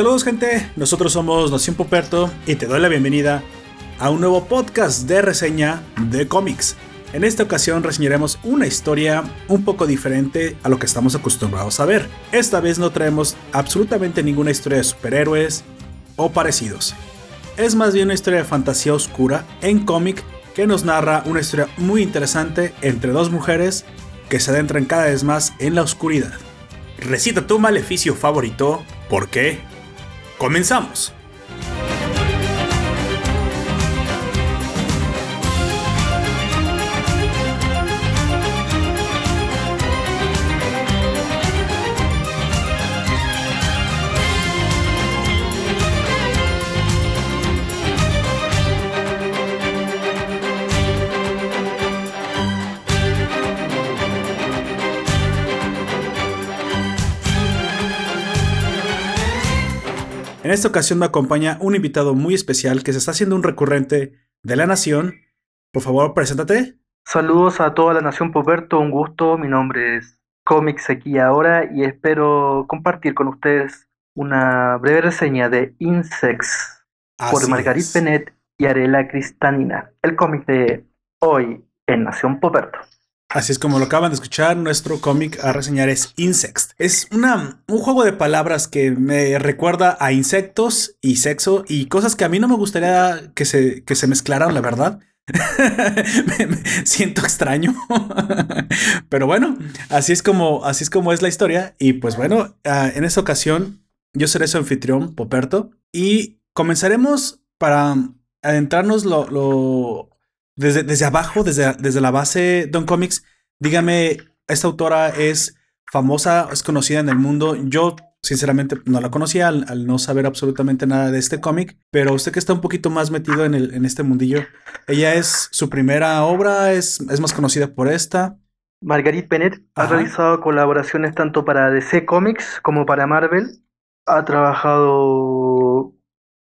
Saludos gente, nosotros somos Nación Poperto y te doy la bienvenida a un nuevo podcast de reseña de cómics. En esta ocasión reseñaremos una historia un poco diferente a lo que estamos acostumbrados a ver. Esta vez no traemos absolutamente ninguna historia de superhéroes o parecidos. Es más bien una historia de fantasía oscura en cómic que nos narra una historia muy interesante entre dos mujeres que se adentran cada vez más en la oscuridad. Recita tu maleficio favorito, ¿por qué? Comenzamos. En esta ocasión me acompaña un invitado muy especial que se está haciendo un recurrente de la Nación. Por favor, preséntate. Saludos a toda la Nación Poperto, un gusto. Mi nombre es Comics aquí ahora y espero compartir con ustedes una breve reseña de Insects por Margarit Bennett y Arela Cristanina, el cómic de hoy en Nación Poperto. Así es como lo acaban de escuchar, nuestro cómic a reseñar es Insects. Es una, un juego de palabras que me recuerda a insectos y sexo y cosas que a mí no me gustaría que se, que se mezclaran, la verdad. me, siento extraño. Pero bueno, así es como, así es como es la historia. Y pues bueno, uh, en esta ocasión yo seré su anfitrión, Poperto, y comenzaremos para adentrarnos lo, lo desde, desde abajo, desde, desde la base Don Comics, dígame, esta autora es famosa, es conocida en el mundo. Yo, sinceramente, no la conocía al, no saber absolutamente nada de este cómic, pero usted que está un poquito más metido en, el, en este mundillo, ella es su primera obra, es, es más conocida por esta. Marguerite Bennett ha realizado colaboraciones tanto para DC Comics como para Marvel. Ha trabajado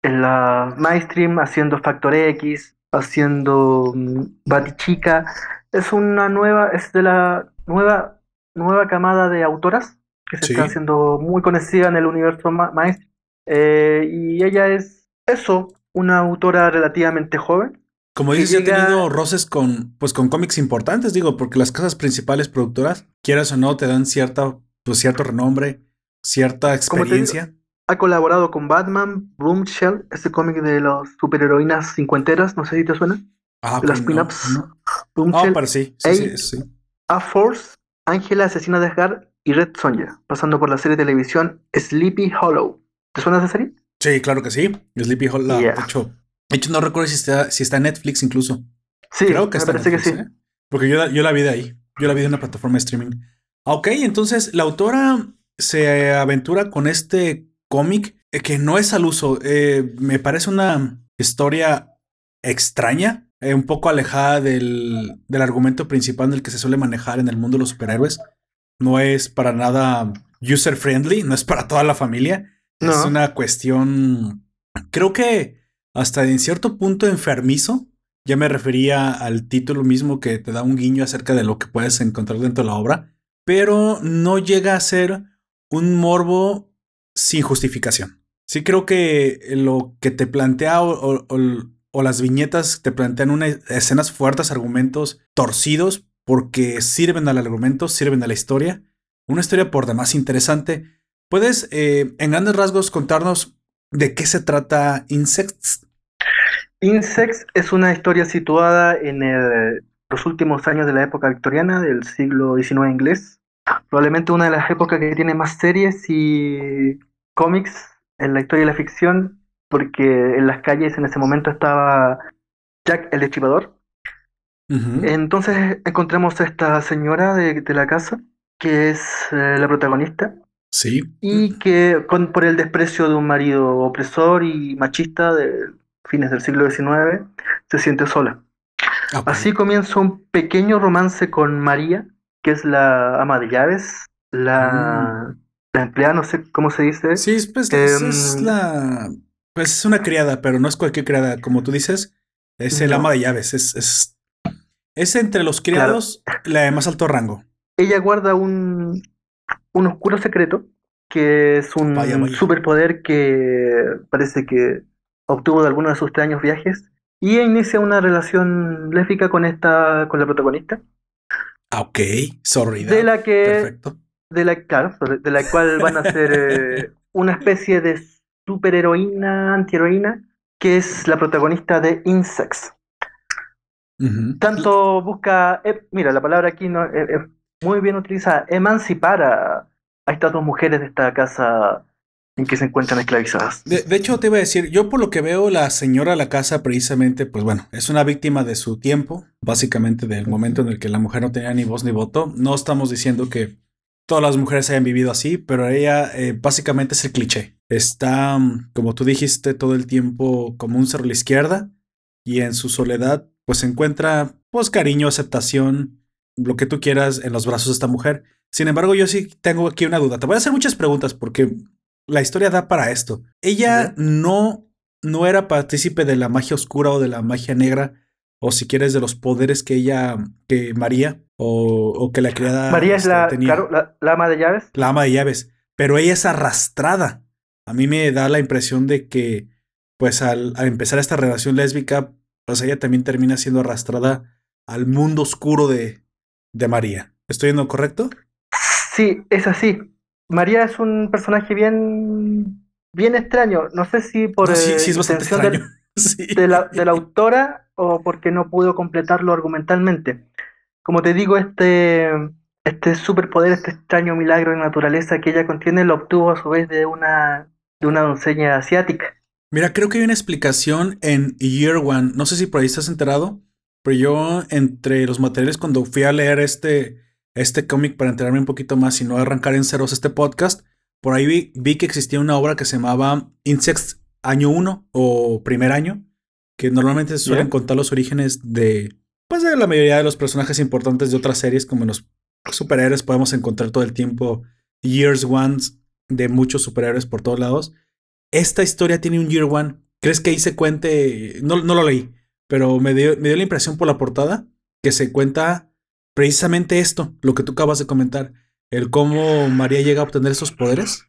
en la Mainstream haciendo Factor X, haciendo mm, Batichica. Es una nueva, es de la nueva, nueva camada de autoras que se está haciendo muy conocida en el universo maestro. Eh, y ella es eso, una autora relativamente joven. Como dices, ha tenido roces con, pues, con cómics importantes, digo, porque las casas principales productoras, quieras o no, te dan cierta, pues, cierto renombre, cierta experiencia ha colaborado con Batman, Boomshell, este cómic de las superheroínas cincuenteras, no sé si te suena. Ah, las pin-ups. No, pero sí, sí, sí, A-Force, Ángela, Asesina de Asgard y Red Sonja, pasando por la serie de televisión Sleepy Hollow. ¿Te suena esa serie? Sí, claro que sí. Sleepy Hollow. De, hecho, de hecho, no recuerdo si está, si está en Netflix incluso. Sí, creo que está parece que sí. ¿eh? Porque yo, yo la vi de ahí. Yo la vi de una plataforma de streaming. Ok, entonces la autora se aventura con este cómic eh, que no es al uso. Eh, me parece una historia extraña, eh, un poco alejada del, del, argumento principal del que se suele manejar en el mundo de los superhéroes. No es para nada user friendly, no es para toda la familia. Es una cuestión, creo que hasta en cierto punto enfermizo. Ya me refería al título mismo que te da un guiño acerca de lo que puedes encontrar dentro de la obra, pero no llega a ser un morbo sin justificación. Sí creo que lo que te plantea o, las viñetas te plantean unas escenas fuertes, argumentos torcidos, porque sirven al argumento, sirven a la historia. Una historia por demás interesante. ¿Puedes, eh, en grandes rasgos, contarnos de qué se trata Insects? Insects es una historia situada en los últimos años de la época victoriana del siglo XIX inglés. Probablemente una de las épocas que tiene más series y cómics en la historia de la ficción, porque en las calles en ese momento estaba Jack el Destripador. Entonces encontramos a esta señora de, la casa, que es eh, la protagonista. Sí. Y que con, por el desprecio de un marido opresor y machista de fines del siglo XIX, se siente sola. Ah, Así comienza un pequeño romance con María, que es la ama de llaves, la, mm la empleada, no sé cómo se dice. Sí, pues es em, la. Pues es una criada, pero no es cualquier criada. Como tú dices, es el ama de llaves. Es, es, es entre los criados la de más alto rango. Ella guarda un, un oscuro secreto que es un superpoder que parece que obtuvo de alguno de sus extraños viajes y inicia una relación lésbica con esta con la protagonista. Ah, ok, sorry. De la que Perfecto. De la claro, de la cual van a ser eh, una especie de superheroína, antiheroína, que es la protagonista de Insects. Tanto busca, eh, mira, la palabra aquí no, es eh, muy bien utilizada, emancipar a, a estas dos mujeres de esta casa en que se encuentran esclavizadas. De, hecho, te iba a decir, yo por lo que veo, la señora de la casa precisamente, pues bueno, es una víctima de su tiempo, básicamente del momento en el que la mujer no tenía ni voz ni voto. No estamos diciendo que todas las mujeres hayan vivido así, pero ella eh, básicamente es el cliché. Está, mm, como tú dijiste, todo el tiempo como un cerro a la izquierda y en su soledad, pues encuentra, pues cariño, aceptación, lo que tú quieras en los brazos de esta mujer. Sin embargo, yo sí tengo aquí una duda. Te voy a hacer muchas preguntas porque la historia da para esto. Ella no, no era partícipe de la magia oscura o de la magia negra, o si quieres, de los poderes que ella, que María, o, que la criada. María es la, este, la, ama de llaves. La ama de llaves. Pero ella es arrastrada. A mí me da la impresión de que, pues al, al empezar esta relación lésbica, pues ella también termina siendo arrastrada al mundo oscuro de, de María. ¿Estoy en lo correcto? Sí, es así. María es un personaje bien, bien extraño. No sé si por sí, sí, intención de, de, la, de, la, autora o porque no pudo completarlo argumentalmente. Como te digo, este, este superpoder, este extraño milagro de naturaleza que ella contiene, lo obtuvo a su vez de una, de una doncella asiática. Mira, creo que hay una explicación en Year One. No sé si por ahí estás enterado, pero yo entre los materiales cuando fui a leer este este cómic para enterarme un poquito más y no arrancar en ceros este podcast, por ahí vi, que existía una obra que se llamaba Insects Año 1 o Primer Año, que normalmente se suelen contar los orígenes de, pues de la mayoría de los personajes importantes de otras series, como en los superhéroes podemos encontrar todo el tiempo Years Ones de muchos superhéroes por todos lados. Esta historia tiene un Year One. ¿Crees que ahí se cuente? No, no lo leí, pero me dio, me dio la impresión por la portada que se cuenta precisamente esto, lo que tú acabas de comentar, el cómo María llega a obtener esos poderes?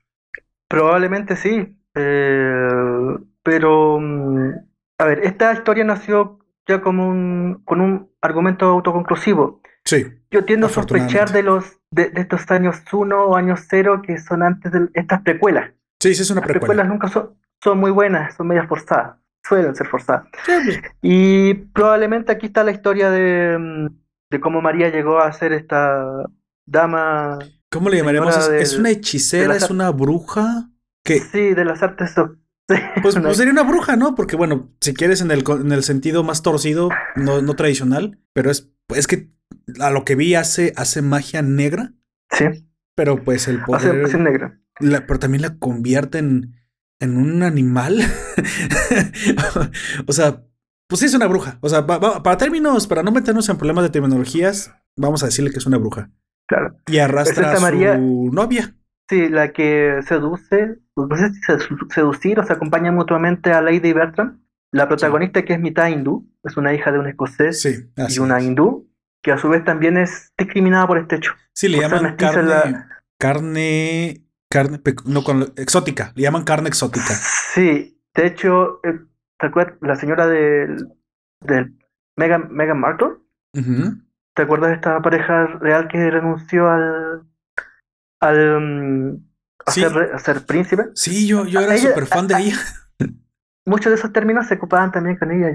Probablemente sí, eh, pero mm, a ver, esta historia nació ya como un, con un argumento autoconclusivo. Sí. Yo tiendo a sospechar de los de, estos años 1 o años 0 que son antes de estas precuelas. Sí, sí, es una precuela. Las precuelas nunca son, son muy buenas, son medias forzadas, suelen ser forzadas. Pues. Y probablemente aquí está la historia de, mm, de cómo María llegó a ser esta dama. ¿Cómo le llamaremos? ¿Es una hechicera? ¿Es una bruja? ¿Qué? Sí, de las artes. Pues, pues, sería una bruja, ¿no? Porque bueno, si quieres en el, en el sentido más torcido, no, no tradicional, pero es, es que a lo que vi hace, hace magia negra. Sí. Pero pues el poder. Hace negra. pero también la convierte en, en un animal. o sea, pues sí es una bruja. O sea, para términos, para no meternos en problemas de terminologías, vamos a decirle que es una bruja. Claro. Y arrastra a su novia. Sí, la que seduce, pues no sé si seducir o se acompaña mutuamente a Lady Bertram. La protagonista que es mitad hindú, es una hija de un escocés y una hindú, que a su vez también es discriminada por este hecho. Sí, le llaman carne, carne, carne, no, con, exótica, le llaman carne exótica. Sí, de hecho, eh, ¿Te acuerdas? La señora del, del Meghan, Meghan Markle. ¿Te acuerdas de esta pareja real que renunció al. al. A, ser, príncipe? Sí, yo, yo era súper fan de ella. Muchos de esos términos se ocupaban también con ella.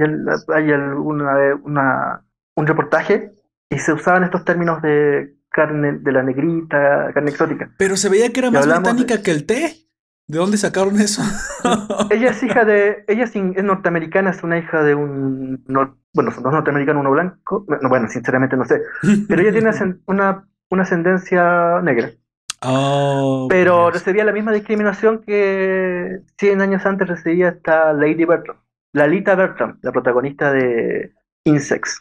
Hay alguna, una, un reportaje y se usaban estos términos de carne de la negrita, carne exótica. Pero se veía que era más británica que el té. ¿De dónde sacaron eso? ella es hija de. Ella es, norteamericana, es una hija de un. bueno, son dos norteamericanos, uno blanco. bueno, sinceramente no sé. Pero ella tiene una, una ascendencia negra. Oh, pero recibía la misma discriminación que 100 años antes recibía esta Lady Bertram. Lalita Bertram, la protagonista de Insects.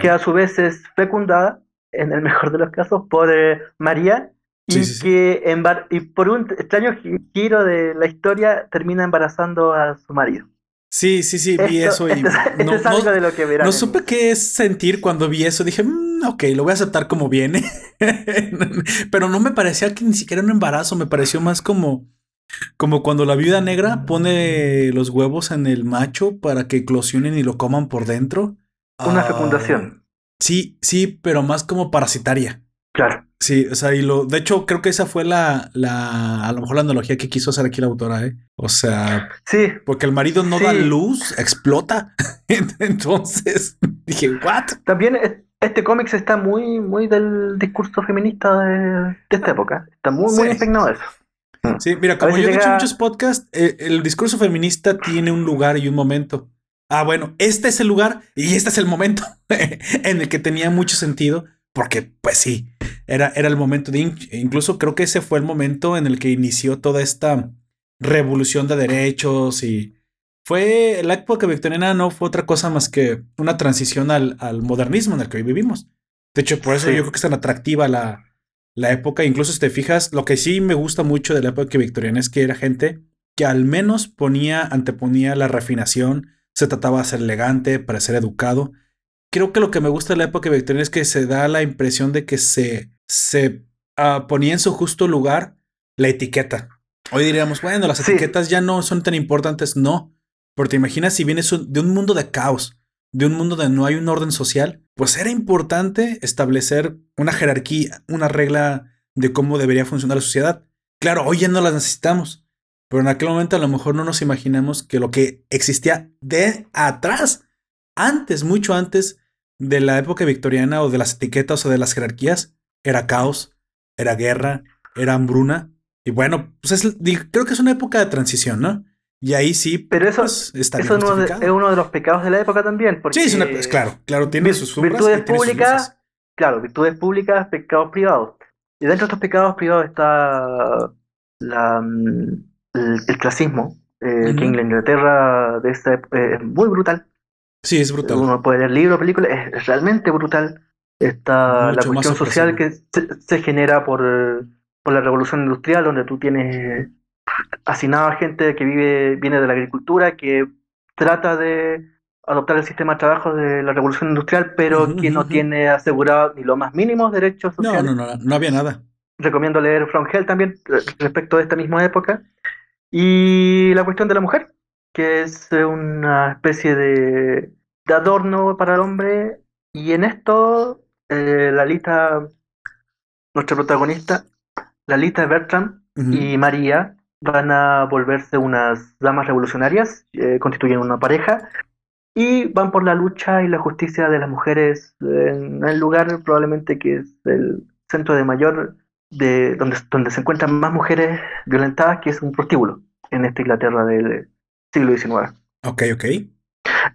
Que a su vez es fecundada, en el mejor de los casos, por eh, María y que y por un extraño giro de la historia termina embarazando a su marido. Sí, sí, sí, vi eso y no, no, supe qué es sentir cuando vi eso. Dije, mm, ok, lo voy a aceptar como viene. Pero no me parecía que ni siquiera un embarazo, me pareció más como, como cuando la viuda negra pone los huevos en el macho para que eclosionen y lo coman por dentro. Una fecundación. Sí, sí, pero más como parasitaria. Claro. Sí, o sea, y lo, de hecho, creo que esa fue la, la, a lo mejor la analogía que quiso hacer aquí la autora, ¿eh? O sea, sí. Porque el marido no da luz, explota. Entonces, dije, ¿what? También este cómic está muy, muy del discurso feminista de, esta época. Está muy, muy impregnado eso. Sí, mira, como yo he dicho en muchos podcasts, eh, el discurso feminista tiene un lugar y un momento. Ah, bueno, este es el lugar y este es el momento en el que tenía mucho sentido porque pues sí, era, era el momento de, incluso creo que ese fue el momento en el que inició toda esta revolución de derechos y fue la época victoriana no fue otra cosa más que una transición al, al modernismo en el que hoy vivimos. De hecho, por eso yo creo que es tan atractiva la, la época. Incluso si te fijas, lo que sí me gusta mucho de la época victoriana es que era gente que al menos ponía, anteponía la refinación, se trataba de ser elegante, para ser educado creo que lo que me gusta de la época victoriana es que se da la impresión de que se, se ah, ponía en su justo lugar la etiqueta. Hoy diríamos, bueno, las etiquetas ya no son tan importantes. No, porque te imaginas si vienes de un mundo de caos, de un mundo donde no hay un orden social, pues era importante establecer una jerarquía, una regla de cómo debería funcionar la sociedad. Claro, hoy ya no las necesitamos, pero en aquel momento a lo mejor no nos imaginamos que lo que existía de atrás, antes, mucho antes, de la época victoriana o de las etiquetas o de las jerarquías era caos, era guerra, era hambruna. Y bueno, pues creo que es una época de transición, ¿no? Y ahí sí. Pero eso, pues, está eso es uno de los pecados de la época también. Porque sí, es claro, claro, tiene sus virtudes públicas. Claro, virtudes públicas, pecados privados. Y dentro de estos pecados privados está la, mm, el, clasismo, eh, que en la Inglaterra de esta eh, es muy brutal. Sí, es brutal. Uno puede leer libros, películas, es realmente brutal. Está la cuestión social que se, genera por, por, la revolución industrial, donde tú tienes asignada gente que vive, viene de la agricultura, que trata de adoptar el sistema de trabajo de la revolución industrial, pero que no tiene asegurado ni los más mínimos derechos sociales. No, no, no, no había nada. Recomiendo leer From Hell también respecto de esta misma época. Y la cuestión de la mujer, que es una especie de, adorno para el hombre. Y en esto, eh, la lista, nuestra protagonista, la lista Bertram y María van a volverse unas damas revolucionarias, eh, constituyen una pareja y van por la lucha y la justicia de las mujeres en el lugar probablemente que es el centro de mayor de donde, donde se encuentran más mujeres violentadas, que es un prostíbulo en esta Inglaterra del siglo XIX. Ok, ok.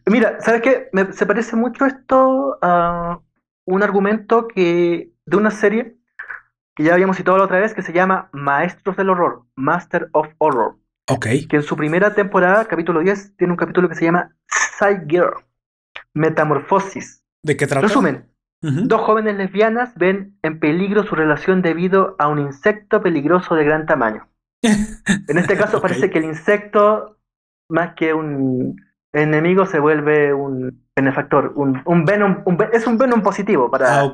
Mira, ¿sabes qué? Me, se parece mucho esto a un argumento que de una serie que ya habíamos citado la otra vez, que se llama Maestros del Horror, Master of Horror. Ok. Que en su primera temporada, capítulo 10, tiene un capítulo que se llama Side Girl, Metamorfosis. ¿De qué trata? Resumen, dos jóvenes lesbianas ven en peligro su relación debido a un insecto peligroso de gran tamaño. en este caso parece que el insecto, más que un enemigo, se vuelve un benefactor, un, un venom, es un venom positivo para ah,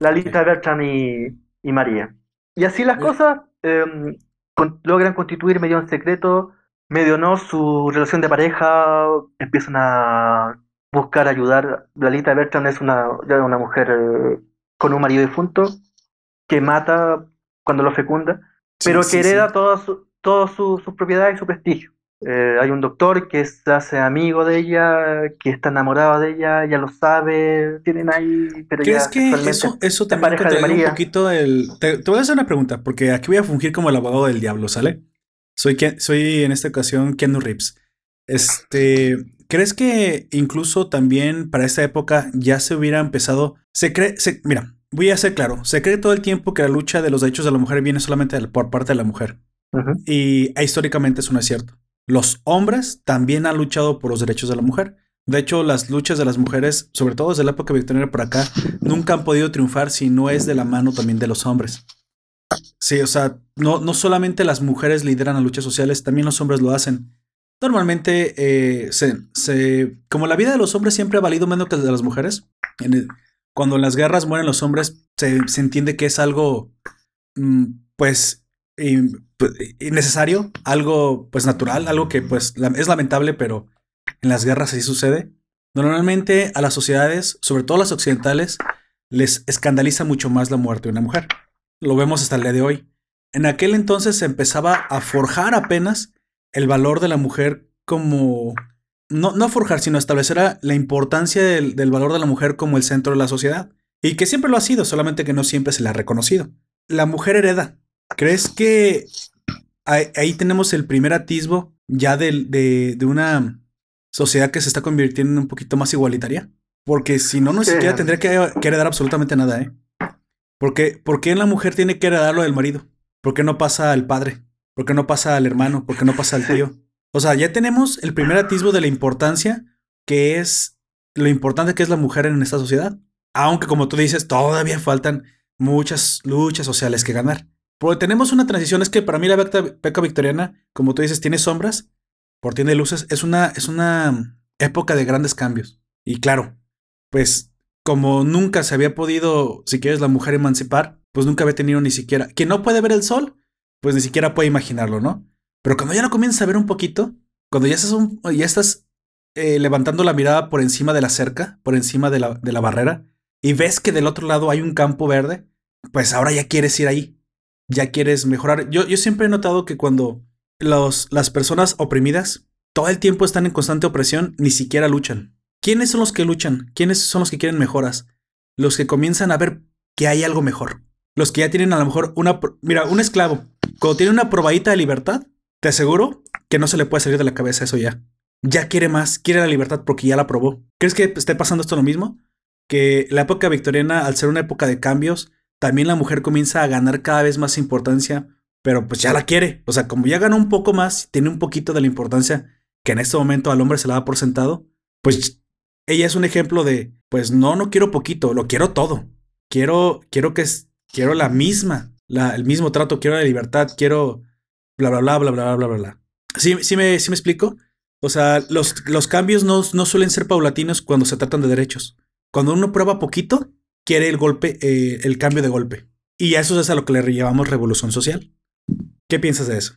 la lista Bertram y, y María. Y así las cosas em, logran constituir medio en secreto, medio no, su relación de pareja, empiezan a buscar ayudar. Lalita Bertram es una, una mujer eh, con un marido difunto que mata cuando lo fecunda, pero que hereda todas todas sus propiedades y su prestigio. Eh, hay un doctor que se hace amigo de ella, que está enamorado de ella, ya lo sabe, tienen ahí... Pero ¿Crees que eso, eso también te un poquito el... Te, voy a hacer una pregunta, porque aquí voy a fungir como el abogado del diablo, ¿sale? Soy, soy en esta ocasión Keanu Reeves. Este, ¿crees que incluso también para esta época ya se hubiera empezado... Se cree... Se, mira, voy a ser claro, se cree todo el tiempo que la lucha de los derechos de la mujer viene solamente por parte de la mujer. Y históricamente eso no es cierto. Los hombres también han luchado por los derechos de la mujer. De hecho, las luchas de las mujeres, sobre todo desde la época victoriana por acá, nunca han podido triunfar si no es de la mano también de los hombres. Sí, o sea, no, no solamente las mujeres lideran las luchas sociales, también los hombres lo hacen. normalmente eh, se, como la vida de los hombres siempre ha valido menos que la de las mujeres, cuando en las guerras mueren los hombres, se, entiende que es algo, mm, pues, innecesario, algo, pues, natural, algo que, pues, es lamentable, pero en las guerras así sucede. Normalmente a las sociedades, sobre todo las occidentales, les escandaliza mucho más la muerte de una mujer. Lo vemos hasta el día de hoy. En aquel entonces se empezaba a forjar apenas el valor de la mujer como... No, no forjar, sino establecer la importancia del, valor de la mujer como el centro de la sociedad. Y que siempre lo ha sido, solamente que no siempre se le ha reconocido. La mujer hereda. ¿Crees que ahí, tenemos el primer atisbo ya de, de, una sociedad que se está convirtiendo en un poquito más igualitaria? Porque si no, no siquiera tendría que, heredar absolutamente nada, ¿eh? Porque, ¿Por qué la mujer tiene que heredar lo del marido? ¿Por qué no pasa al padre? ¿Por qué no pasa al hermano? ¿Por qué no pasa al tío? O sea, ya tenemos el primer atisbo de la importancia que es lo importante que es la mujer en esta sociedad. Aunque, como tú dices, todavía faltan muchas luchas sociales que ganar. Porque tenemos una transición, es que para mí la peca victoriana, como tú dices, tiene sombras, por tiene luces, es una, es una época de grandes cambios. Y claro, pues como nunca se había podido, si quieres, la mujer emancipar, pues nunca había tenido ni siquiera. Quien no puede ver el sol, pues ni siquiera puede imaginarlo, ¿no? Pero cuando ya lo comienzas a ver un poquito, cuando ya estás, ya estás eh, levantando la mirada por encima de la cerca, por encima de la, de la barrera, y ves que del otro lado hay un campo verde, pues ahora ya quieres ir ahí, ya quieres mejorar. Yo, yo siempre he notado que cuando los, las personas oprimidas todo el tiempo están en constante opresión, ni siquiera luchan. ¿Quiénes son los que luchan? ¿Quiénes son los que quieren mejoras? Los que comienzan a ver que hay algo mejor. Los que ya tienen a lo mejor una... Mira, un esclavo, cuando tiene una probadita de libertad, te aseguro que no se le puede salir de la cabeza eso ya. Ya quiere más, quiere la libertad porque ya la probó. ¿Crees que esté pasando esto lo mismo? Que la época victoriana, al ser una época de cambios, también la mujer comienza a ganar cada vez más importancia, pero pues ya la quiere. O sea, como ya ganó un poco más, tiene un poquito de la importancia que en este momento al hombre se le da por sentado, pues ella es un ejemplo de, pues no, no quiero poquito, lo quiero todo. Quiero, quiero que quiero la misma, la, el mismo trato, quiero la libertad, quiero bla, bla, bla, bla, bla, bla, bla, bla. ¿Sí, sí, me, sí me explico? O sea, los, los cambios no, no, suelen ser paulatinos cuando se tratan de derechos. Cuando uno prueba poquito, quiere el golpe, eh, el cambio de golpe. Y a eso es a lo que le llamamos revolución social. ¿Qué piensas de eso?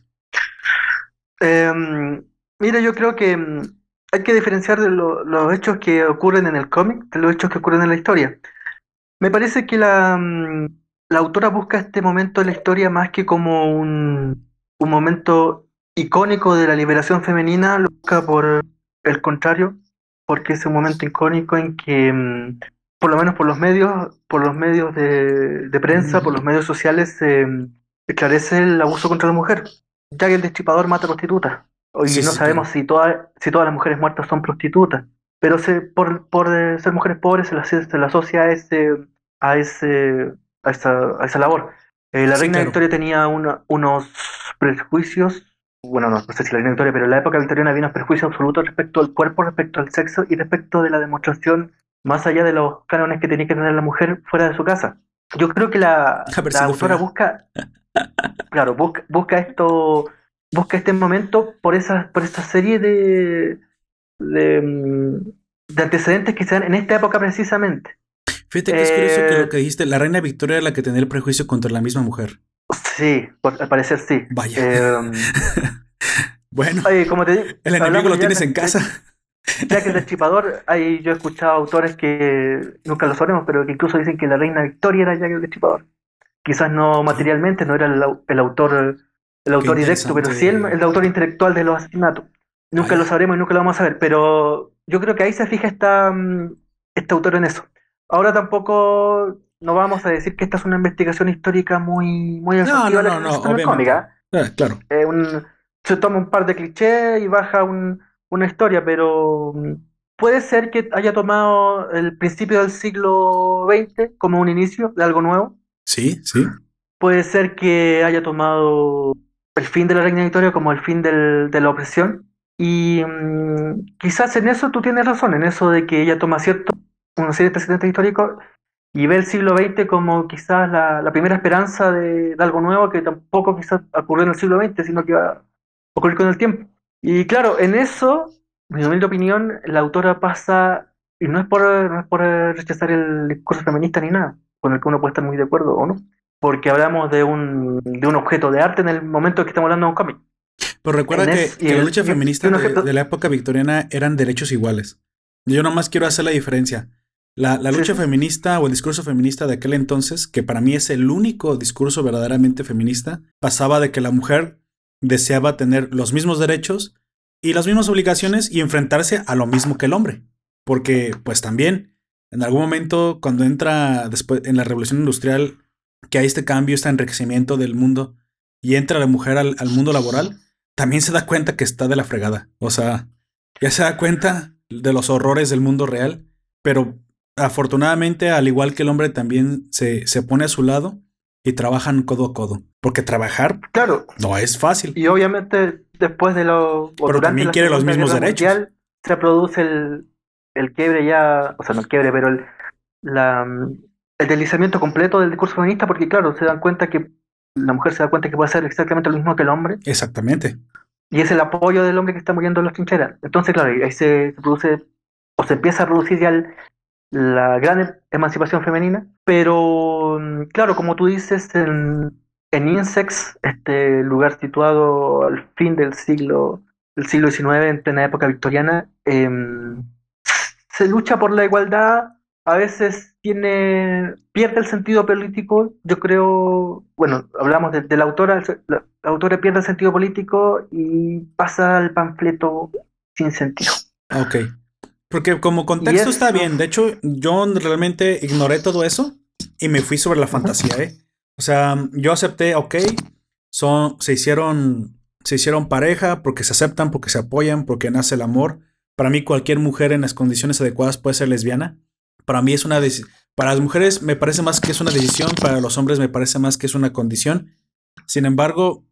Em, mira, yo creo que mm, hay que diferenciar de los hechos que ocurren en el cómic de los hechos que ocurren en la historia. Me parece que la, mm, la autora busca este momento de la historia más que como un, un momento icónico de la liberación femenina, lo busca por el contrario, porque es un momento icónico en que, por lo menos por los medios, por los medios de, de prensa, por los medios sociales, se esclarece el abuso contra la mujer, ya que el destripador mata prostitutas. Hoy no sabemos si, todas si todas las mujeres muertas son prostitutas, pero se, por, por eh, ser mujeres pobres se las, se asocia a, ese, a, ese, a, esa, a esa labor. Eh, la reina Victoria tenía unos prejuicios, bueno, no, sé si la reina Victoria, pero en la época victoriana había unos prejuicios absolutos respecto al cuerpo, respecto al sexo y respecto de la demostración más allá de los cánones que tenía que tener la mujer fuera de su casa. Yo creo que la, la autora busca, claro, busca, busca esto busca este momento por esa, por esta serie de, de, mm, antecedentes que se dan en esta época precisamente. Fíjate que es curioso que lo eh, que dijiste, la reina Victoria era la que tenía el prejuicio contra la misma mujer. Sí, al parecer sí. Vaya. Eh, bueno, como te el enemigo lo tienes en casa. Ya que el destripador, hay, yo he escuchado autores que nunca lo sabemos, pero que incluso dicen que la reina Victoria era Jack el destripador. Quizás no materialmente, no era el autor el autor directo, pero sí el, el, autor intelectual de los asesinatos. Nunca lo sabremos y nunca lo vamos a saber, pero yo creo que ahí se fija esta, mm, este autor en eso. Ahora tampoco no vamos a decir que esta es una investigación histórica muy, muy no, no, no, no, cómica. Eh, claro. se toma un par de clichés y baja una historia, pero mm, puede ser que haya tomado el principio del siglo XX como un inicio de algo nuevo. Sí, sí. Puede ser que haya tomado el fin de la reina Victoria como el fin del, de la opresión. Y mm, quizás en eso tú tienes razón, en eso de que ella toma cierto, una serie de precedentes históricos y ve el siglo XX como quizás la, la primera esperanza de, algo nuevo que tampoco quizás ocurrió en el siglo XX, sino que va a ocurrir con el tiempo. Y claro, en eso, en mi humilde opinión, la autora pasa, y no es por, no es por rechazar el discurso feminista ni nada, con el que uno puede estar muy de acuerdo o no, porque hablamos de un, de un objeto de arte en el momento que estamos hablando de un cómic. Pero recuerda En que, es- y que la lucha feminista de, la época victoriana eran derechos iguales. Yo nomás quiero hacer la diferencia. La, la Sí, lucha sí. feminista o el discurso feminista de aquel entonces, que para mí es el único discurso verdaderamente feminista, pasaba de que la mujer deseaba tener los mismos derechos y las mismas obligaciones y enfrentarse a lo mismo que el hombre. Porque, pues también, en algún momento, cuando entra después en la revolución industrial, que hay este cambio, este enriquecimiento del mundo, y entra la mujer al, mundo laboral, también se da cuenta que está de la fregada. O sea, ya se da cuenta de los horrores del mundo real, pero afortunadamente, al igual que el hombre, también se, se pone a su lado y trabajan codo a codo. Porque trabajar Claro, no es fácil. y obviamente después de lo... Pero también quiere los mismos derechos. Mundial, se produce el, el quiebre ya, o sea, no el quiebre, pero el, la, el deslizamiento completo del discurso feminista, porque claro, se dan cuenta que la mujer se da cuenta que puede hacer exactamente lo mismo que el hombre, Exactamente. y es el apoyo del hombre que está muriendo en las trincheras. Entonces, claro, ahí se, se produce, o se empieza a producir ya el- la gran em- emancipación femenina, pero mm, claro, como tú dices, en, en Insects, este lugar situado al fin del siglo, del siglo XIX, en plena época victoriana, em, se lucha por la igualdad, a veces tiene, pierde el sentido político, yo creo, bueno, hablamos de, la autora, la autora pierde el sentido político y pasa al panfleto sin sentido. Ok. Porque como contexto está bien. De hecho, yo realmente ignoré todo eso y me fui sobre la fantasía, ¿eh? O sea, yo acepté, ok, son, se hicieron, se hicieron pareja porque se aceptan, porque se apoyan, porque nace el amor. Para mí, cualquier mujer en las condiciones adecuadas puede ser lesbiana. Para mí es una para las mujeres me parece más que es una decisión, para los hombres me parece más que es una condición. Sin embargo,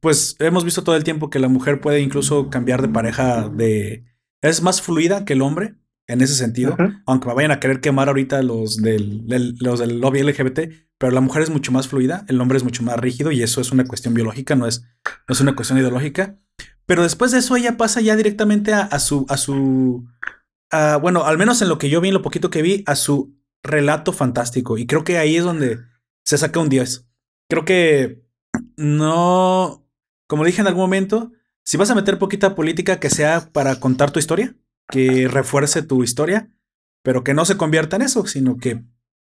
pues hemos visto todo el tiempo que la mujer puede incluso cambiar de pareja de es más fluida que el hombre en ese sentido, aunque me vayan a querer quemar ahorita los del, del- los del lobby LGBT, pero la mujer es mucho más fluida, el hombre es mucho más rígido y eso es una cuestión biológica, no es, no es una cuestión ideológica. Pero después de eso ella pasa ya directamente a, a su, a su, a- bueno, al menos en lo que yo vi, en lo poquito que vi, a su relato fantástico. Y creo que ahí es donde se saca un 10. Creo que no, como dije en algún momento, si vas a meter poquita política que sea para contar tu historia, que refuerce tu historia, pero que no se convierta en eso, sino que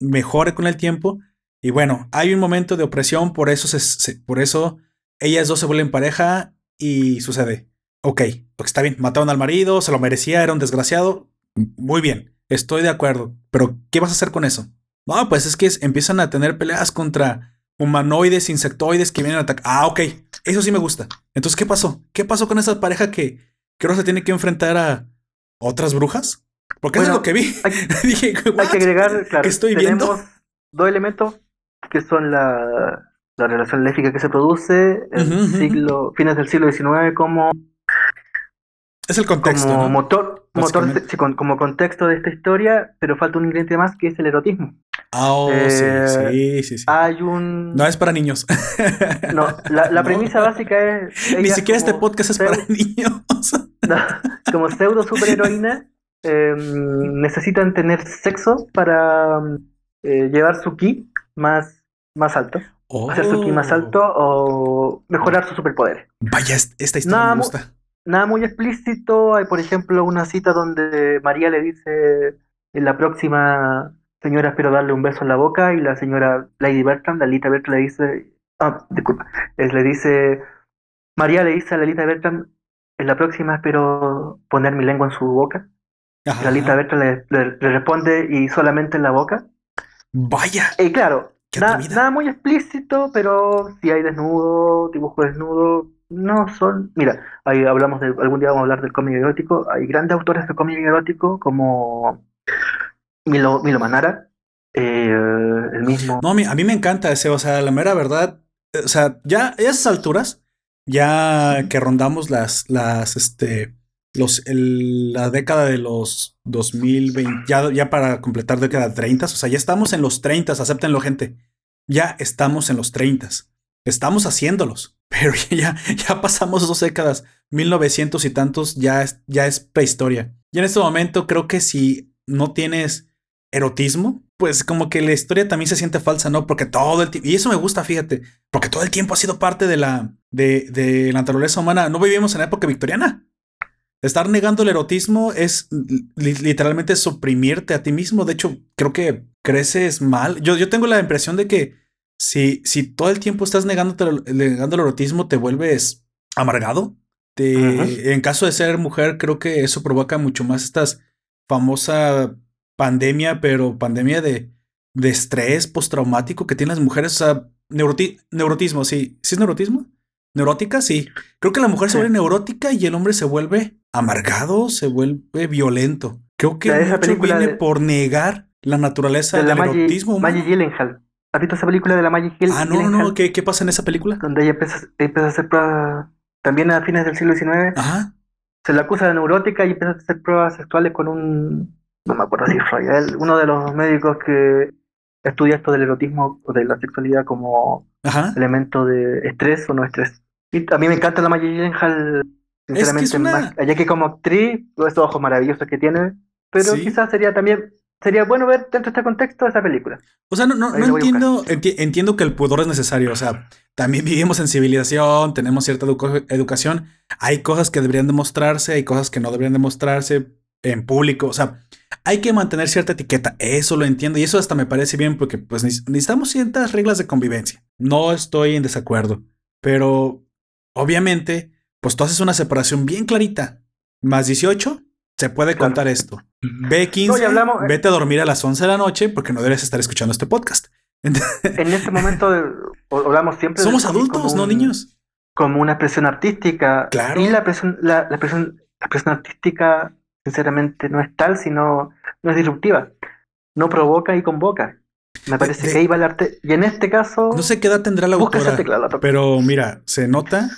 mejore con el tiempo. Y bueno, hay un momento de opresión, por eso, se, se- por eso ellas dos se vuelven pareja y sucede. Ok, porque está bien, mataron al marido, se lo merecía, era un desgraciado. Muy bien, estoy de acuerdo, pero ¿qué vas a hacer con eso? No, pues es que empiezan a tener peleas contra humanoides, insectoides que vienen a atacar. Ah, ok, eso sí me gusta. Entonces, ¿qué pasó? ¿Qué pasó con esa pareja que, que ahora se tiene que enfrentar a otras brujas? Porque eso es lo que vi. Hay, Dije, hay "What? que agregar, claro, ¿Qué estoy tenemos viendo? dos elementos que son la, la relación lésbica que se produce ujú. siglo, fines del siglo XIX como, Es el contexto, como ¿no? motor, motor sí, como contexto de esta historia, pero falta un ingrediente más que es el erotismo. Ah, oh, Eh, sí, sí, sí, sí. Hay un... No es para niños. No, la, la No. premisa básica es... Ni siquiera este podcast es para niños. No, como pseudo superheroína eh, necesitan tener sexo para eh, llevar su ki más, más alto, hacer su ki más Oh. alto o mejorar sus superpoderes. Vaya, est- esta historia Nada me gusta. Nada muy explícito, hay por ejemplo una cita donde María le dice en la próxima señora espero darle un beso en la boca y la señora Lady Bertram, la Lita Bertram le dice, ah, disculpa, le dice, María le dice a la Lita Bertram, en la próxima espero poner mi lengua en su boca. Ajá. La Lita Bertram le, le- le responde y solamente en la boca. Vaya. Y claro, na- nada muy explícito, pero si hay desnudo, dibujo desnudo, no son. Mira, ahí hablamos de. Algún día vamos a hablar del cómic erótico. Hay grandes autores de cómic erótico como Milo, Milo Manara, eh, el mismo. No, a mí, me encanta ese, o sea, la mera verdad, eh, o sea, ya a esas alturas, ya que rondamos las, las, este, los, el- la década de los 2020, ya, ya para completar década de 30, o sea, ya estamos en los 30, acéptenlo gente, ya estamos en los 30, estamos haciéndolos, pero ya, ya pasamos dos décadas, 1900 y tantos, ya es, ya es prehistoria. Y en este momento creo que si no tienes erotismo, pues como que la historia también se siente falsa, ¿no? Porque todo el tiempo, y eso me gusta, fíjate, porque todo el tiempo ha sido parte de la, de, de la naturaleza humana. No vivimos en la época victoriana. Estar negando el erotismo es literalmente suprimirte a ti mismo. De hecho, creo que creces mal. Yo, yo tengo la impresión de que si, si todo el tiempo estás negando el erotismo, te vuelves amargado. En caso de ser mujer, creo que eso provoca mucho más estas famosa pandemia, pero pandemia de, de estrés postraumático que tienen las mujeres. O sea, neurotismo, sí. ¿Sí es neurotismo? Neurótica, sí. Creo que la mujer se vuelve neurótica y el hombre se vuelve amargado, se vuelve violento. Creo que esa película viene por negar la naturaleza del erotismo. Maggie Gyllenhaal. ¿Has visto esa película de la Maggie Gyllenhaal? Ah, no, no, ¿Qué, ¿Qué, pasa en esa película? Donde ella empieza, empieza a hacer pruebas, también a fines del siglo XIX. Ajá. Se la acusa de neurótica y empieza a hacer pruebas sexuales con un, no me acuerdo si Royal, uno de los médicos que estudia esto del erotismo o de la sexualidad como elemento de estrés o no estrés. Y a mí me encanta la Maggie Gyllenhaal Sinceramente, más, allá que como actriz, todos estos ojos maravillosos que tiene, pero quizás sería también, sería bueno ver dentro de este contexto esa película. O sea, no, no, no entiendo, entiendo que el pudor es necesario, o sea, también vivimos en civilización, tenemos cierta educación, hay cosas que deberían demostrarse, hay cosas que no deberían demostrarse en público, o sea, hay que mantener cierta etiqueta, eso lo entiendo y eso hasta me parece bien porque pues necesitamos ciertas reglas de convivencia. No estoy en desacuerdo, pero obviamente pues tú haces una separación bien clarita. Más 18, se puede contar esto. B15, eh. vete a dormir a las 11 de la noche porque no debes estar escuchando este podcast. en este momento hablamos siempre Somos adultos, no niños. Como una expresión artística. Claro. Y la expresión, la, artística, sinceramente, no es tal, sino no es disruptiva. No provoca y convoca. Me parece que ahí va el arte. Y en este caso. No sé qué edad tendrá la autora. Pero mira, se nota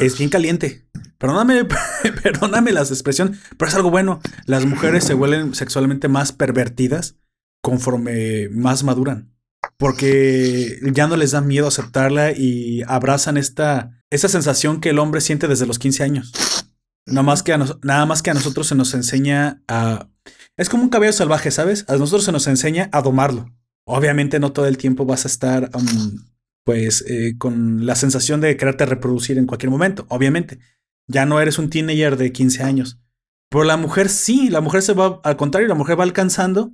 es bien caliente. Perdóname, perdóname la expresión, pero es algo bueno. Las mujeres se vuelven sexualmente más pervertidas conforme más maduran. Porque ya no les da miedo aceptarla y abrazan esta, esa sensación que el hombre siente desde los 15 años. Nada más, que a nada más que a nosotros se nos enseña a... Es como un cabello salvaje, ¿sabes? A nosotros se nos enseña a domarlo. Obviamente no todo el tiempo vas a estar um, pues eh, con la sensación de quererte reproducir en cualquier momento, obviamente. Ya no eres un teenager de 15 años. Pero la mujer sí, la mujer se va, al contrario, la mujer va alcanzando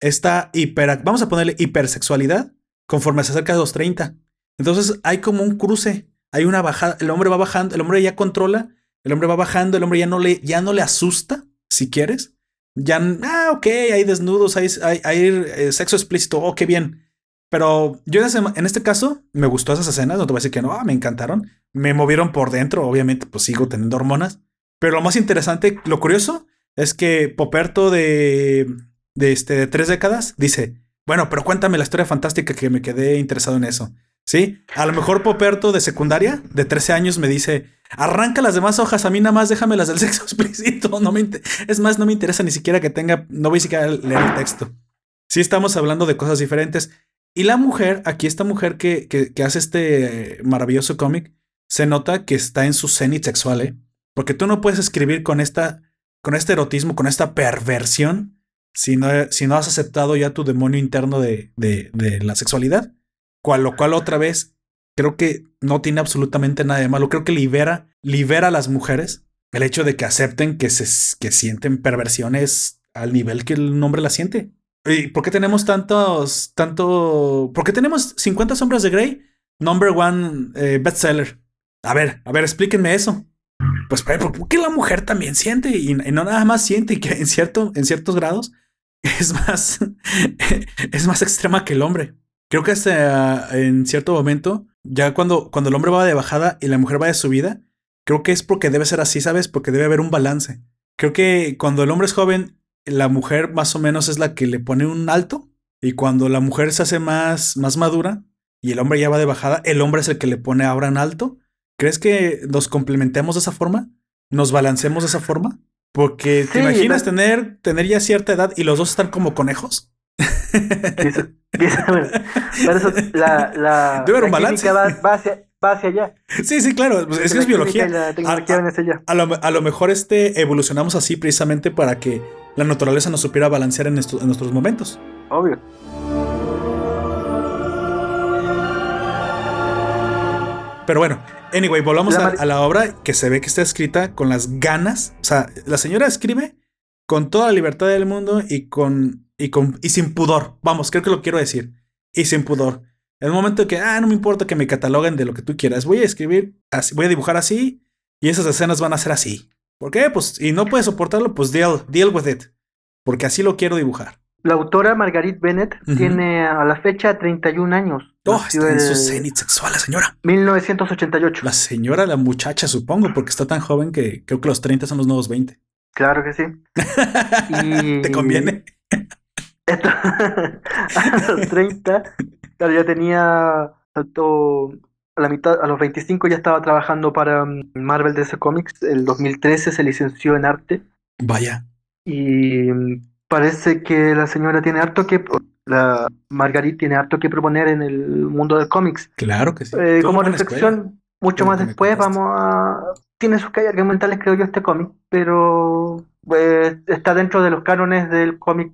esta hiper, vamos a ponerle hipersexualidad conforme se acerca a los 30. Entonces hay como un cruce, hay una bajada, el hombre va bajando, el hombre ya controla, el hombre va bajando, el hombre ya no le, ya no le asusta, si quieres. Ya, ah, ok, hay desnudos, hay, hay, eh, sexo explícito, oh, qué bien. Pero yo en este caso me gustó esas escenas, no te voy a decir que no, ah, me encantaron. Me movieron por dentro, obviamente, pues sigo teniendo hormonas. Pero lo más interesante, lo curioso, es que Poperto de, de, este, de tres décadas dice, bueno, pero cuéntame la historia fantástica que me quedé interesado en eso. Sí, a lo mejor Poperto de secundaria, de 13 años, me dice, arranca las demás hojas, a mí nada más déjame las del sexo explícito. No me es más, no me interesa ni siquiera que tenga, no voy a siquiera leer el texto. Sí estamos hablando de cosas diferentes. Y la mujer, aquí esta mujer que, que, hace este maravilloso cómic, se nota que está en su cenit sexual, ¿eh? Porque tú no puedes escribir con esta, con este erotismo, con esta perversión, si no, si no has aceptado ya tu demonio interno de, de la sexualidad. Cual, lo cual otra vez creo que no tiene absolutamente nada de malo. Creo que libera, libera a las mujeres el hecho de que acepten que, se, que sienten perversiones al nivel que el hombre la siente. ¿Y por qué tenemos tantos, tanto, por qué tenemos 50 sombras de Grey? Number one eh, bestseller. A ver, a ver, explíquenme eso. Pues, ¿por qué la mujer también siente? Y, no nada más siente y que en, cierto, en ciertos grados es más, es más extrema que el hombre. Creo que hasta en cierto momento, ya cuando, cuando el hombre va de bajada y la mujer va de subida, creo que es porque debe ser así, ¿sabes? Porque debe haber un balance. Creo que cuando el hombre es joven la mujer más o menos es la que le pone un alto y cuando la mujer se hace más, más madura y el hombre ya va de bajada, el hombre es el que le pone ahora en alto. ¿Crees que nos complementemos de esa forma? ¿Nos balancemos de esa forma? Porque te imaginas tener, tener ya cierta edad y los dos están como conejos. La, la, Debe haber un balance. Va, va hacia allá. Sí, sí, claro. Pues, es que es biología. A, a, lo, mejor este evolucionamos así precisamente para que la naturaleza nos supiera balancear en, en nuestros momentos. Obvio. Pero bueno, anyway, volvamos a, la obra que se ve que está escrita con las ganas. O sea, la señora escribe con toda la libertad del mundo y con y con y sin pudor. Vamos, creo que lo quiero decir. Y sin pudor. En el momento que, ah, no me importa que me cataloguen de lo que tú quieras. Voy a escribir así, voy a dibujar así y esas escenas van a ser así. ¿Por qué? Pues, y no puedes soportarlo, pues deal, deal with it. Porque así lo quiero dibujar. La autora Margarit Bennett tiene a la fecha 31 años. Oh, está en su cenit sexual la señora. 1988. La señora, la muchacha, supongo, porque está tan joven que creo que los 30 son los nuevos 20. Claro que sí. ¿Te conviene? a los 30, claro, ya tenía a la mitad, a los 25 ya estaba trabajando para mm, Marvel DC Comics. El 2013 se licenció en arte. Vaya. Y mm, parece que la señora tiene harto que la Margarit tiene harto que proponer en el mundo del cómics. Claro que sí. Eh, como reflexión, mucho más después vamos a tiene sus calles argumentales creo yo este cómic, pero pues, está dentro de los cánones del cómic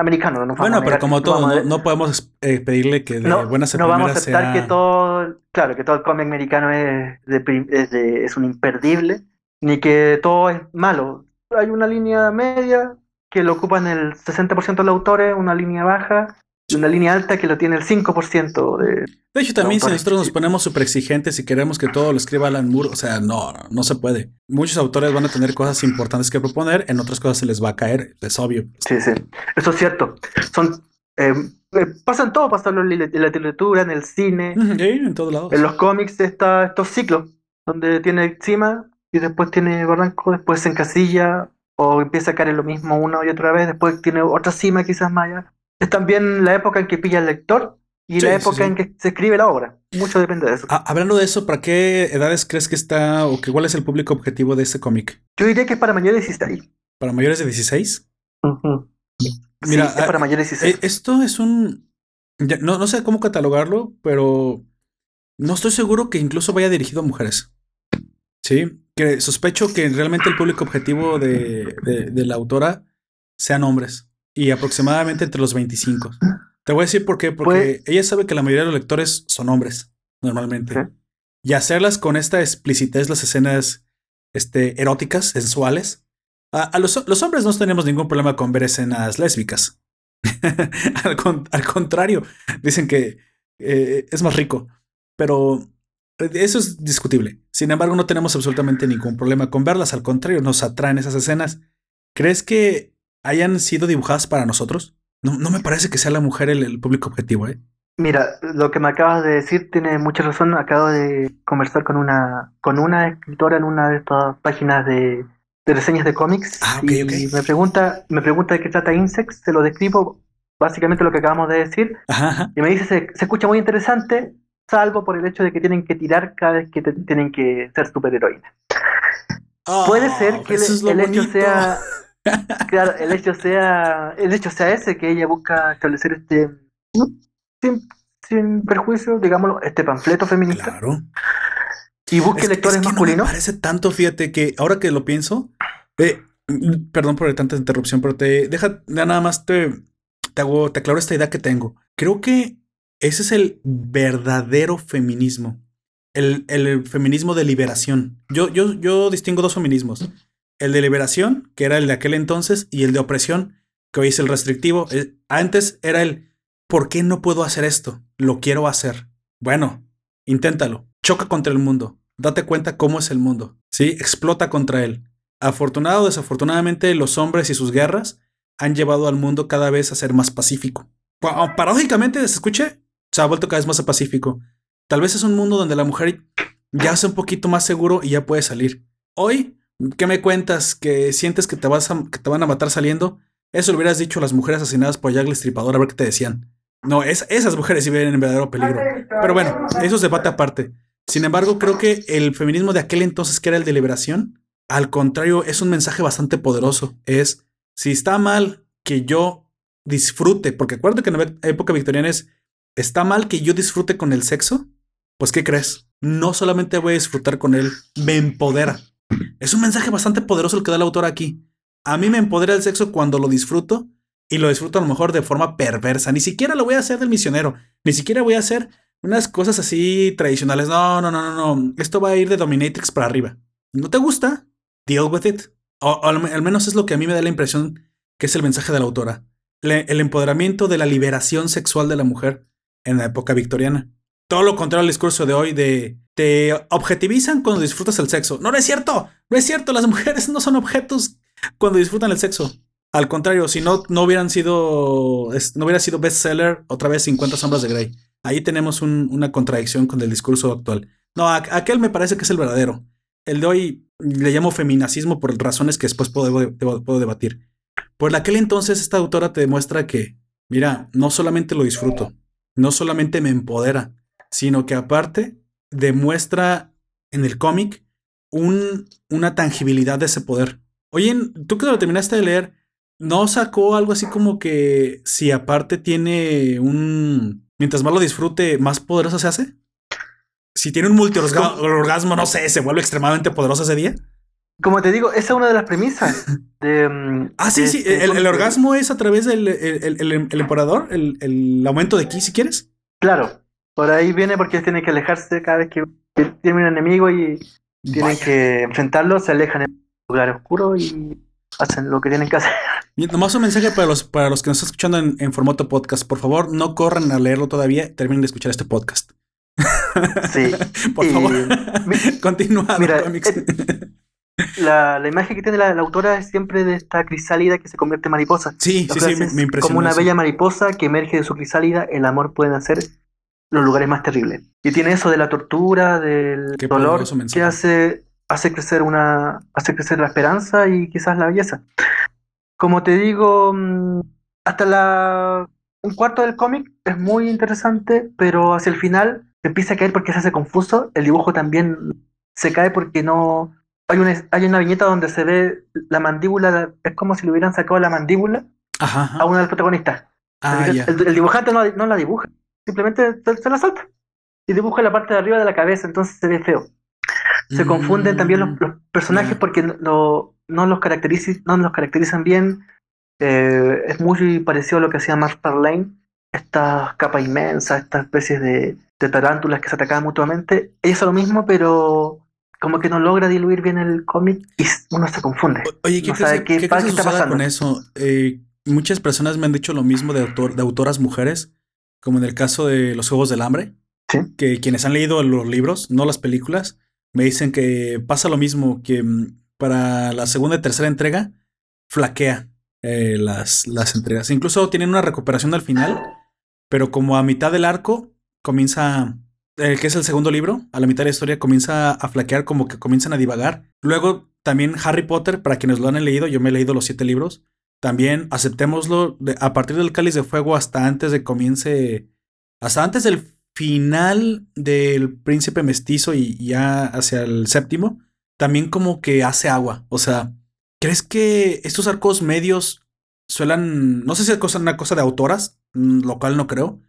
americano. No bueno, pero como todo, no, podemos eh, pedirle que de no, buenas No vamos a aceptar que todo, claro, que todo el cómic americano es, es, es un imperdible, ni que todo es malo. Hay una línea media que lo ocupan el 60% de los autores, una línea baja una línea alta que lo tiene el 5% de... De hecho, también si nosotros nos ponemos súper exigentes y queremos que todo lo escriba Alan Moore, o sea, no, no se puede. Muchos autores van a tener cosas importantes que proponer, en otras cosas se les va a caer, es obvio. Sí, sí, eso es cierto. Son... Eh, eh pasan todo, pasan en la literatura, en el cine, en todos lados. En los cómics está estos ciclos, donde tiene cima y después tiene barranco, después se encasilla, o empieza a caer en lo mismo una y otra vez, después tiene otra cima quizás más allá. Es también la época en que pilla el lector y la época en que se escribe la obra. Mucho depende de eso. Ah, hablando de eso, ¿para qué edades crees que está o que cuál es el público objetivo de este cómic? Yo diría que es para mayores de 16. ¿Para mayores de 16? Mira, es para ah, mayores de 16. Eh, esto es un... no, no sé cómo catalogarlo, pero no estoy seguro que incluso vaya dirigido a mujeres. Sí, que sospecho que realmente el público objetivo de, la autora sean hombres y aproximadamente entre los 25. Te voy a decir por qué, porque pues ella sabe que la mayoría de los lectores son hombres, normalmente. Y hacerlas con esta explicitez, las escenas este, eróticas, sensuales. A, los, hombres no tenemos ningún problema con ver escenas lésbicas. al, contrario, dicen que eh, es más rico. Pero eso es discutible. Sin embargo, no tenemos absolutamente ningún problema con verlas. Al contrario, nos atraen esas escenas. ¿Crees que hayan sido dibujadas para nosotros? No, no me parece que sea la mujer el, público objetivo, ¿eh? Mira, lo que me acabas de decir tiene mucha razón. Acabo de conversar con una, con una escritora en una de estas páginas de, reseñas de cómics. Ah, y me pregunta, me pregunta de qué trata Insects, se lo describo básicamente lo que acabamos de decir. Y me dice, se, se, escucha muy interesante, salvo por el hecho de que tienen que tirar cada vez que tienen que ser superheroínas. Puede ah, ser que el, hecho sea claro, el hecho sea el hecho sea ese que ella busca establecer este sin, sin perjuicio, digámoslo, este panfleto feminista. Claro. Y busque lectores masculinos. me parece tanto, fíjate que ahora que lo pienso, eh, perdón por tanta interrupción, pero te deja, nada más te, te hago, te aclaro esta idea que tengo. Creo que ese es el verdadero feminismo. El, feminismo de liberación. Yo, yo, yo distingo dos feminismos. El de liberación, que era el de aquel entonces, y el de opresión, que hoy es el restrictivo. Eh, antes era el ¿por qué no puedo hacer esto? Lo quiero hacer. Bueno, inténtalo. Choca contra el mundo. Date cuenta cómo es el mundo. ¿Sí? Explota contra él. Afortunado o desafortunadamente, los hombres y sus guerras han llevado al mundo cada vez a ser más pacífico. Paradójicamente, ¿se escuche? se ha vuelto cada vez más pacífico. Tal vez es un mundo donde la mujer ya es un poquito más seguro y ya puede salir. Hoy, ¿qué me cuentas? ¿Que sientes que te, vas que te van a matar saliendo? Eso lo hubieras dicho a las mujeres asesinadas por Jack el Estripador, a ver qué te decían. No, es, esas mujeres sí viven en verdadero peligro. Pero bueno, eso es debate aparte. Sin embargo, creo que el feminismo de aquel entonces, que era el de liberación, al contrario, es un mensaje bastante poderoso. Es, si está mal que yo disfrute, porque acuérdate que en la época victoriana es, ¿Está mal que yo disfrute con el sexo? Pues, ¿qué crees? No solamente voy a disfrutar con él, me empodera. Es un mensaje bastante poderoso el que da el autor aquí. A mí me empodera el sexo cuando lo disfruto y lo disfruto a lo mejor de forma perversa. Ni siquiera lo voy a hacer del misionero. Ni siquiera voy a hacer unas cosas así tradicionales. No, no, no, no, no. Esto va a ir de Dominatrix para arriba. ¿No te gusta? Deal with it. O, al, menos es lo que a mí me da la impresión que es el mensaje de la autora. el empoderamiento de la liberación sexual de la mujer en la época victoriana. Todo lo contrario al discurso de hoy de te objetivizan cuando disfrutas el sexo. No, no es cierto. No es cierto. Las mujeres no son objetos cuando disfrutan el sexo. Al contrario, si no, no hubieran sido, no hubiera sido bestseller otra vez 50 sombras de Grey. Ahí tenemos una contradicción con el discurso actual. No, aquel me parece que es el verdadero. El de hoy le llamo feminacismo por razones que después puedo, puedo debatir. Por aquel entonces esta autora te demuestra que, mira, no solamente lo disfruto, no solamente me empodera, sino que aparte demuestra en el cómic un, una tangibilidad de ese poder. Oye, tú que lo terminaste de leer, ¿no sacó algo así como que si aparte tiene un... Mientras más lo disfrute, más poderoso se hace? Si tiene un multiorgasmo, no sé, se vuelve extremadamente poderoso ese día. Como te digo, esa es una de las premisas. De, mm, ah, sí, sí. Este el, orgasmo es a través del el, el, emperador, el, aumento de ki, si quieres. Claro. Por ahí viene porque tiene que alejarse cada vez que tiene un enemigo y tienen que enfrentarlo, se alejan en lugar oscuro y hacen lo que tienen que hacer. Y nomás un mensaje para los, para los que nos están escuchando en, formato podcast. Por favor, no corran a leerlo todavía. Terminen de escuchar este podcast. Sí. Por favor. Continúa. Mira, eh, la, la, imagen que tiene la, autora es siempre de esta crisálida que se convierte en mariposa. Sí, sí, sí, me, impresiona. Como una bella mariposa que emerge de su crisálida, el amor puede hacer los lugares más terribles. Y tiene eso de la tortura, del dolor, que hace, hace, crecer una, hace crecer la esperanza y quizás la belleza. Como te digo, mm, hasta la, un cuarto del cómic es muy interesante, pero hacia el final empieza a caer porque se hace confuso. El dibujo también se cae porque no... Hay una, hay una viñeta donde se ve la mandíbula, es como si le hubieran sacado la mandíbula a una de las protagonistas. Ah, el, dibujante no, no la dibuja simplemente se, la salta y dibuja la parte de arriba de la cabeza, entonces se ve feo. Se confunden también los, mm, personajes porque no, no, los caracterizan, no los caracterizan bien. Eh, es muy parecido a lo que hacía Mark Lane, esta capa inmensa, estas especies de, de tarántulas que se atacaban mutuamente. Ella es lo mismo, pero como que no logra diluir bien el cómic y uno se confunde. Oye, ¿qué, ¿qué, está pasando con eso? Eh, muchas personas me han dicho lo mismo de, autor, de autoras mujeres como en el caso de los Juegos del Hambre, que quienes han leído los libros, no las películas, me dicen que pasa lo mismo, que mm, para la segunda y tercera entrega flaquea eh, las, las entregas. Incluso tienen una recuperación al final, pero como a mitad del arco comienza, el que es el segundo libro, a la mitad de la historia comienza a flaquear, como que comienzan a divagar. Luego también Harry Potter, para quienes lo han leído, yo me he leído los siete libros, también aceptémoslo a partir del cáliz de fuego hasta antes de comience, hasta antes del final del príncipe mestizo y ya hacia el séptimo, también como que hace agua. O sea, ¿crees que estos arcos medios suelan, no sé si es una cosa de autoras, mm, lo cual no creo,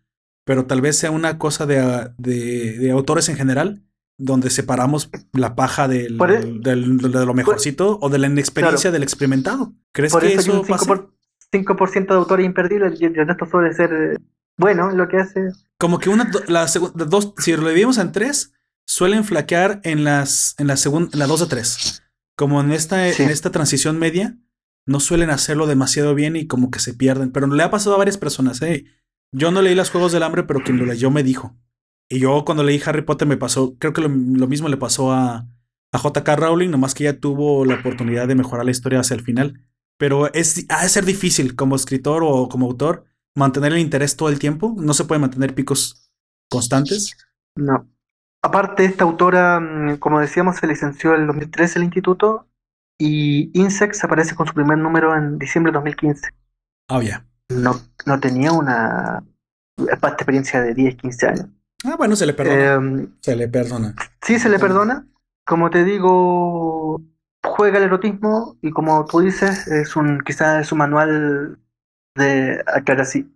pero tal vez sea una cosa de, de autores en general, donde separamos la paja del, e- del, de lo mejorcito o de la inexperiencia del experimentado. ¿Crees que eso, un 5%, de autores imperdibles y el resto suele ser eh, bueno lo que hace. Como que una, la dos, si lo dividimos en tres, suelen flaquear en las, en la segunda, en la dos de tres. Como en esta, en esta transición media, no suelen hacerlo demasiado bien y como que se pierden. Pero le ha pasado a varias personas, ¿eh? Yo no leí los Juegos del Hambre, pero quien lo leyó me dijo. Y yo cuando leí Harry Potter me pasó, creo que lo, mismo le pasó a, a JK Rowling, nomás que ella tuvo la oportunidad de mejorar la historia hacia el final. Pero es, ha de ser difícil como escritor o como autor mantener el interés todo el tiempo. No se puede mantener picos constantes. No. Aparte, esta autora, mm, como decíamos, se licenció en el 2013 en el instituto y Insects aparece con su primer número en diciembre de 2015. Ah, ya. No, no tenía una experiencia de 10, 15 años. Ah, bueno, se le perdona. Em, se le perdona. Sí, se le perdona. Como te digo, juega el erotismo y como tú dices, es un quizás es un manual de,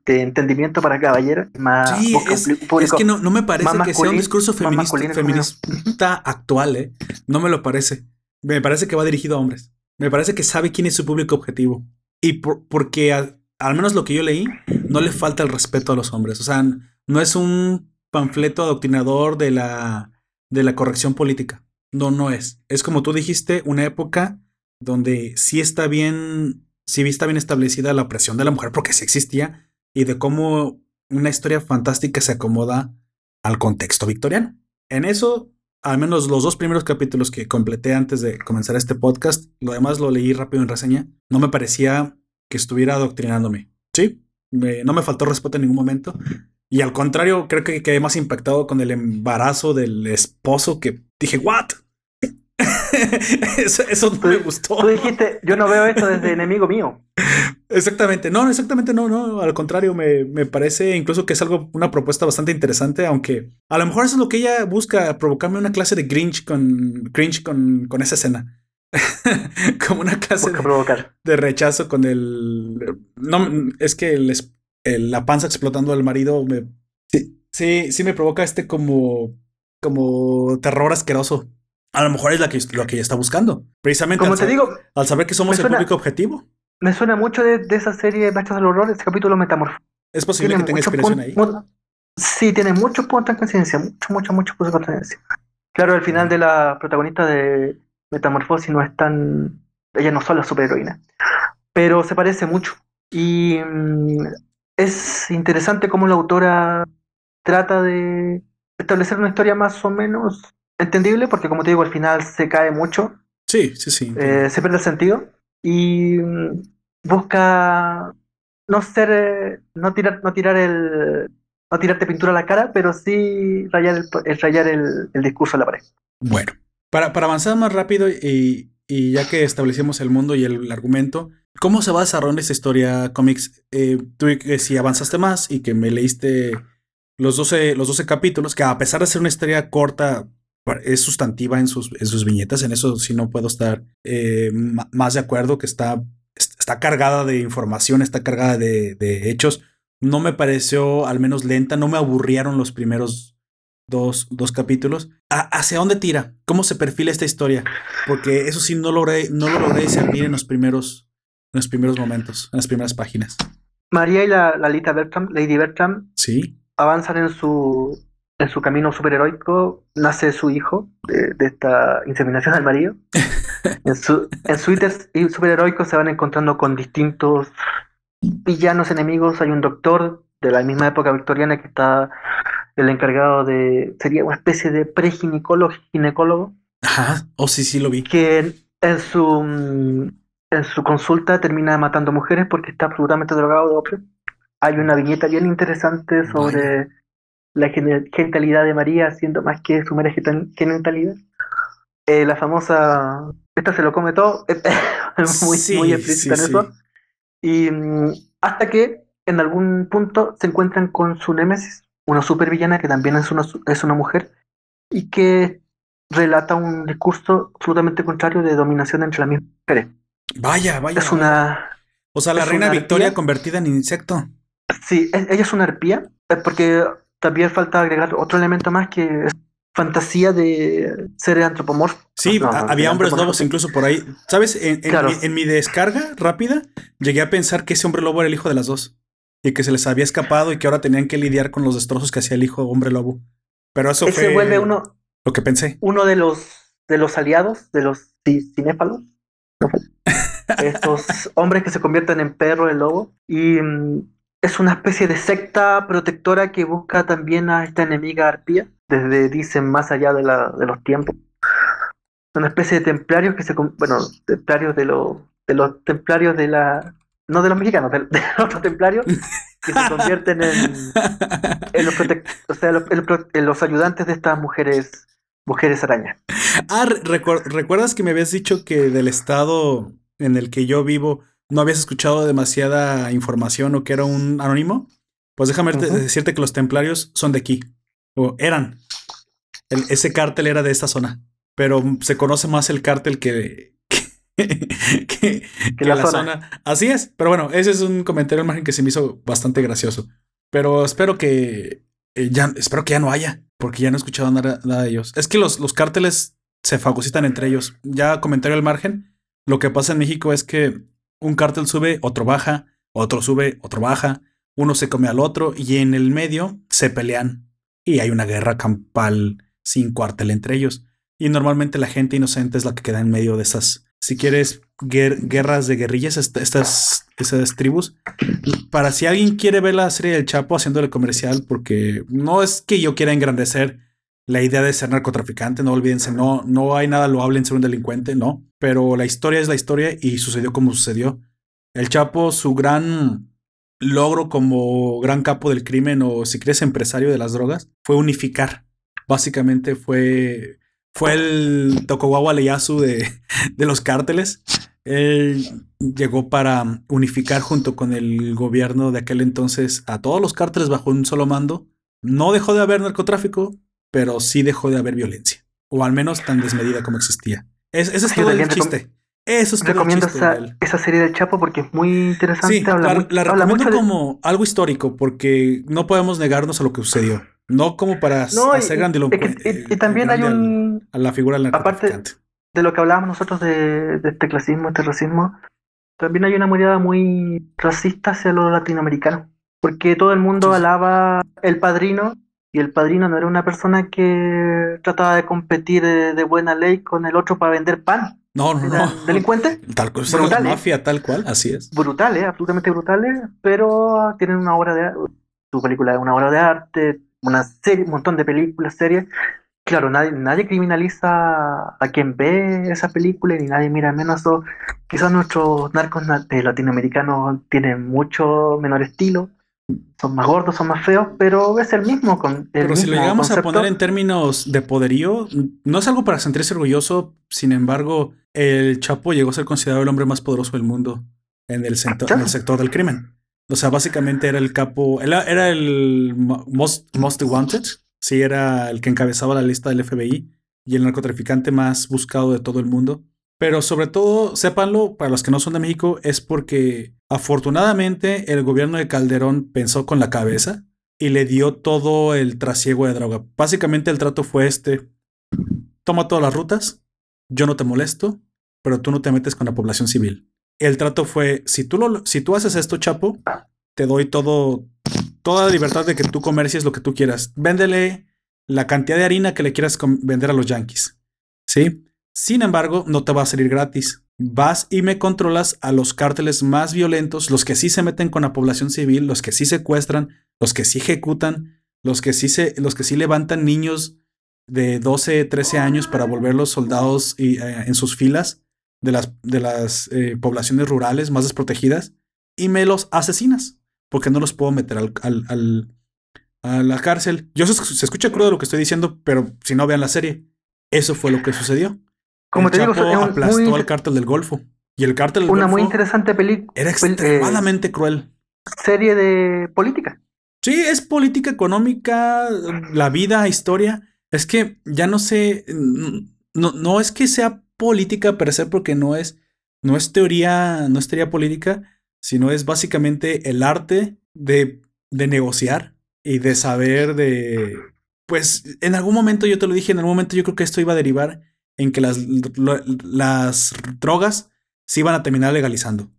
de entendimiento para caballeros, más sí, es, es, que no, no me parece que sea un discurso feminista, feminista actual, ¿eh? No me lo parece. Me parece que va dirigido a hombres. Me parece que sabe quién es su público objetivo. Y por, porque al menos lo que yo leí, no le falta el respeto a los hombres. O sea, no es un panfleto adoctrinador de la, de la corrección política. No, no es. Es como tú dijiste, una época donde sí está bien, sí está bien establecida la opresión de la mujer porque sí existía y de cómo una historia fantástica se acomoda al contexto victoriano. En eso, al menos los dos primeros capítulos que completé antes de comenzar este podcast, lo demás lo leí rápido en reseña, no me parecía que estuviera adoctrinándome. Sí, no me faltó respeto en ningún momento. Y al contrario, creo que quedé más impactado con el embarazo del esposo que dije, ¿what? eso, no me gustó. Tú dijiste, yo no veo esto desde enemigo mío. Exactamente, no, exactamente no, no, al contrario, me, me, parece incluso que es algo, una propuesta bastante interesante, aunque a lo mejor eso es lo que ella busca, provocarme una clase de Grinch con, cringe con, con esa escena. Como una clase de, de, rechazo con el... No, es que el, la panza explotando al marido me... Sí, sí, sí me provoca este como... como terror asqueroso. A lo mejor es la que, lo que ella está buscando. Precisamente Como te digo, al saber que somos el público objetivo. Me suena mucho de, esa serie Machos del Horror, ese capítulo Metamorfo. ¿Es posible que tenga inspiración ahí? Sí, tiene muchos puntos en coincidencia, muchos, muchos, muchos puntos en coincidencia. Claro, el final de la protagonista de Metamorfosis no es tan... Ella no son la superheroína, pero se parece mucho. Y mm, es interesante cómo la autora trata de establecer una historia más o menos entendible, porque como te digo, al final se cae mucho. Sí, sí, sí. Eh, se pierde el sentido. Y mm, busca no ser, eh, no tirar, no tirar el, no tirarte pintura a la cara, pero sí rayar el, rayar el, discurso a la pared. Bueno, para, para avanzar más rápido y, y, ya que establecimos el mundo y el, argumento, ¿cómo se va desarrollando esta historia cómics? Eh, tú que si avanzaste más y que me leíste los 12, los 12 capítulos, que a pesar de ser una historia corta, es sustantiva en sus, en sus viñetas, en eso sí no puedo estar eh, más de acuerdo, que está, está cargada de información, está cargada de, de, hechos. No me pareció al menos lenta, no me aburrieron los primeros dos, dos capítulos. ¿Hacia dónde tira? ¿Cómo se perfila esta historia? Porque eso sí no logré, no lo logré discernir en los primeros, en los primeros momentos, en las primeras páginas. María y la, la Lita Bertram, Lady Bertram, sí. avanzan en su, en su camino superheroico nace su hijo de, esta inseminación al marido. en su, en su superheroico se van encontrando con distintos villanos enemigos. Hay un doctor de la misma época victoriana que está el encargado de. sería una especie de preginecólogo. Ginecólogo. Ajá, oh sí, sí lo vi. Que en su, en su consulta termina matando mujeres porque está absolutamente drogado de opio. Hay una viñeta bien interesante sobre la genitalidad de María siendo más que su mera genitalidad. Eh, la famosa, esta se lo come todo, muy, muy explícita en eso. Y mm, hasta que en algún punto se encuentran con su némesis, una supervillana que también es una, es una mujer y que relata un discurso absolutamente contrario de dominación entre las mismas mujeres. Vaya, vaya. Es una. O sea, la reina Victoria convertida en insecto. Sí, ella es una arpía, porque también falta agregar otro elemento más que es fantasía de ser antropomorfo. Sí, había hombres lobos incluso por ahí. ¿Sabes? En, mi, descarga rápida llegué a pensar que ese hombre lobo era el hijo de las dos. Y que se les había escapado y que ahora tenían que lidiar con los destrozos que hacía el hijo hombre lobo. Pero eso Ese vuelve uno. Lo que pensé. Uno de los, de los aliados, de los cinéfalos. Estos hombres que se convierten en perro, de lobo. Y mm, es una especie de secta protectora que busca también a esta enemiga arpía, desde dicen más allá de, la, de los tiempos. Una especie de templarios que se. Bueno, templarios de, los de los templarios de la. No de los mexicanos, de, los otros templarios que se convierten en, en los, o sea, en los ayudantes de estas mujeres mujeres arañas. Ah, ¿recuerdas que me habías dicho que del estado en el que yo vivo no habías escuchado demasiada información o que era un anónimo, pues déjame decirte que los templarios son de aquí, o eran. ese cártel era de esta zona, pero se conoce más el cártel que, que, la, zona. Así es. Pero bueno, ese es un comentario al margen que se me hizo bastante gracioso. Pero espero que eh, ya, espero que ya no haya, porque ya no he escuchado nada, de ellos. Es que los, los cárteles se fagocitan entre ellos. Ya comentario al margen. Lo que pasa en México es que un cártel sube, otro baja, otro sube, otro baja, uno se come al otro y en el medio se pelean y hay una guerra campal sin cuartel entre ellos. Y normalmente la gente inocente es la que queda en medio de esas, si quieres, guerras de guerrillas, estas, tribus. Para si alguien quiere ver la serie del Chapo haciéndole comercial, porque no es que yo quiera engrandecer la idea de ser narcotraficante, no olvídense, no, no hay nada loable en ser un delincuente, no. Pero la historia es la historia y sucedió como sucedió. El Chapo, su gran logro como gran capo del crimen o si quieres empresario de las drogas, fue unificar. Básicamente fue, fue el Tokugawa Ieyasu de, de los cárteles. Él llegó para unificar junto con el gobierno de aquel entonces a todos los cárteles bajo un solo mando. No dejó de haber narcotráfico, pero sí dejó de haber violencia. O al menos tan desmedida como existía. Es, ese es todo el chiste. Eso es Recomiendo esa, esa, serie del Chapo porque es muy interesante. Sí, la, recomiendo como algo histórico porque no podemos negarnos a lo que sucedió. No como para hacer grande lo y, también hay un. a la figura del Aparte de lo que hablábamos nosotros de, de este clasismo, este racismo, también hay una mirada muy racista hacia los latinoamericanos. Porque todo el mundo alaba el padrino y el padrino no era una persona que trataba de competir de buena ley con el otro para vender pan. No, no, no. ¿Delincuente? Tal cual, la mafia, tal cual, así es. Brutales, absolutamente brutales, pero tienen una obra de su película es una obra de arte, una serie, un montón de películas, series. Claro, nadie, nadie criminaliza a quien ve esa película ni nadie mira menos. O quizás nuestros narcos eh, latinoamericanos tienen mucho menor estilo, son más gordos, son más feos, pero es el mismo. Con pero si lo llegamos a poner en términos de poderío, no es algo para sentirse orgulloso. Sin embargo, el Chapo llegó a ser considerado el hombre más poderoso del mundo en el, en el sector del crimen. O sea, básicamente era el capo, era, era el most, most wanted. Sí, era el que encabezaba la lista del FBI y el narcotraficante más buscado de todo el mundo. Pero sobre todo, sépanlo, para los que no son de México, es porque afortunadamente el gobierno de Calderón pensó con la cabeza y le dio todo el trasiego de droga. Básicamente el trato fue este, toma todas las rutas, yo no te molesto, pero tú no te metes con la población civil. El trato fue, si tú, lo, si tú haces esto, Chapo, te doy todo, toda la libertad de que tú comercies lo que tú quieras. Véndele la cantidad de harina que le quieras vender a los yankees. ¿Sí? Sin embargo, no te va a salir gratis. Vas y me controlas a los cárteles más violentos, los que sí se meten con la población civil, los que sí secuestran, los que sí ejecutan, los que sí, se, los que sí levantan niños de 12, 13 años para volverlos soldados eh, en sus filas de las, de las eh, poblaciones rurales más desprotegidas y me los asesinas porque no los puedo meter al, a la cárcel. Yo se, se escucha crudo lo que estoy diciendo, pero si no vean la serie, eso fue lo que sucedió. Como te digo, aplastó al cártel del Golfo. Y el cártel del Una muy interesante película. Era extremadamente cruel. Serie de política. Sí, es política económica, la vida, historia. Es que ya no sé. No, no es que sea política per se, porque no es, no es teoría, no es teoría política, sino es básicamente el arte de, de negociar y de saber de. Pues en algún momento yo te lo dije, en algún momento yo creo que esto iba a derivar en que las, las drogas se iban a terminar legalizando.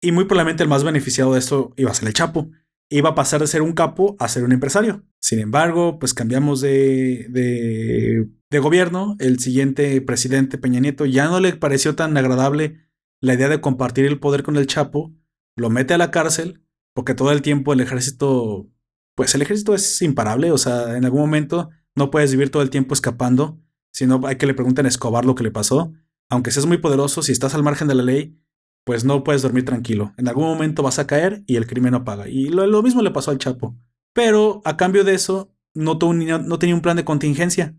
Y muy probablemente el más beneficiado de esto iba a ser el Chapo. Iba a pasar de ser un capo a ser un empresario. Sin embargo, pues cambiamos de, de, de gobierno. El siguiente presidente, Peña Nieto, ya no le pareció tan agradable la idea de compartir el poder con el Chapo. Lo mete a la cárcel porque todo el tiempo el ejército, pues el ejército es imparable. O sea, en algún momento no puedes vivir todo el tiempo escapando si no, hay que le pregunten a Escobar lo que le pasó. Aunque seas muy poderoso, si estás al margen de la ley, pues no puedes dormir tranquilo. En algún momento vas a caer y el crimen no paga. Y lo, mismo le pasó al Chapo. Pero a cambio de eso, no, no tenía un plan de contingencia.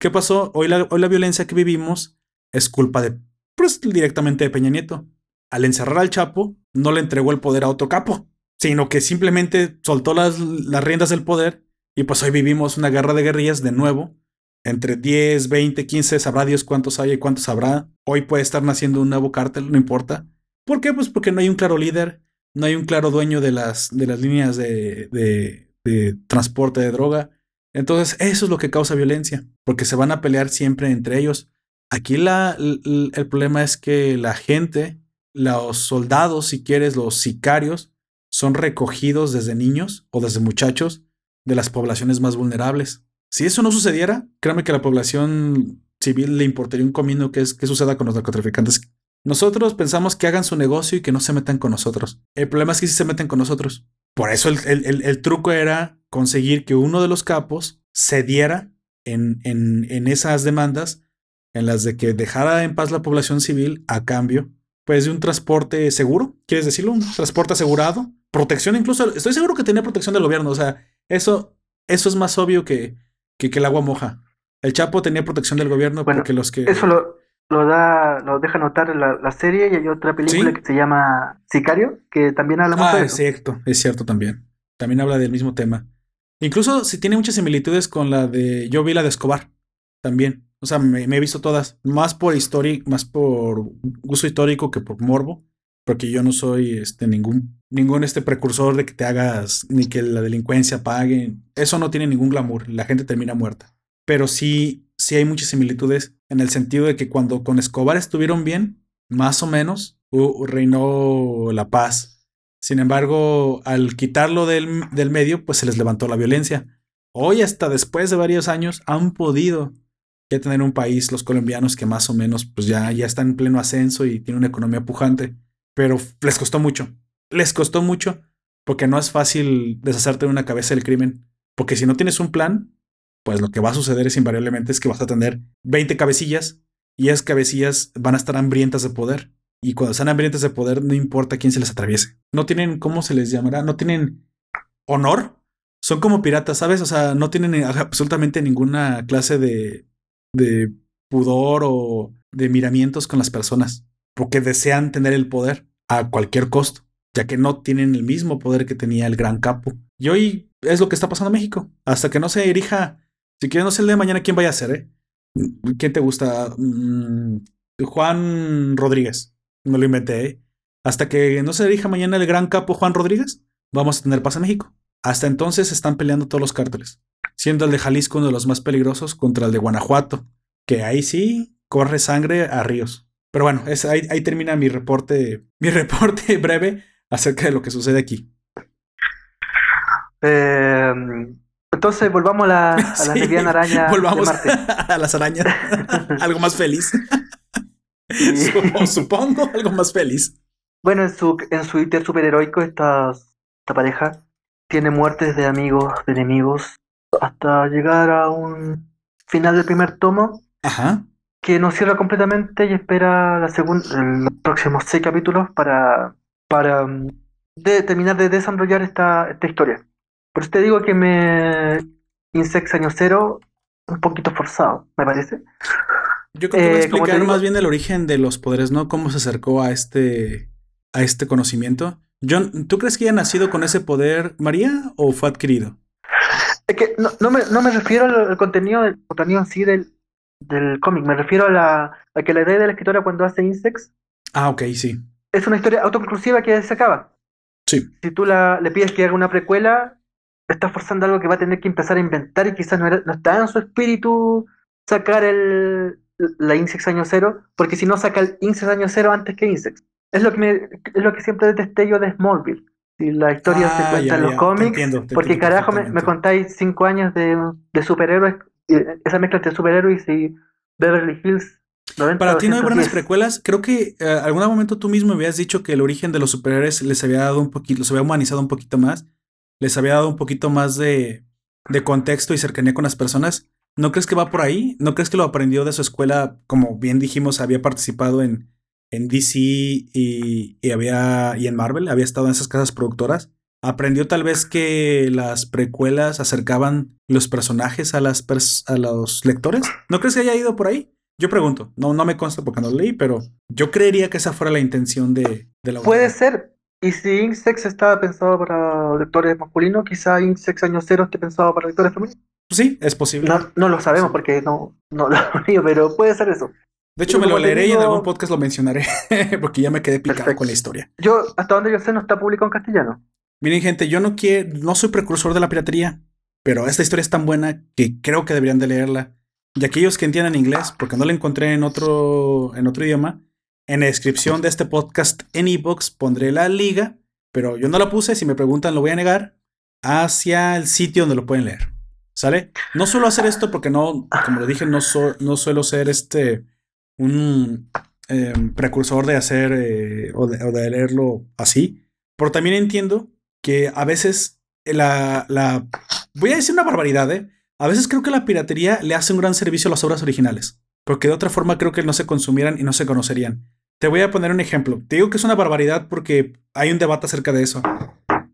¿Qué pasó? Hoy la, hoy la violencia que vivimos es culpa de, pues, directamente de Peña Nieto. Al encerrar al Chapo, no le entregó el poder a otro capo, sino que simplemente soltó las, las riendas del poder y pues hoy vivimos una guerra de guerrillas de nuevo entre 10, 20, 15, sabrá Dios cuántos hay y cuántos habrá. Hoy puede estar naciendo un nuevo cártel, no importa. ¿Por qué? Pues porque no hay un claro líder, no hay un claro dueño de las, de las líneas de, de, transporte de droga. Entonces, eso es lo que causa violencia, porque se van a pelear siempre entre ellos. Aquí la, el problema es que la gente, los soldados, si quieres, los sicarios, son recogidos desde niños o desde muchachos de las poblaciones más vulnerables. Si eso no sucediera, créame que a la población civil le importaría un comino qué, es, suceda con los narcotraficantes. Nosotros pensamos que hagan su negocio y que no se metan con nosotros. El problema es que sí se meten con nosotros. Por eso el, el, el truco era conseguir que uno de los capos cediera en, en, en esas demandas, en las de que dejara en paz la población civil a cambio, pues de un transporte seguro, ¿quieres decirlo? Un transporte asegurado, protección incluso, estoy seguro que tenía protección del gobierno, o sea, eso, eso es más obvio que, que, que el agua moja. El Chapo tenía protección del gobierno Bueno, porque los que... Eso lo, lo da, lo deja notar la, la serie y hay otra película Sí. que se llama Sicario, que también habla mucho Ah, de es eso. cierto, es cierto también. También habla del mismo tema. Incluso si tiene muchas similitudes con la de. Yo vi la de Escobar también. O sea, me, me he visto todas. Más por historia, más por gusto histórico que por morbo. Porque yo no soy este, ningún, ningún este precursor de que te hagas ni que la delincuencia pague. Eso no tiene ningún glamour. La gente termina muerta. Pero sí, sí hay muchas similitudes en el sentido de que cuando con Escobar estuvieron bien, más o menos, hu- reinó la paz. Sin embargo, al quitarlo del, del medio, pues se les levantó la violencia. Hoy, hasta después de varios años, han podido ya tener un país, los colombianos, que más o menos, pues ya, ya están en pleno ascenso y tienen una economía pujante. Pero les costó mucho. Les costó mucho porque no es fácil deshacerte de una cabeza del crimen. Porque si no tienes un plan, pues lo que va a suceder es invariablemente es que vas a tener 20 cabecillas y esas cabecillas van a estar hambrientas de poder. Y cuando están hambrientas de poder, no importa quién se les atraviese. No tienen, ¿cómo se les llamará? No tienen honor. Son como piratas, ¿sabes? O sea, no tienen absolutamente ninguna clase de, de pudor o de miramientos con las personas. Porque desean tener el poder a cualquier costo, ya que no tienen el mismo poder que tenía el gran capo. Y hoy es lo que está pasando en México. Hasta que no se erija, si quieres, no sé el de mañana quién vaya a ser, ¿eh? ¿Quién te gusta? Mm, Juan Rodríguez. Me lo inventé, ¿eh? Hasta que no se erija mañana el gran capo Juan Rodríguez, vamos a tener paz en México. Hasta entonces están peleando todos los cárteles, siendo el de Jalisco uno de los más peligrosos contra el de Guanajuato, que ahí sí corre sangre a ríos. Pero bueno, es, ahí, ahí termina mi reporte, mi reporte breve acerca de lo que sucede aquí. Eh, entonces volvamos a la, a Sí, araña Volvamos de Marte. a las arañas. algo más feliz. Supongo algo más feliz. Bueno, en su, en su íter superheroico, esta, esta pareja tiene muertes de amigos, de enemigos, hasta llegar a un final del primer tomo Ajá. Que no cierra completamente y espera la los próximos seis capítulos para, para mm, de- terminar de desarrollar esta, esta historia. Por eso te digo que me Insects Año Cero un poquito forzado, me parece. Yo creo que va a Eh, explicar digo- más bien el origen de los poderes, ¿no? Cómo se acercó a este, a este conocimiento. John, ¿tú crees que haya nacido con ese poder María o fue adquirido? Es que no, no me, no me refiero al, al contenido del contenido en sí del, del cómic, me refiero a la a que la idea de la escritora cuando hace Insects Ah, ok, sí. es una historia autoconclusiva que se acaba. Sí. Si tú la, le pides que haga una precuela, estás forzando algo que va a tener que empezar a inventar y quizás no, era- no está en su espíritu sacar el, la Insects año cero, porque si no saca el Insects año cero antes que Insects. Es lo que, me, es lo que siempre detesté yo de Smallville. Si la historia se Ah, cuenta ya, en los ya, te cómics, entiendo, te porque entiendo carajo me, me contáis cinco años de, de superhéroes, esa mezcla entre superhéroes y Beverly Hills 90 Para ti no hay buenas 210. precuelas. Creo que eh, algún momento tú mismo habías dicho que el origen de los superhéroes les había dado un poquito, los había humanizado un poquito más, les había dado un poquito más de, de contexto y cercanía con las personas. ¿No crees que va por ahí? ¿No crees que lo aprendió de su escuela? Como bien dijimos, había participado en, en DC y, y había y en Marvel, había estado en esas casas productoras. Aprendió tal vez que las precuelas acercaban los personajes a, las pers- a los lectores. ¿No crees que haya ido por ahí? Yo pregunto, no, no me consta porque no lo leí, pero yo creería que esa fuera la intención de, de la Puede ser. Y si Insects estaba pensado para lectores masculinos, quizá Insects año cero esté pensado para lectores femeninos. Pues sí, es posible. No, no lo sabemos porque no, no lo he pero puede ser eso. De hecho, me lo leeré y en algún podcast lo mencionaré, porque ya me quedé picado con la historia. Yo, hasta donde yo sé, no está publicado en castellano. Miren, gente, yo no quiero, no soy precursor de la piratería, pero esta historia es tan buena que creo que deberían de leerla. Y aquellos que entiendan inglés, porque no la encontré en otro, en otro idioma, en la descripción de este podcast en ebox pondré la liga, pero yo no la puse, si me preguntan lo voy a negar, hacia el sitio donde lo pueden leer. ¿Sale? No suelo hacer esto porque no, como lo dije, no, no suelo ser este un em, precursor de hacer eh, o, de, leerlo así. Pero también entiendo que a veces la, la... Voy a decir una barbaridad, ¿eh? A veces creo que la piratería le hace un gran servicio a las obras originales. Porque de otra forma creo que no se consumieran y no se conocerían. Te voy a poner un ejemplo. Te digo que es una barbaridad porque hay un debate acerca de eso.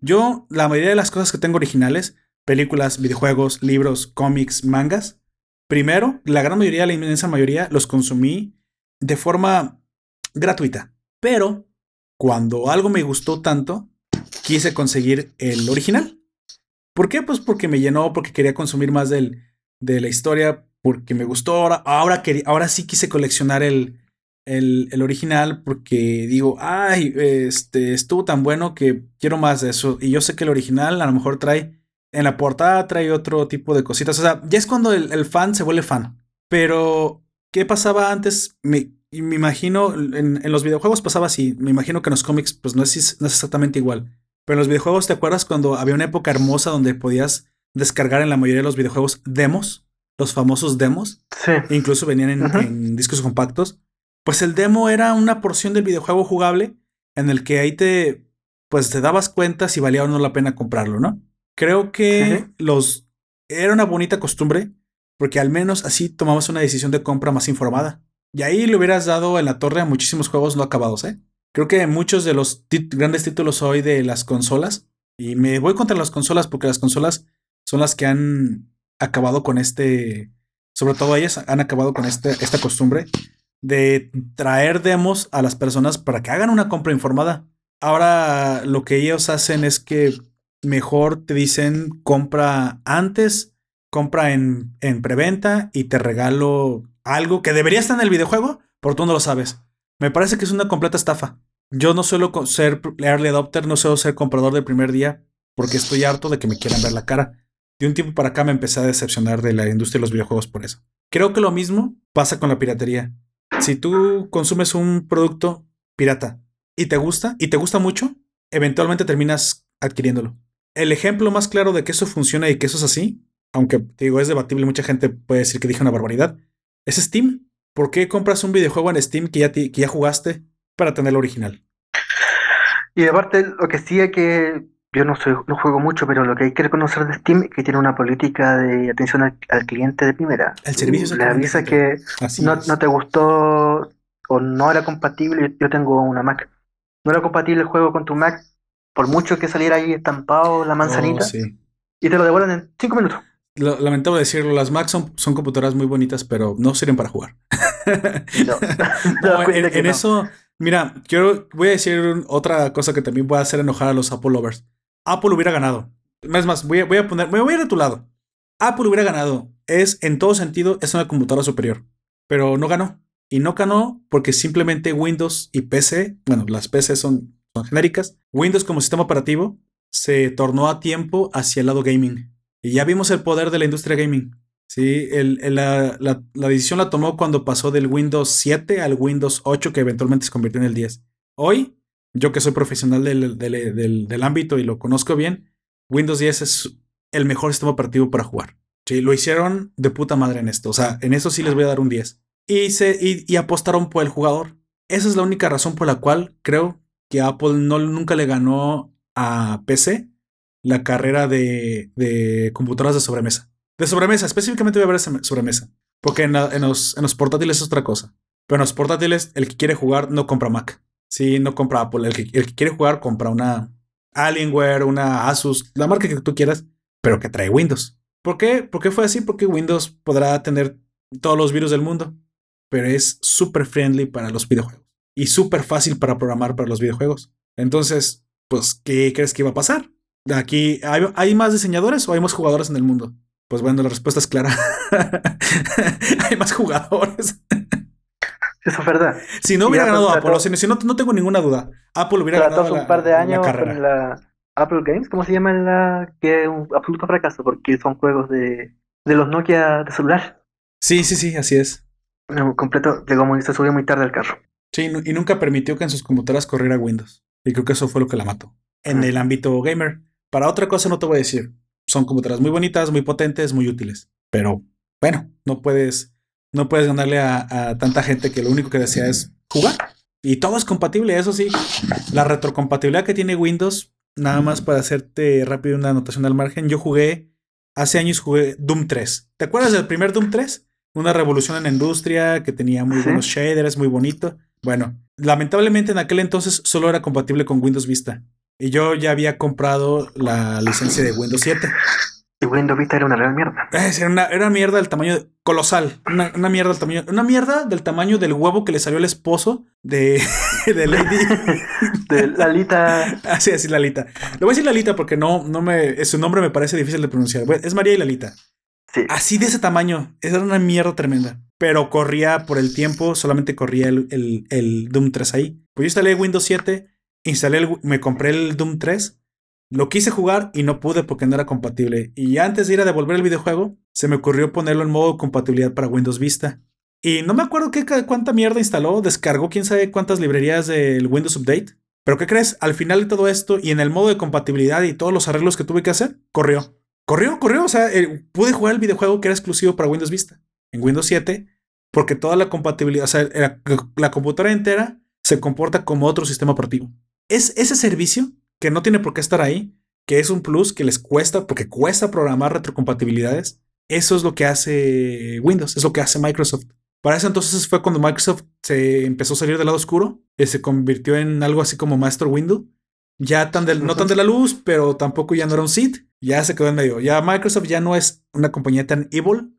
Yo, la mayoría de las cosas que tengo originales, películas, videojuegos, libros, cómics, mangas, primero, la gran mayoría, la inmensa mayoría, los consumí de forma gratuita. Pero cuando algo me gustó tanto, quise conseguir el original. ¿Por qué? Pues porque me llenó, porque quería consumir más del, de la historia, porque me gustó. Ahora, ahora, ahora sí quise coleccionar el, el, el, original porque digo, ay, este estuvo tan bueno que quiero más de eso. Y yo sé que el original a lo mejor trae, en la portada trae otro tipo de cositas. O sea, ya es cuando el, el fan se vuelve fan. Pero ¿Qué pasaba antes? Me, me imagino, en, los videojuegos pasaba así. Me imagino que en los cómics, pues no es, no es exactamente igual. Pero en los videojuegos, ¿te acuerdas cuando había una época hermosa donde podías descargar en la mayoría de los videojuegos demos? Los famosos demos. Sí. incluso venían en, discos compactos. Pues el demo era una porción del videojuego jugable en el que ahí te, pues te dabas cuenta si valía o no la pena comprarlo, ¿no? Creo que los era una bonita costumbre porque al menos así tomamos una decisión de compra más informada. Y ahí le hubieras dado en la torre a muchísimos juegos no acabados, ¿eh? Creo que muchos de los grandes títulos hoy de las consolas, y me voy contra las consolas porque las consolas son las que han acabado con este, sobre todo ellas han acabado con este, esta costumbre de traer demos a las personas para que hagan una compra informada. Ahora lo que ellos hacen es que mejor te dicen compra antes compra en, en preventa y te regalo algo que debería estar en el videojuego, pero tú no lo sabes. Me parece que es una completa estafa. Yo no suelo ser early adopter, no suelo ser comprador del primer día, porque estoy harto de que me quieran ver la cara. De un tiempo para acá me empecé a decepcionar de la industria de los videojuegos por eso. Creo que lo mismo pasa con la piratería. Si tú consumes un producto pirata y te gusta, y te gusta mucho, eventualmente terminas adquiriéndolo. El ejemplo más claro de que eso funciona y que eso es así aunque digo, es debatible, mucha gente puede decir que dije una barbaridad, es Steam. ¿Por qué compras un videojuego en Steam que ya, que ya jugaste para tenerlo original? Y aparte, lo que sí es que yo no, soy, no juego mucho, pero lo que hay que reconocer de Steam es que tiene una política de atención al, cliente de primera. El servicio Le avisa que no, no, te gustó o no era compatible. Yo tengo una Mac. No era compatible el juego con tu Mac, por mucho que saliera ahí estampado la manzanita. Oh, y te lo devuelven en 5 minutos lamentable decirlo, las Macs son, son, computadoras muy bonitas, pero no sirven para jugar. No, en, eso, mira, quiero, voy a decir otra cosa que también voy a hacer enojar a los Apple lovers. Apple hubiera ganado. Es más, voy a, voy a poner, me voy a ir de tu lado. Apple hubiera ganado. Es, en todo sentido, es una computadora superior. Pero no ganó. Y no ganó porque simplemente Windows y PC, bueno, las PC son, son genéricas. Windows como sistema operativo se tornó a tiempo hacia el lado gaming. Y ya vimos el poder de la industria gaming. Sí, el, la, la, decisión la tomó cuando pasó del Windows 7 al Windows 8, que eventualmente se convirtió en el 10. Hoy, yo que soy profesional del, del, del, ámbito y lo conozco bien, Windows 10 es el mejor sistema operativo para jugar. Sí, lo hicieron de puta madre en esto. O sea, en eso sí les voy a dar un 10. Y, se, y apostaron por el jugador. Esa es la única razón por la cual creo que Apple no, nunca le ganó a PC la carrera de, de computadoras de sobremesa. De sobremesa, específicamente voy a ver esa sobremesa. Porque en, los, en los portátiles es otra cosa. Pero en los portátiles, el que quiere jugar no compra Mac. Sí, no compra Apple. El que, el que quiere jugar compra una Alienware, una Asus, la marca que tú quieras, pero que trae Windows. ¿Por qué? ¿Por qué fue así? Porque Windows podrá tener todos los virus del mundo, pero es súper friendly para los videojuegos y súper fácil para programar para los videojuegos. Entonces, pues, ¿qué crees que iba a pasar? Aquí, ¿hay, más diseñadores o hay más jugadores en el mundo? Pues bueno, la respuesta es clara. Hay más jugadores. Eso es verdad. Si no hubiera ganado Apple, si, no, no tengo ninguna duda, Apple hubiera ganado un par de años con la Apple Games, ¿cómo se llama la que es un absoluto fracaso porque son juegos de, de los Nokia de celular. Sí, sí, sí, así es. completo, llegó muy, se subió muy tarde al carro. Sí, y nunca permitió que en sus computadoras corriera Windows. Y creo que eso fue lo que la mató. En el ámbito gamer. Para otra cosa no te voy a decir. Son computadoras muy bonitas, muy potentes, muy útiles. Pero bueno, no puedes, no puedes ganarle a, tanta gente que lo único que desea es jugar. Y todo es compatible, eso sí. La retrocompatibilidad que tiene Windows, nada más para hacerte rápido una anotación al margen. Yo jugué, hace años jugué Doom 3. ¿Te acuerdas del primer Doom 3? Una revolución en la industria que tenía muy buenos shaders, muy bonito. Bueno, lamentablemente en aquel entonces solo era compatible con Windows Vista. Y yo ya había comprado la licencia de Windows 7. Y Windows Vista era una real mierda. era, una, era mierda del tamaño colosal. Una, mierda del tamaño. Una mierda del tamaño del huevo que le salió al esposo de, de Lady. de Lalita. Así, así, Lalita. Le voy a decir Lalita porque no, no me. Su nombre me parece difícil de pronunciar. Es María y Lalita. Sí. Así de ese tamaño. Era una mierda tremenda. Pero corría por el tiempo, solamente corría el, el, el Doom 3 ahí. Pues yo instalé Windows 7 instalé el, me compré el Doom 3, lo quise jugar y no pude porque no era compatible. Y antes de ir a devolver el videojuego, se me ocurrió ponerlo en modo compatibilidad para Windows Vista. Y no me acuerdo qué, cuánta mierda instaló, descargó quién sabe cuántas librerías del Windows Update. Pero ¿qué crees? Al final de todo esto y en el modo de compatibilidad y todos los arreglos que tuve que hacer, corrió. Corrió, corrió. O sea, eh, pude jugar el videojuego que era exclusivo para Windows Vista. En Windows 7, porque toda la compatibilidad, o sea, la computadora entera se comporta como otro sistema operativo es ese servicio que no tiene por qué estar ahí, que es un plus que les cuesta, porque cuesta programar retrocompatibilidades. Eso es lo que hace Windows, es lo que hace Microsoft. Para eso entonces fue cuando Microsoft se empezó a salir del lado oscuro y se convirtió en algo así como Master Windows. Ya tan no tan de la luz, pero tampoco ya no era un Sith. Ya se quedó en medio. Ya Microsoft ya no es una compañía tan evil.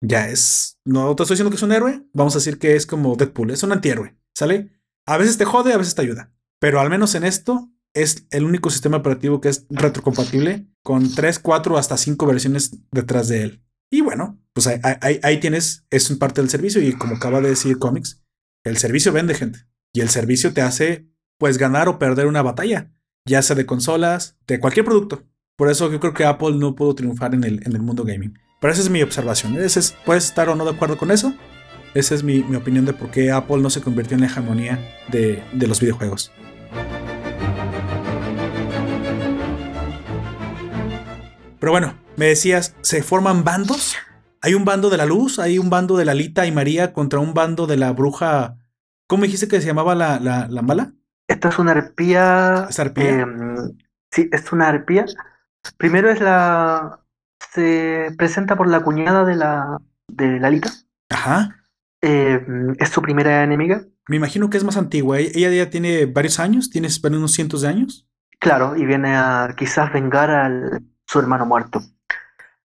Ya es. No te estoy diciendo que es un héroe. Vamos a decir que es como Deadpool. Es un antihéroe. ¿Sale? A veces te jode, a veces te ayuda. Pero al menos en esto es el único sistema operativo que es retrocompatible con 3, 4 hasta 5 versiones detrás de él. Y bueno, pues ahí, tienes, es parte del servicio y como acaba de decir Comics, el servicio vende gente y el servicio te hace pues ganar o perder una batalla, ya sea de consolas, de cualquier producto. Por eso yo creo que Apple no pudo triunfar en el, en el mundo gaming. Pero esa es mi observación. es, puedes estar o no de acuerdo con eso. Esa es mi, opinión de por qué Apple no se convirtió en la hegemonía de los videojuegos. Pero bueno, me decías, ¿se forman bandos? Hay un bando de la luz, hay un bando de la Lita y María contra un bando de la bruja. ¿Cómo dijiste que se llamaba la, la, mala? Esto es una arpía. ¿Es arpía? Em, sí, es una arpía. Primero es la. Se presenta por la cuñada de la, de la Lita. Ajá. Em, es su primera enemiga. Me imagino que es más antigua. E-, ella ya tiene varios años, tiene unos cientos de años. Claro, y viene a quizás vengar al, su hermano muerto.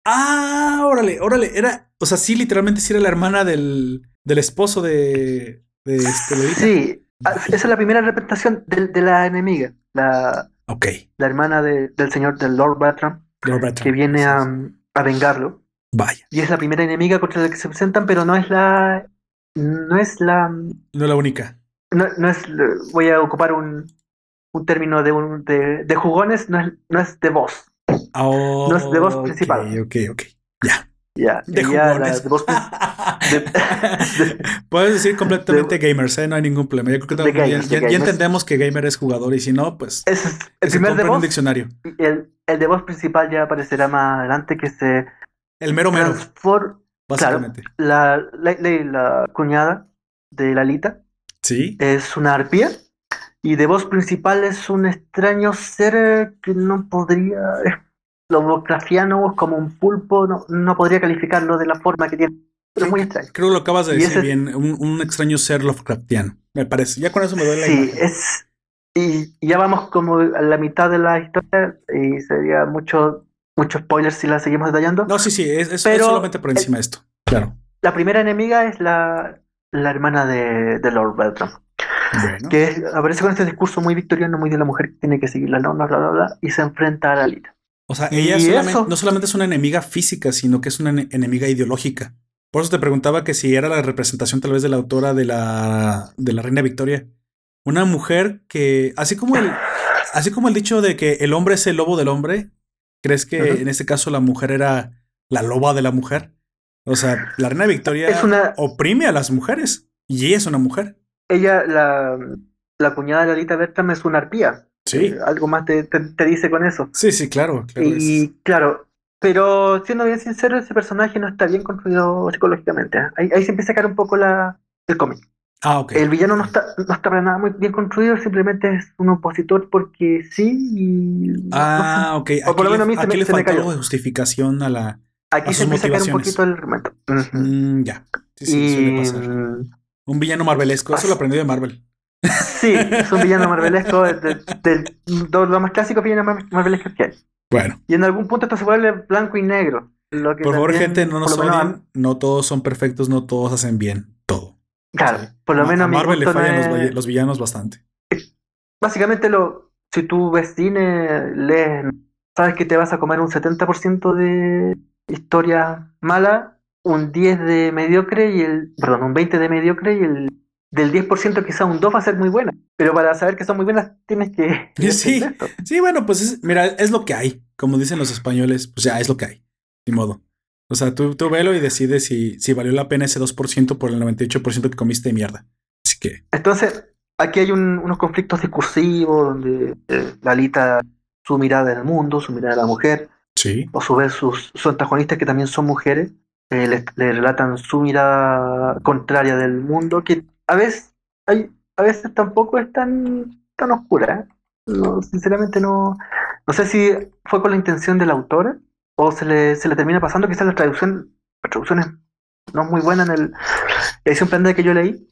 Ah, órale, órale. Era, o sea, sí, literalmente sí era la hermana del, del esposo de, de este Sí, ah, esa es la primera representación de, la enemiga. La, okay. la hermana del señor, del Lord Bertram, que viene a, a, vengarlo. Vaya. Y es la primera enemiga contra la que se presentan, pero no es la. No es la. No es la única. No, no es. Voy a ocupar un, un término de, un, de, de jugones, no es, no es de voz no es de voz principal. Ok, ok, Ya. Ya, de jugones. Puedes decir completamente gamers, ¿eh? no hay ningún problema. Yo creo que ya, entendemos que gamer es jugador y si no, pues es, el primer de voz, un diccionario. El, el, de voz principal ya aparecerá más adelante que se el mero mero. básicamente. la, la, la, cuñada de Lalita sí. es una arpía y de voz principal es un extraño ser que no podría Lovecraftiano como un pulpo, no, no podría calificarlo de la forma que tiene. Pero es muy extraño. Creo que lo acabas de decir bien, un, extraño ser Lovecraftiano, me parece. Ya con eso me duele Sí, es. Y ya vamos como a la mitad de la historia y sería mucho, mucho spoiler si la seguimos detallando. No, sí, sí, es, solamente por encima de esto. Claro. La primera enemiga es la, la hermana de, de Lord Beltram. Que aparece con este discurso muy victoriano, muy de la mujer que tiene que seguir la norma, bla, bla, bla, y se enfrenta a la Lita. O sea, ella no solamente es una enemiga física, sino que es una enemiga ideológica. Por eso te preguntaba que si era la representación tal vez de la autora de la, de la reina Victoria. Una mujer que, así como el, así como el dicho de que el hombre es el lobo del hombre, ¿crees que en este caso la mujer era la loba de la mujer? O sea, la reina Victoria oprime a las mujeres y ella es una mujer. Ella, la, la cuñada de Lalita Bertram es una arpía. Sí. Eh, algo más te, te, dice con eso. Sí, sí, claro. y claro, pero siendo bien sincero, ese personaje no está bien construido psicológicamente. ¿eh? Ahí, ahí, se empieza a caer un poco la, el cómic. Ah, ok. El villano no está, no está para nada muy bien construido, simplemente es un opositor porque sí. Y, ah, ok. Aquí por lo menos a mí se, le faltó algo de justificación a la. Aquí se empieza a caer un poquito el argumento. Mm, ya. Sí, sí, suele pasar. Un villano marvelesco, eso lo aprendí de Marvel. Sí, es un villano marvelesco de, lo más clásico villanos marvelescos que hay. Bueno. Y en algún punto esto se vuelve blanco y negro. por favor, gente, no nos odien. No todos son perfectos, no todos hacen bien todo. Claro, por lo menos a Marvel le fallan los, villanos bastante. Básicamente, lo, si tú ves cine, lees, sabes que te vas a comer un 70% de historia mala, un 10 de mediocre y el, perdón, un 20 de mediocre y el del 10% quizá un 2 va a ser muy buena. Pero para saber que son muy buenas tienes que... Sí, sí bueno, pues mira, es lo que hay. Como dicen los españoles, pues ya es lo que hay. Ni modo. O sea, tú, tú velo y decides si, si valió la pena ese 2% por el 98% que comiste de mierda. Así que... Entonces, aquí hay unos conflictos discursivos donde eh, Lalita, su mirada del mundo, su mirada de la mujer, sí. o su vez sus, antagonistas que también son mujeres, eh, le, relatan su mirada contraria del mundo, que a veces, hay, a veces tampoco es tan, tan oscura. ¿eh? No, sinceramente no. No sé si fue con la intención de la autora o se le, se le termina pasando. Quizás la traducción, la traducción es, no es muy buena en el, la edición Planeta que yo leí.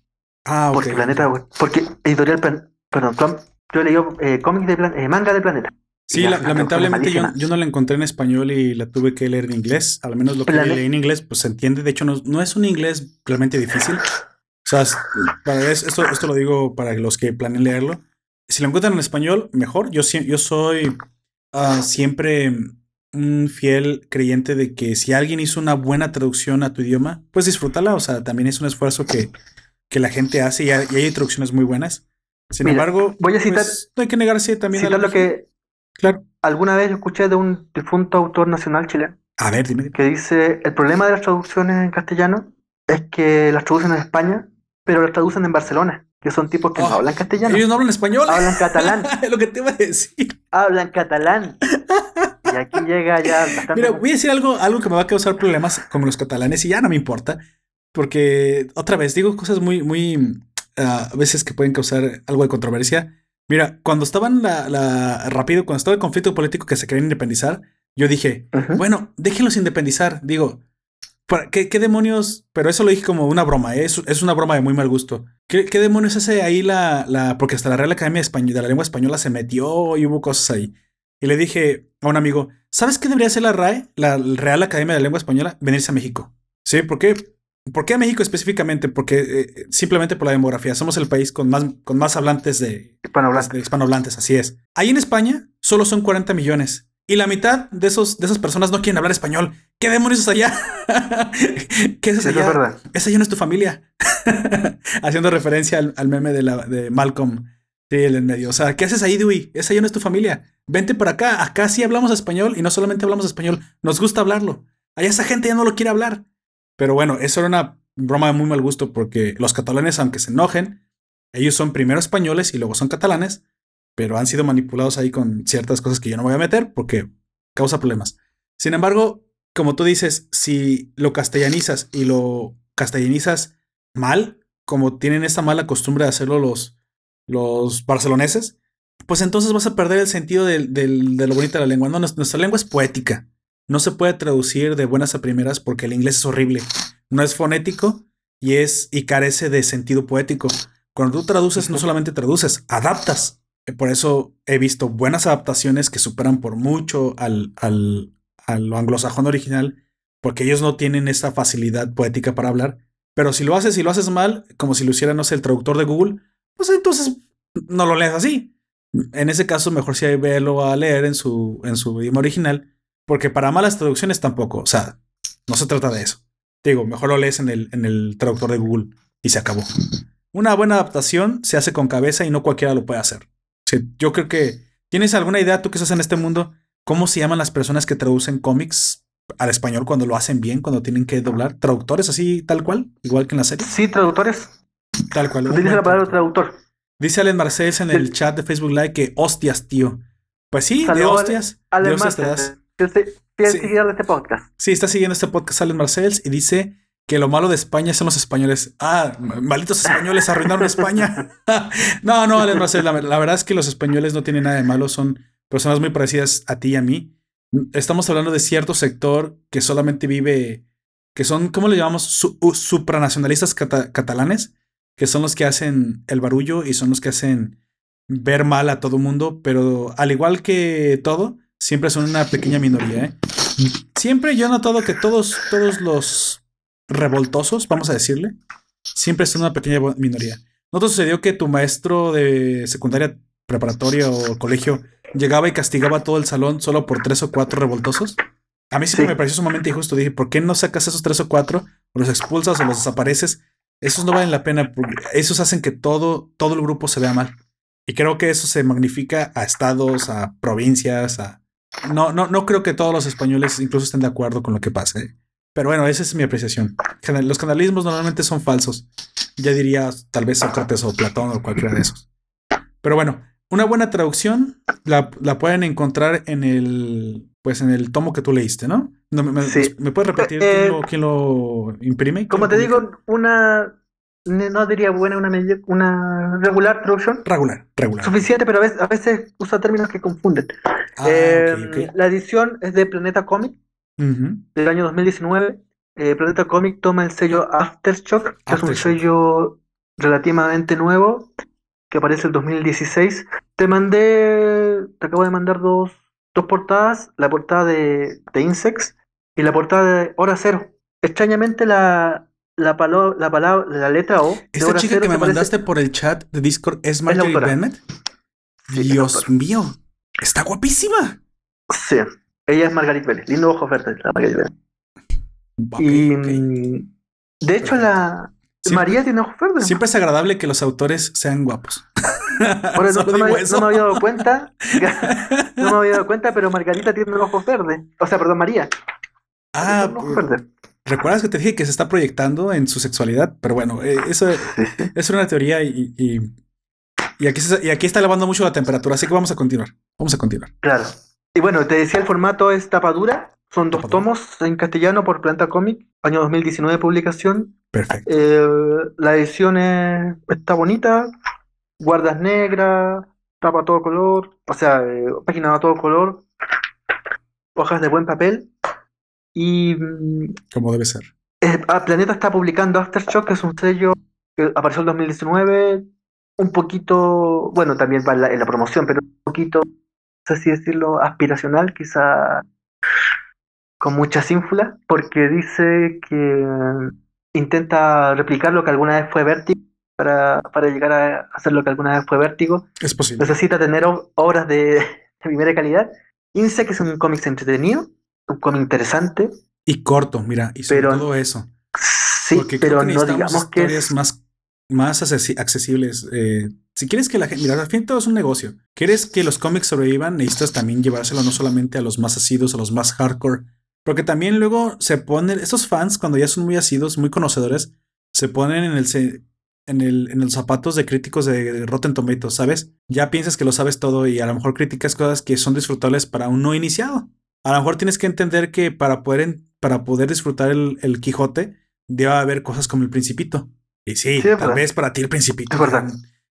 Ah. Porque Planeta, porque editorial, perdón, yo leí eh, cómics de eh, manga de Planeta. Sí, lamentablemente yo, yo, no la encontré en español y la tuve que leer en inglés. Al menos lo que leí en inglés, pues se entiende. De hecho, no, no es un inglés realmente difícil. O sea, esto, esto lo digo para los que planeen leerlo. Si lo encuentran en español, mejor. Yo, yo soy ah, siempre un fiel creyente de que si alguien hizo una buena traducción a tu idioma, pues disfrútala. O sea, también es un esfuerzo que, que la gente hace y hay, traducciones muy buenas. Sin embargo, voy a citar, pues, no hay que negarse también citar lo que claro. alguna vez escuché de un difunto autor nacional chileno. A ver, dime. Que dice, el problema de las traducciones en castellano es que las traducen en España pero lo traducen en Barcelona, que son tipos que no oh, hablan castellano. Ellos no hablan español. Hablan catalán. lo que te iba a decir. Hablan catalán. y aquí llega ya bastante. Mira, voy a decir algo, algo que me va a causar problemas como los catalanes y ya no me importa. Porque otra vez digo cosas muy, muy ah, a veces que pueden causar algo de controversia. Mira, cuando estaban la, la, rápido, cuando estaba el conflicto político que se querían independizar, yo dije, bueno, déjenlos independizar. Digo, ¿Qué, ¿Qué, demonios? Pero eso lo dije como una broma, ¿eh? es, es, una broma de muy mal gusto. ¿Qué, ¿Qué, demonios hace ahí la, la. Porque hasta la Real Academia de, de la Lengua Española se metió y hubo cosas ahí. Y le dije a un amigo, ¿sabes qué debería hacer la RAE, la Real Academia de la Lengua Española? Venirse a México. ¿Sí? ¿Por qué? ¿Por qué a México específicamente? Porque eh, simplemente por la demografía. Somos el país con más, con más hablantes de hispanohablantes. de hispanohablantes, así es. Ahí en España solo son 40 millones. Y la mitad de, esos, de esas personas no quieren hablar español. ¿Qué demonios es allá? ¿Qué es allá? Es verdad. Esa ya no es tu familia. Haciendo referencia al, meme de, la, de Malcolm. Sí, el en medio. O sea, ¿qué haces ahí, Dewey? Esa ya no es tu familia. Vente por acá. Acá sí hablamos español y no solamente hablamos español, nos gusta hablarlo. Allá esa gente ya no lo quiere hablar. Pero bueno, eso era una broma de muy mal gusto porque los catalanes, aunque se enojen, ellos son primero españoles y luego son catalanes pero han sido manipulados ahí con ciertas cosas que yo no voy a meter porque causa problemas. Sin embargo, como tú dices, si lo castellanizas y lo castellanizas mal, como tienen esta mala costumbre de hacerlo los, los barceloneses, pues entonces vas a perder el sentido de, lo bonita de la lengua. No, nuestra lengua es poética. No se puede traducir de buenas a primeras porque el inglés es horrible. No es fonético y es y carece de sentido poético. Cuando tú traduces, no solamente traduces, adaptas. Por eso he visto buenas adaptaciones que superan por mucho al, al, anglosajón original, porque ellos no tienen esa facilidad poética para hablar. Pero si lo haces y lo haces mal, como si lo hiciera, no sé, el traductor de Google, pues entonces no lo lees así. En ese caso, mejor si hay verlo a leer en su, en su idioma original, porque para malas traducciones tampoco, o sea, no se trata de eso. Te digo, mejor lo lees en el, en el traductor de Google y se acabó. Una buena adaptación se hace con cabeza y no cualquiera lo puede hacer. Yo creo que. ¿Tienes alguna idea, tú que estás en este mundo, cómo se llaman las personas que traducen cómics al español cuando lo hacen bien, cuando tienen que doblar? ¿Traductores así, tal cual? Igual que en la serie. Sí, traductores. Tal cual. Dice la palabra traductor. Dice Alen Marcés en el chat de Facebook Live que hostias, tío. Pues sí, de hostias. de hostias te das. Yo sí. este podcast. Sí, está siguiendo este podcast Alen Marcels y dice que lo malo de España son los españoles. Ah, malditos españoles arruinaron España. no, no, la, verdad es que los españoles no tienen nada de malo, son personas muy parecidas a ti y a mí. Estamos hablando de cierto sector que solamente vive, que son, ¿cómo le llamamos? supranacionalistas catalanes que son los que hacen el barullo y son los que hacen ver mal a todo mundo, pero al igual que todo, siempre son una pequeña minoría. ¿eh? Siempre yo he notado que todos, todos los revoltosos, vamos a decirle, siempre son una pequeña minoría. ¿No te sucedió que tu maestro de secundaria, preparatoria o colegio llegaba y castigaba todo el salón solo por tres o cuatro revoltosos? A mí siempre me pareció sumamente injusto. Dije, ¿por qué no sacas esos tres o cuatro, o los expulsas o los desapareces esos no valen la pena, porque esos hacen que todo, todo el grupo se vea mal. Y creo que eso se magnifica a estados, a provincias, a... No, no, no creo que todos los españoles incluso estén de acuerdo con lo que pase. Pero bueno, esa es mi apreciación. Los canalismos normalmente son falsos. Ya diría tal vez Sócrates o Platón o cualquiera de esos. Pero bueno, una buena traducción la, la pueden encontrar en el pues en el tomo que tú leíste, ¿no? me, me, puedes repetir eh, quién, lo, imprime? Como te digo, una, no diría buena, una, una regular traducción. Regular, regular. Suficiente, pero a veces, usa términos que confunden. Ah, eh, la edición es de Planeta Comic, del año 2019. Eh, Planeta Comic toma el sello Aftershock, que es un sello relativamente nuevo, que aparece en 2016. Te mandé, te acabo de mandar dos dos portadas, la portada de, de Insects y la portada de Hora Cero. Extrañamente la, la, la palabra, la letra O. ¿Esta chica que me mandaste por el chat de Discord es Marjorie Bennett? Dios mío, está guapísima. Sí, ella es Margaret Bennett, lindo ojo verde, la Margaret y mm, de hecho la, María tiene ojos verdes. Siempre es agradable que los autores sean guapos. No, me, había dado cuenta. no me había dado cuenta, pero Margarita tiene ojos verdes. O sea, perdón, María. Ah, ¿recuerdas que te dije que se está proyectando en su sexualidad? Pero bueno, eh, eso es una teoría y, y, aquí y aquí está elevando mucho la temperatura, así que vamos a continuar. Vamos a continuar. Claro. Y bueno, te decía, el formato es tapadura. Son dos tomos en castellano por Planta Comic, año 2019 publicación. Perfecto. Eh, la edición está bonita, guardas negras, tapa todo color, o sea, eh, página a todo color, hojas de buen papel y... Mm, Como debe ser. Eh, ah, Planeta está publicando Aftershock, que es un sello que apareció en 2019, un poquito, bueno, también va en la, promoción, pero un poquito, si decirlo, aspiracional, quizá con mucha ínfula, porque dice que intenta replicar lo que alguna vez fue Vertigo para, para llegar a hacer lo que alguna vez fue Vértigo. Es posible. Necesita tener obras de, primera calidad. Insect es un cómic entretenido, un cómic interesante. Y corto, mira, y sobre todo eso. Sí, pero no digamos que es... más, más accesibles. Eh, si quieres que la gente. Mira, al fin todo es un negocio. ¿Quieres que los cómics sobrevivan? Necesitas también llevárselo no solamente a los más asidos, a los más hardcore. Porque también luego se ponen. Estos fans, cuando ya son muy asidos, muy conocedores, se ponen en el en, el, en los zapatos de críticos de Rotten Tomatoes, ¿sabes? Ya piensas que lo sabes todo y a lo mejor criticas cosas que son disfrutables para un no iniciado. A lo mejor tienes que entender que para poder, para poder disfrutar el, el Quijote, debe haber cosas como el Principito. Y sí, tal vez para ti el Principito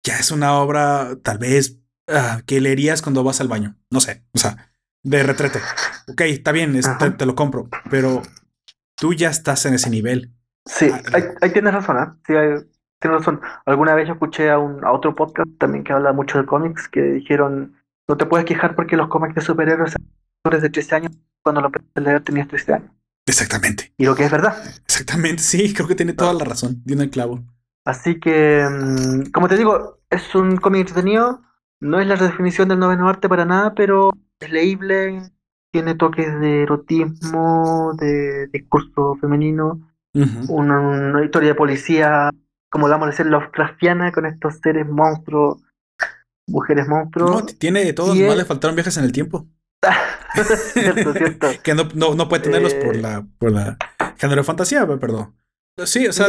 ya es una obra, tal vez, ah, que leerías cuando vas al baño. No sé, o sea, de retrete. Ok, está bien, te, lo compro, pero tú ya estás en ese nivel. Sí, ah, ahí, tienes razón, ¿eh? Sí, hay, tienes razón. Alguna vez yo escuché a, un, a otro podcast también que habla mucho de cómics que dijeron, no te puedes quejar porque los cómics de superhéroes son de 13 años cuando lo empezaste a leer tenías 13 años. Exactamente. Y lo que es verdad. Exactamente, sí, creo que tiene toda la razón, tiene el clavo. Así que, mm, como te digo, es un cómic entretenido. No es la definición del noveno arte para nada, pero es leíble, tiene toques de erotismo, de discurso femenino, una, historia de policía, como la vamos a decir, Lovecraftiana, con estos seres monstruos, mujeres monstruos. No, tiene de todo, no le faltaron viajes en el tiempo. Cierto, cierto. que no, no, puede tenerlos por eh, la, por la género de fantasía, perdón. Sí, o sea,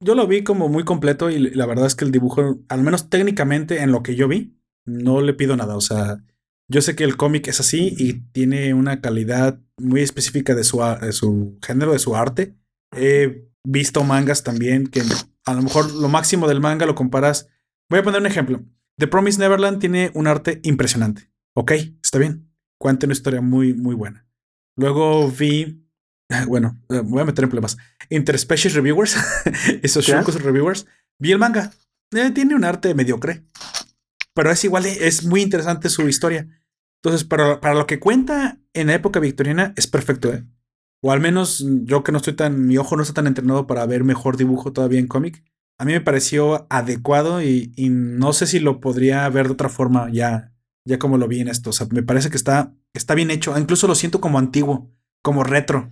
yo, lo vi como muy completo y la verdad es que el dibujo, al menos técnicamente en lo que yo vi, no le pido nada. O sea, yo sé que el cómic es así y tiene una calidad muy específica de su, de su género, de su arte. He visto mangas también que a lo mejor lo máximo del manga lo comparas. Voy a poner un ejemplo. The Promise Neverland tiene un arte impresionante. Ok, está bien. Cuenta una historia muy, muy buena. Luego vi, bueno, voy a meter en problemas. Interspecies Reviewers, esos Shunkus Reviewers. Vi el manga. Eh, tiene un arte mediocre. Pero es igual, es muy interesante su historia. Entonces, para, para lo que cuenta en la época victoriana, es perfecto, ¿eh? O al menos yo que no estoy tan, mi ojo no está tan entrenado para ver mejor dibujo todavía en cómic. A mí me pareció adecuado y, no sé si lo podría ver de otra forma ya, ya como lo vi en esto. O sea, me parece que está, está bien hecho. Incluso lo siento como antiguo, como retro,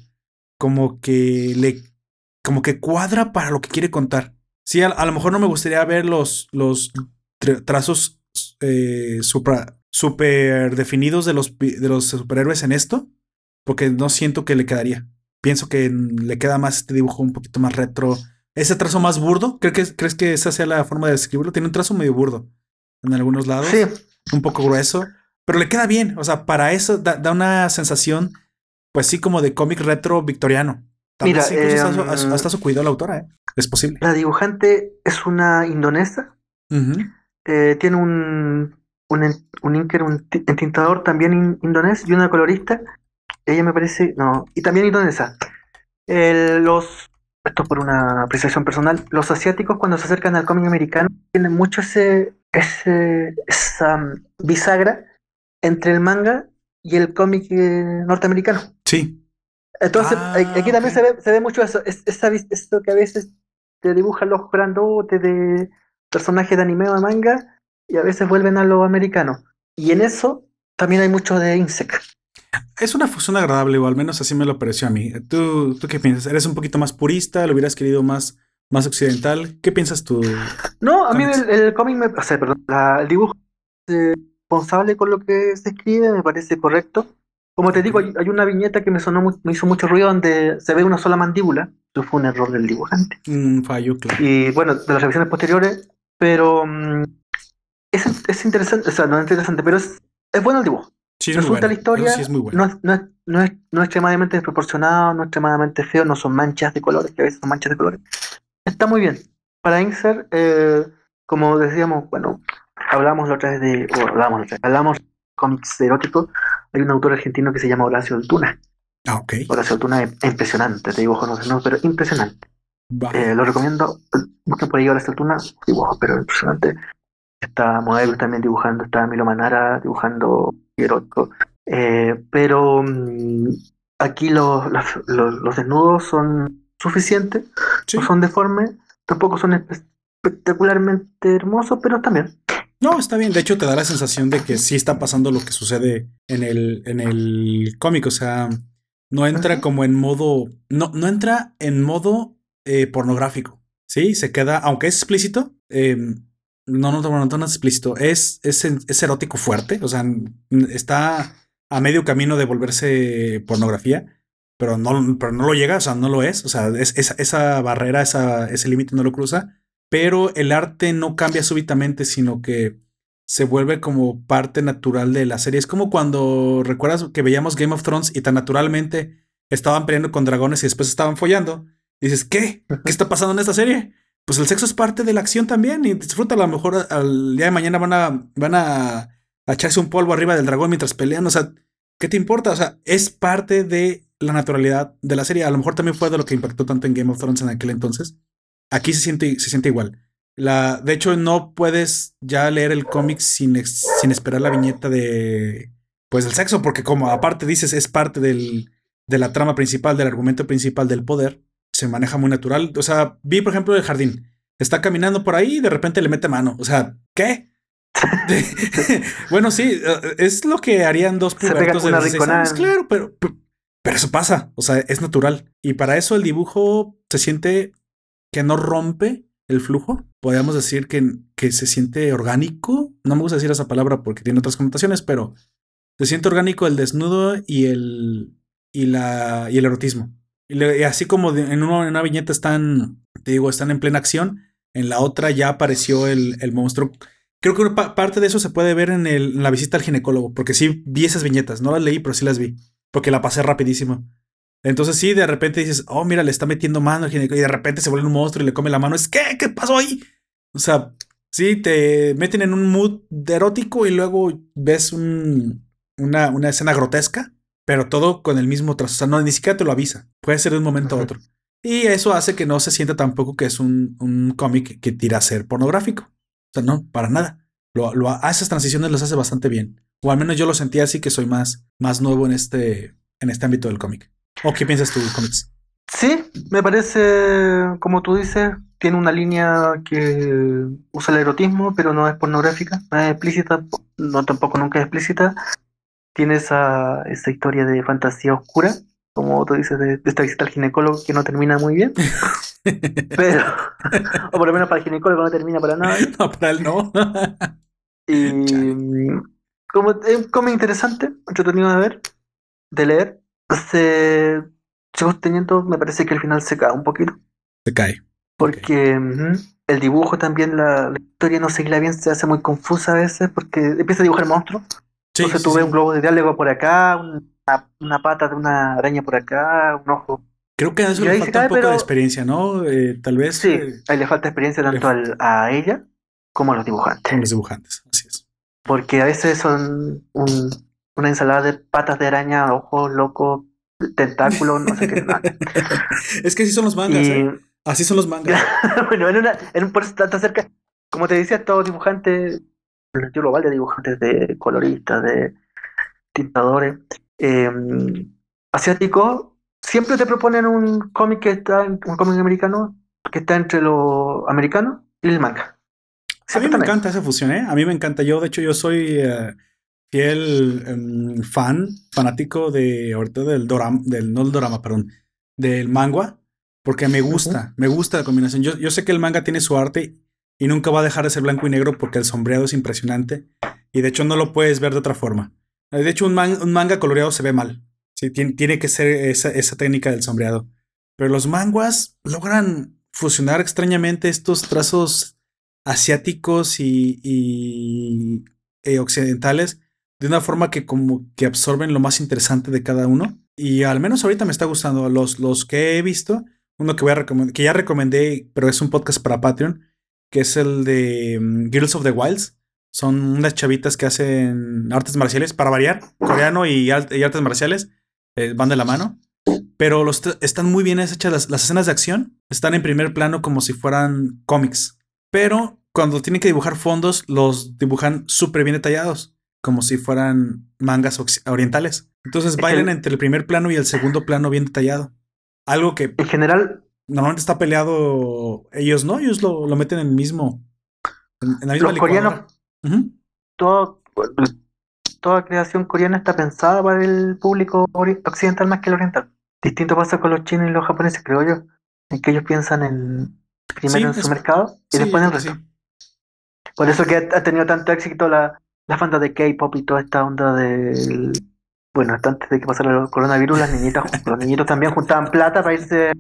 como que le, como que cuadra para lo que quiere contar. Sí, a, lo mejor no me gustaría ver los, los trazos eh, super, super definidos de los, de los superhéroes en esto porque no siento que le quedaría. Pienso que le queda más este dibujo un poquito más retro. Ese trazo más burdo, ¿crees que, ¿crees que esa sea la forma de describirlo? Tiene un trazo medio burdo en algunos lados. Sí. Un poco grueso, pero le queda bien. O sea, para eso da, una sensación, pues sí, como de cómic retro victoriano. Mira, em, hasta, su cuidado la autora, ¿eh? Es posible. La dibujante es una indonesa. Eh, tiene un, un, un inker, un entintador también indonés y una colorista ella me parece, no, y también indonesa. los, esto por una apreciación personal, los asiáticos cuando se acercan al cómic americano tienen mucho ese, ese esa mm, bisagra entre el manga y el cómic eh, norteamericano. Sí. Entonces, ah, aquí también se, ve, se ve mucho eso, es, esa, esto que a veces te dibujan los grandotes de personajes de anime o de manga y a veces vuelven a lo americano. Y en eso también hay mucho de Insect. Es una fusión agradable, o al menos así me lo pareció a mí. ¿Tú, tú qué piensas? ¿Eres un poquito más purista? ¿Lo hubieras querido más, más occidental? ¿Qué piensas tú? No, a mí el, cómic me. O sea, perdón, el dibujo responsable con lo que se escribe me parece correcto. Como te digo, hay, una viñeta que me sonó me hizo mucho ruido donde se ve una sola mandíbula. Eso fue un error del dibujante. Un fallo, claro. Y bueno, de las revisiones posteriores, pero mm, es, es, interesante, o sea, no es interesante, pero es, es bueno el dibujo. Sí, Resulta la historia no, es, no, es, no, es, no, extremadamente desproporcionado, no es extremadamente feo, no son manchas de colores, que a veces son manchas de colores. Está muy bien. Para Inser, eh, como decíamos, bueno, hablamos la otra vez de, o hablamos, hablamos de cómics eróticos, hay un autor argentino que se llama Horacio Altuna. Ah, ok. Horacio Altuna es impresionante, te dibujo, no no, pero impresionante. Eh, lo recomiendo, busquen por ahí Horacio Altuna, dibujo, pero impresionante. Está Moebius también dibujando, está Milo Manara dibujando erótico. Eh, pero mm, aquí los, los, desnudos son suficientes, no son deformes, tampoco son espectacularmente hermosos, pero también. No, está bien. De hecho, te da la sensación de que sí está pasando lo que sucede en el, en el cómic. O sea, no entra como en modo. No, no entra en modo eh, pornográfico. Sí, se queda, aunque es explícito, eh, no, no, no, no, es explícito. Es, es, erótico fuerte. O sea, está a medio camino de volverse pornografía. Pero no, pero no lo llega, o sea, no lo es. O sea, es, esa barrera, esa, ese límite no lo cruza. Pero el arte no cambia súbitamente, sino que se vuelve como parte natural de la serie. Es como cuando recuerdas que veíamos Game of Thrones y tan naturalmente estaban peleando con dragones y después estaban follando. dices, ¿qué? ¿Qué está pasando en esta serie? pues el sexo es parte de la acción también y disfruta a lo mejor al día de mañana van a, van a, echarse un polvo arriba del dragón mientras pelean, o sea, ¿qué te importa? O sea, es parte de la naturalidad de la serie. A lo mejor también fue de lo que impactó tanto en Game of Thrones en aquel entonces. Aquí se siente, se siente igual. La, de hecho, no puedes ya leer el cómic sin, sin esperar la viñeta de pues del sexo, porque como aparte dices, es parte del, de la trama principal, del argumento principal del poder se maneja muy natural. O sea, vi, por ejemplo, el jardín. Está caminando por ahí y de repente le mete mano. O sea, ¿qué? bueno, sí, eh, es lo que harían dos pubertos de 16 años. Claro, pero, pero eso pasa, o sea, es natural. Y para eso el dibujo se siente que no rompe el flujo. Podríamos decir que, que se siente orgánico. No me gusta decir esa palabra porque tiene otras connotaciones, pero se siente orgánico el desnudo y el, y la, y el erotismo. Y, así como en, una, viñeta están, te digo, están en plena acción, en la otra ya apareció el, el monstruo. Creo que parte de eso se puede ver en, el, en, la visita al ginecólogo, porque sí vi esas viñetas, no las leí, pero sí las vi, porque la pasé rapidísimo. Entonces sí, de repente dices, oh, mira, le está metiendo mano al ginecólogo y de repente se vuelve un monstruo y le come la mano. Es que, ¿qué pasó ahí? O sea, sí, te meten en un mood erótico y luego ves un, una, una escena grotesca pero todo con el mismo trazo. O sea, no, ni siquiera te lo avisa. Puede ser de un momento a otro. Y eso hace que no se sienta tampoco que es un, un cómic que tira a ser pornográfico. O sea, no, para nada. Lo, lo, a esas transiciones las hace bastante bien. O al menos yo lo sentía así que soy más, más nuevo en este, en este ámbito del cómic. ¿O qué piensas tú, cómics? Sí, me parece, como tú dices, tiene una línea que usa el erotismo, pero no es pornográfica, no es explícita, no tampoco nunca es explícita, tiene esa, esa historia de fantasía oscura, como tú dices, de, esta visita al ginecólogo que no termina muy bien. Pero, o por lo menos para el ginecólogo no termina para nada. No, para él no. y como es como interesante, entretenido de ver, de leer, se sigo teniendo, me parece que el final se cae un poquito. Se cae. Porque el dibujo también, la, la, historia no seguirla bien, se hace muy confusa a veces, porque empieza a dibujar monstruos entonces tuve un globo de diálogo por acá, una, pata de una araña por acá, un ojo. Creo que a eso le falta un poco de experiencia, ¿no? Eh, tal vez. Sí, eh, ahí le falta experiencia tanto a ella como a los dibujantes. Como los dibujantes, así es. Porque a veces son una ensalada de patas de araña, ojos locos, tentáculos, no sé qué. es que así son los mangas, ¿eh? Así son los mangas. bueno, en, una, en un está cerca. Como te decía, todo dibujante el global de dibujantes, de coloristas, de tintadores em, asiáticos, siempre te proponen un cómic que está, un cómic americano que está entre lo americano y el manga. A mí me encanta esa fusión, ¿eh? A mí me encanta. Yo, de hecho, yo soy eh, fiel em, fan, fanático de ahorita del dorama, del, no del dorama, perdón, del manga, porque me gusta, me gusta la combinación. Yo, yo sé que el manga tiene su arte y nunca va a dejar de ser blanco y negro porque el sombreado es impresionante y de hecho no lo puedes ver de otra forma. De hecho, un, manga coloreado se ve mal. ¿sí? Tiene, que ser esa, técnica del sombreado. Pero los manguas logran fusionar extrañamente estos trazos asiáticos y, eh, occidentales de una forma que como que absorben lo más interesante de cada uno. Y al menos ahorita me está gustando. Los, los que he visto, uno que, voy a que ya recomendé, pero es un podcast para Patreon, que es el de mm, Girls of the Wilds. Son unas chavitas que hacen artes marciales, para variar, coreano y, artes marciales, eh, van de la mano. Pero los están muy bien hechas las, las, escenas de acción, están en primer plano como si fueran cómics. Pero cuando tienen que dibujar fondos, los dibujan súper bien detallados, como si fueran mangas orientales. Entonces bailan entre el primer plano y el segundo plano bien detallado. Algo que... En general, normalmente está peleado. Ellos no, ellos lo, lo meten en el mismo. En, la misma Los coreanos. todo, toda creación coreana está pensada para el público occidental más que el oriental. Distinto pasa con los chinos y los japoneses, creo yo. En que ellos piensan en primero en su mercado y después en el resto. Por eso que ha tenido tanto éxito la, la banda de K-pop y toda esta onda del. Bueno, hasta antes de que pasara el coronavirus, las niñitas, los niñitos también juntaban plata para irse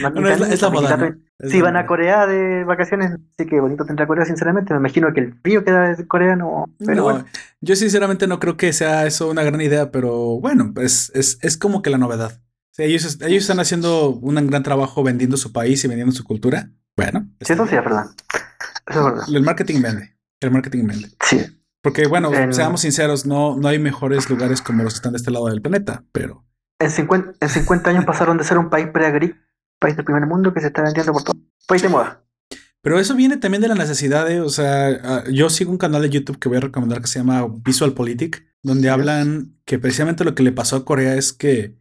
no, es la, moda, Si van a Corea de vacaciones, sí que bonito tendrá Corea, sinceramente. Me imagino que el frío queda de Corea no. Pero Yo sinceramente no creo que sea eso una gran idea, pero bueno, pues es, es como que la novedad. ellos, ellos están haciendo un gran trabajo vendiendo su país y vendiendo su cultura. Bueno. Sí, eso sí es verdad. Eso es verdad. El marketing vende. El marketing vende. Sí. Porque, bueno, seamos sinceros, no, no hay mejores lugares como los que están de este lado del planeta, pero. En 50, en 50 años pasaron de ser un país preagrícola país del primer mundo que se está vendiendo por todo. País de moda. Pero eso viene también de la necesidad de, o sea, ah, yo sigo un canal de YouTube que voy a recomendar que se llama Visual Politic, donde hablan que precisamente lo que le pasó a Corea es que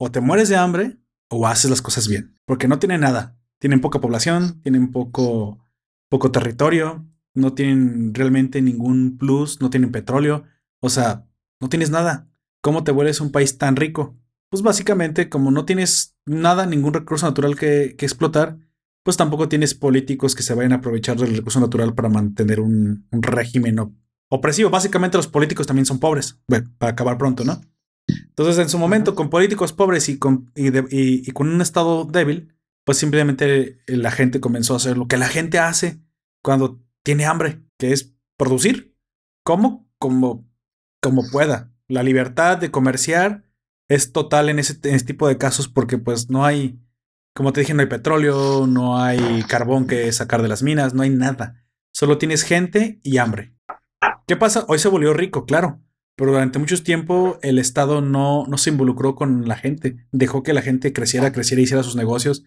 o te mueres de hambre o haces las cosas bien, porque no tienen nada. Tienen poca población, tienen poco, poco territorio, no tienen realmente ningún plus, no tienen petróleo, o sea, no tienes nada. ¿Cómo te vuelves un país tan rico? Pues básicamente, como no tienes nada, ningún recurso natural que, explotar, pues tampoco tienes políticos que se vayan a aprovechar del recurso natural para mantener un, régimen opresivo. Básicamente los políticos también son pobres, bueno, para acabar pronto, ¿no? Entonces, en su momento, con políticos pobres y con, y con un Estado débil, pues simplemente la gente comenzó a hacer lo que la gente hace cuando tiene hambre, que es producir. ¿Cómo? Como, como pueda. La libertad de comerciar es total en ese, tipo de casos porque pues no hay, como te dije, no hay petróleo, no hay carbón que sacar de las minas, no hay nada. Solo tienes gente y hambre. ¿Qué pasa? Hoy se volvió rico, claro, pero durante mucho tiempo el Estado no, no se involucró con la gente. Dejó que la gente creciera, creciera, hiciera sus negocios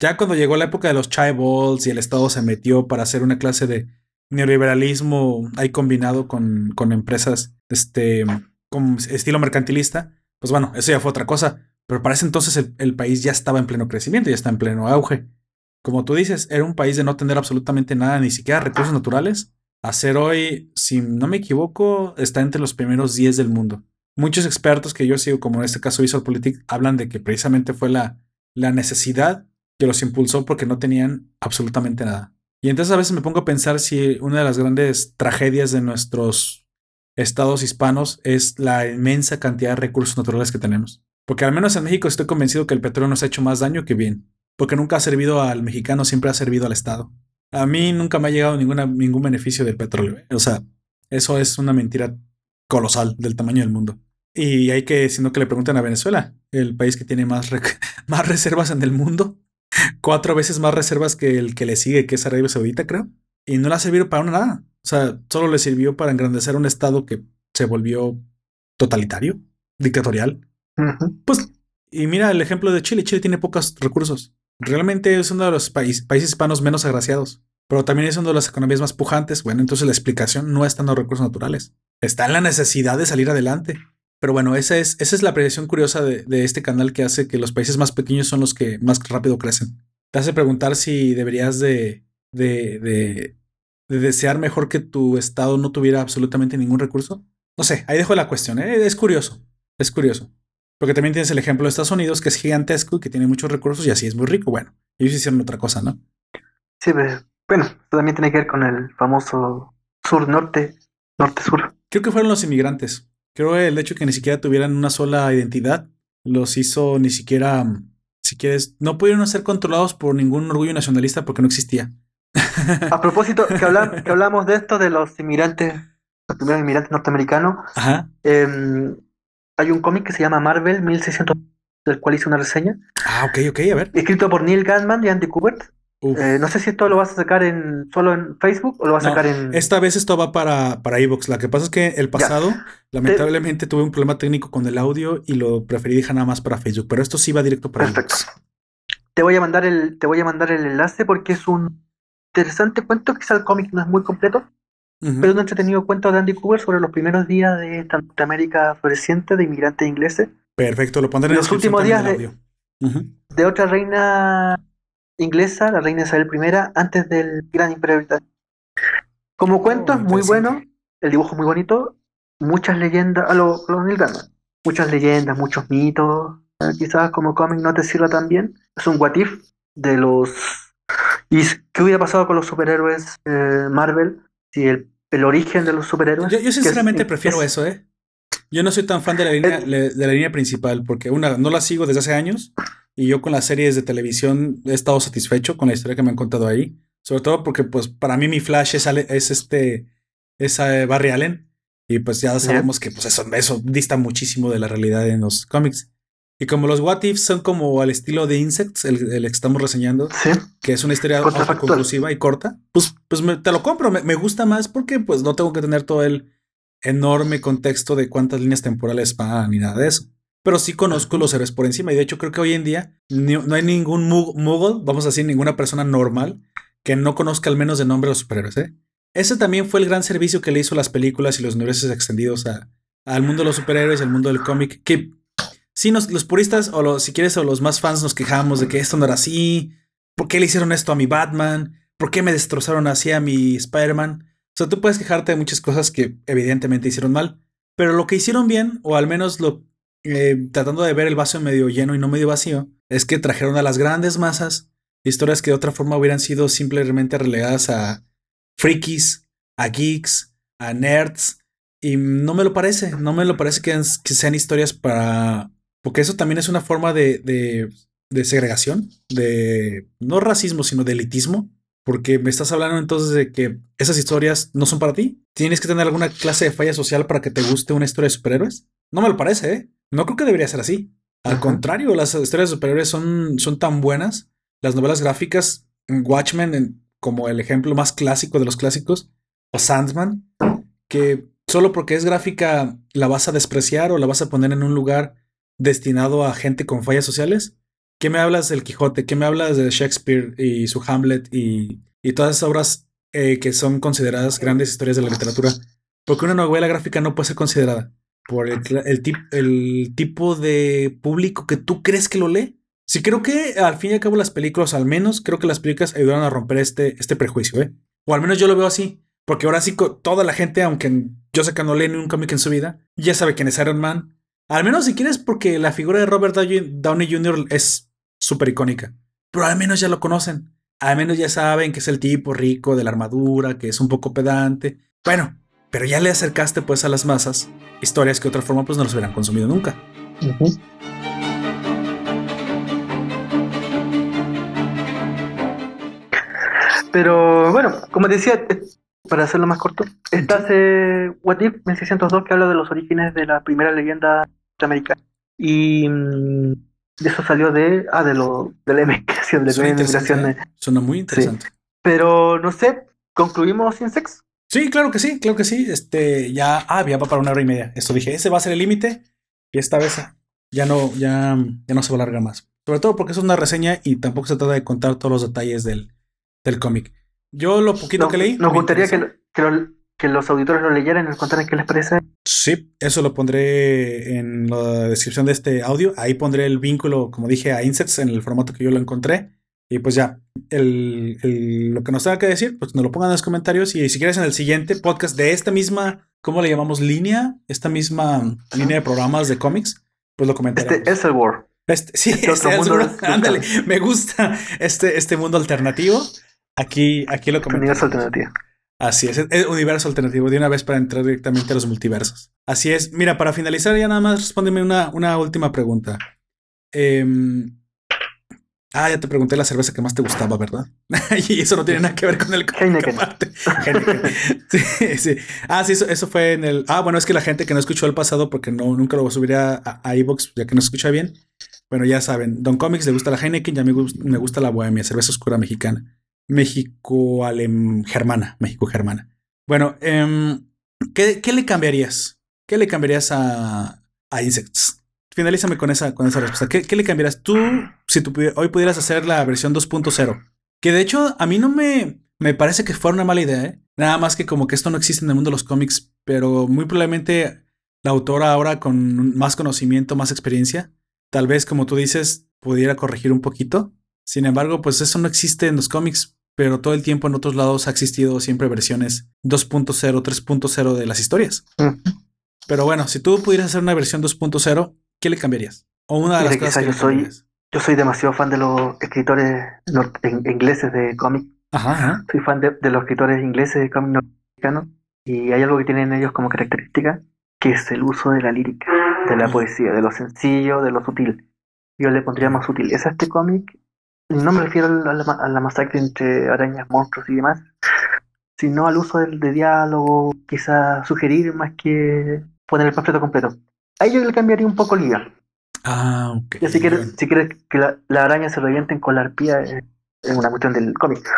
ya cuando llegó la época de los chaebols y el Estado se metió para hacer una clase de neoliberalismo ahí combinado con, con empresas este, con estilo mercantilista, pues bueno, eso ya fue otra cosa. Pero para ese entonces el, país ya estaba en pleno crecimiento, ya está en pleno auge. Como tú dices, era un país de no tener absolutamente nada, ni siquiera recursos naturales. Hacer hoy, si no me equivoco, está entre los primeros 10 del mundo. Muchos expertos que yo sigo, como en este caso Visualpolitik, hablan de que precisamente fue la, la necesidad que los impulsó porque no tenían absolutamente nada. Y entonces a veces me pongo a pensar si una de las grandes tragedias de nuestros estados hispanos es la inmensa cantidad de recursos naturales que tenemos. Porque al menos en México estoy convencido que el petróleo nos ha hecho más daño que bien. Porque nunca ha servido al mexicano, siempre ha servido al Estado. A mí nunca me ha llegado ningún beneficio del petróleo. ¿eh? O sea, eso es una mentira colosal del tamaño del mundo. Y hay que, sino que le pregunten a Venezuela, el país que tiene más, más reservas en el mundo, cuatro veces más reservas que el que le sigue, que es Arabia Saudita, creo. Y no le ha servido para nada. O sea, solo le sirvió para engrandecer un estado que se volvió totalitario, dictatorial. Pues, y mira el ejemplo de Chile. Chile tiene pocos recursos. Realmente es uno de los países hispanos menos agraciados. Pero también es una de las economías más pujantes. Bueno, entonces la explicación no está en los recursos naturales. Está en la necesidad de salir adelante. Pero bueno, esa es, esa es la apreciación curiosa de, este canal que hace que los países más pequeños son los que más rápido crecen. Te hace preguntar si deberías de, de, desear mejor que tu estado no tuviera absolutamente ningún recurso. No sé, ahí dejo la cuestión. ¿eh? Es curioso, es curioso. Porque también tienes el ejemplo de Estados Unidos, que es gigantesco y que tiene muchos recursos y así es muy rico. Bueno, ellos hicieron otra cosa, ¿no? Sí, bueno, también tiene que ver con el famoso sur-norte, norte-sur. Creo que fueron los inmigrantes. Creo que el hecho de que ni siquiera tuvieran una sola identidad los hizo ni siquiera, si quieres, no pudieron ser controlados por ningún orgullo nacionalista porque no existía. A propósito, que, hablamos de esto, de los inmigrantes, los primeros inmigrantes norteamericanos, em, hay un cómic que se llama Marvel 1600, del cual hice una reseña. Ah, ok, ok, a ver. Escrito por Neil Gaiman y Andy Kubert. Eh, no sé si esto lo vas a sacar en solo en Facebook o lo vas a sacar en. Esta vez esto va para, para Evox. La que pasa es que el pasado, lamentablemente, tuve un problema técnico con el audio y lo preferí dejar nada más para Facebook. Pero esto sí va directo para Perfecto. Te voy a mandar el, te voy a mandar el enlace porque es un interesante cuento. Quizá el cómic no es muy completo, pero es un entretenido cuento de Andy Cooper sobre los primeros días de esta América floreciente de inmigrantes ingleses. Perfecto, lo pondré en los últimos días de, de otra reina inglesa, la reina Isabel I, antes del Gran Imperio Británico. Como cuento es muy bueno, el dibujo muy bonito, muchas leyendas, a lo, lo muchas leyendas, muchos mitos, eh, quizás como cómic no te sirva tan bien. Es un what de los... ¿Y qué hubiera pasado con los superhéroes eh, Marvel si el, el, origen de los superhéroes? Yo, sinceramente prefiero eso, ¿eh? Yo no soy tan fan de la línea, de la línea principal porque una, no la sigo desde hace años y yo con las series de televisión he estado satisfecho con la historia que me han contado ahí. Sobre todo porque, pues, para mí mi Flash es, es este, es eh, Barry Allen. Y pues ya sabemos que pues eso, eso dista muchísimo de la realidad en los cómics. Y como los What Ifs son como al estilo de Insects, el, el que estamos reseñando, que es una historia conclusiva y corta, pues, pues te lo compro. Me, me, gusta más porque pues no tengo que tener todo el enorme contexto de cuántas líneas temporales van ni nada de eso pero sí conozco los héroes por encima. Y de hecho, creo que hoy en día no hay ningún muggle, vamos a decir, ninguna persona normal que no conozca al menos de nombre a los superhéroes. ¿eh? Ese también fue el gran servicio que le hizo las películas y los universos extendidos al mundo de los superhéroes, al mundo del cómic. Que sí, los puristas, o si quieres, o los más fans nos quejamos de que esto no era así. ¿Por qué le hicieron esto a mi Batman? ¿Por qué me destrozaron así a mi Spider-Man? O sea, tú puedes quejarte de muchas cosas que evidentemente hicieron mal, pero lo que hicieron bien, o al menos lo eh, tratando de ver el vaso medio lleno y no medio vacío, es que trajeron a las grandes masas historias que de otra forma hubieran sido simplemente relegadas a frikis, a geeks, a nerds, y no me lo parece, no me lo parece que, sean historias para... Porque eso también es una forma de, de, de segregación, de no racismo, sino de elitismo. Porque me estás hablando entonces de que esas historias no son para ti. ¿Tienes que tener alguna clase de falla social para que te guste una historia de superhéroes? No me lo parece, ¿eh? No creo que debería ser así. Al contrario, las historias de superhéroes son, son tan buenas. Las novelas gráficas, Watchmen, como el ejemplo más clásico de los clásicos, o Sandman, que solo porque es gráfica la vas a despreciar o la vas a poner en un lugar destinado a gente con fallas sociales. ¿Qué me hablas del Quijote? ¿Qué me hablas de Shakespeare y su Hamlet y, todas esas obras eh, que son consideradas grandes historias de la literatura? Porque una novela gráfica no puede ser considerada por el, el, tipo de público que tú crees que lo lee. Sí, creo que al fin y al cabo las películas, al menos creo que las películas ayudaron a romper este, este prejuicio, ¿eh? O al menos yo lo veo así. Porque ahora sí, toda la gente, aunque yo sé que no lee ni un cómic en su vida, ya sabe quién es Iron Man. Al menos si quieres, porque la figura de Robert Downey Jr. es súper icónica. Pero al menos ya lo conocen. Al menos ya saben que es el tipo rico de la armadura, que es un poco pedante. Bueno, pero ya le acercaste pues a las masas historias que de otra forma pues no los hubieran consumido nunca. Pero bueno, como decía, para hacerlo más corto, está ese What If 1602 que habla de los orígenes de la primera leyenda americana. Y mm, eso salió de, ah, de, lo, de la emigración, de la emigración. ¿eh? Suena muy interesante. Pero no sé, ¿concluimos sin sexo? Sí, claro que sí, claro que sí. Este, ya, ah, ya va para una hora y media. Esto dije, ese va a ser el límite. Y esta vez ya no, ya, ya no se va a alargar más. Sobre todo porque es una reseña y tampoco se trata de contar todos los detalles del, del cómic. Yo lo poquito que leí. Nos gustaría que, que, los auditores lo leyeran y nos contaran qué les parece. Sí, eso lo pondré en la descripción de este audio. Ahí pondré el vínculo, como dije, a Insects en el formato que yo lo encontré. Y pues ya, el, lo que nos tenga que decir, pues nos lo pongan en los comentarios. Y si quieres en el siguiente podcast de esta misma, ¿cómo le llamamos? Línea, esta misma línea de programas de cómics, pues lo comentaremos. Este es el War. Este, sí, este, este ándale, me gusta este, este mundo alternativo. Aquí, aquí lo comentamos. Universo alternativo. Así es, es universo alternativo, de una vez para entrar directamente a los multiversos. Así es. Mira, para finalizar, ya nada más respóndeme una, una última pregunta. Eh, Ah, ya te pregunté la cerveza que más te gustaba, ¿verdad? y eso no tiene nada que ver con el Heineken. sí, sí. Ah, sí, eso, fue en el. Ah, bueno, es que la gente que no escuchó el pasado, porque no, nunca lo subiría a, a iVoox, ya que no escucha bien. Bueno, ya saben, Don Comics le gusta la Heineken, ya me, me gusta la Bohemia, cerveza oscura mexicana. México alem germana, México germana. Bueno, em, ¿qué, ¿qué, le cambiarías? ¿Qué le cambiarías a, a Insects? Finalízame con esa, con esa respuesta. ¿Qué, le cambiarás tú si tú hoy pudieras hacer la versión 2.0? Que de hecho a mí no me, me parece que fuera una mala idea, ¿eh? Nada más que como que esto no existe en el mundo de los cómics, pero muy probablemente la autora ahora con más conocimiento, más experiencia, tal vez como tú dices, pudiera corregir un poquito. Sin embargo, pues eso no existe en los cómics, pero todo el tiempo en otros lados ha existido siempre versiones 2.0, 3.0 de las historias. Pero bueno, si tú pudieras hacer una versión 2.0, ¿qué le cambiarías? O una de las cosas que yo soy, yo soy demasiado fan de los escritores ingleses de cómic. Ajá, Soy fan de, los escritores ingleses de cómic norteamericanos y hay algo que tienen ellos como característica que es el uso de la lírica, de la poesía, de lo sencillo, de lo sutil. Yo le pondría más sutileza a este cómic. No me refiero a la, masacre entre arañas, monstruos y demás, sino al uso del, de diálogo, quizá sugerir más que poner el panfleto completo. Ahí yo le cambiaría un poco el guion. Ah, ok. si quieres, si quieres que la, araña se revienten con la arpía, eh, es una cuestión del cómic.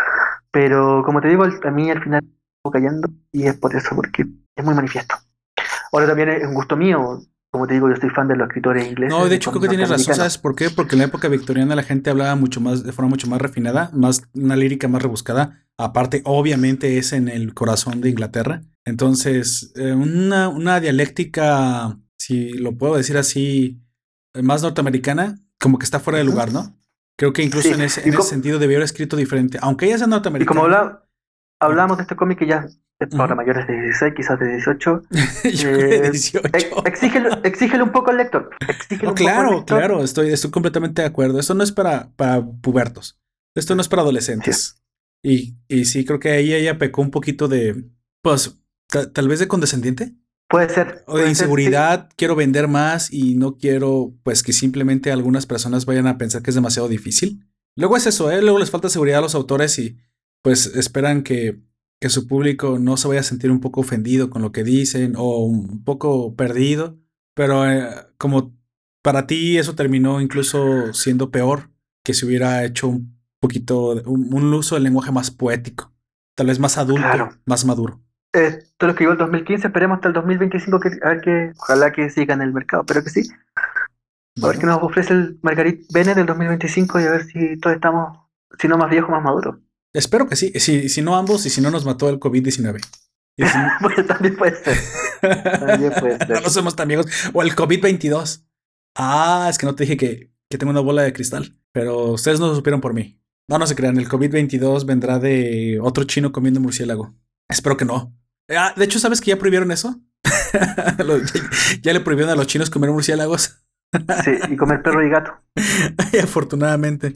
Pero como te digo, a mí al final cayendo y es por eso, porque es muy manifiesto. Ahora también es un gusto mío, como te digo, yo soy fan de los escritores ingleses. No, de hecho creo que tienes razón, ¿sabes por qué? Porque en la época victoriana la gente hablaba mucho más, de forma mucho más refinada, más, una lírica más rebuscada. Aparte, obviamente es en el corazón de Inglaterra. Entonces, eh, una, una dialéctica si lo puedo decir así, más norteamericana, como que está fuera de lugar, ¿no? Creo que incluso en, ese, en ese, sentido debió haber escrito diferente, aunque ella sea norteamericana. Y como hablamos de este cómic que ya es para mayores de 16, quizás de 18. Yo eh, de 18. exígele, un poco al lector. claro, claro, estoy, estoy completamente de acuerdo. Esto no es para, para pubertos. Esto no es para adolescentes. Y, y sí, creo que ahí ella pecó un poquito de, pues, tal vez de condescendiente. Puede ser. O de inseguridad, quiero vender más y no quiero, pues, que simplemente algunas personas vayan a pensar que es demasiado difícil. Luego es eso, ¿eh? Luego les falta seguridad a los autores y, pues, esperan que, que su público no se vaya a sentir un poco ofendido con lo que dicen o un poco perdido. Pero eh, como para ti eso terminó incluso siendo peor que si hubiera hecho un poquito, un, un uso del lenguaje más poético, tal vez más adulto, más maduro. Eh, todo lo que llegó el 2015, esperemos hasta el 2025 que, a ver que, ojalá que siga en el mercado, pero que sí. A ver qué nos ofrece el Margarit Bene del 2025 y a ver si todos estamos, si no más viejos, más maduros. Espero que sí, si, si no ambos y si no nos mató el COVID-19. pues también puede ser. También puede ser. no somos tan viejos. O el COVID-22. Ah, es que no te dije que, que tengo una bola de cristal, pero ustedes no lo supieron por mí. No, no se crean, el COVID-22 vendrá de otro chino comiendo murciélago. Espero que no. Ah, de hecho, ¿sabes que ya prohibieron eso? ya le prohibieron a los chinos comer murciélagos. sí, y comer perro y gato. afortunadamente.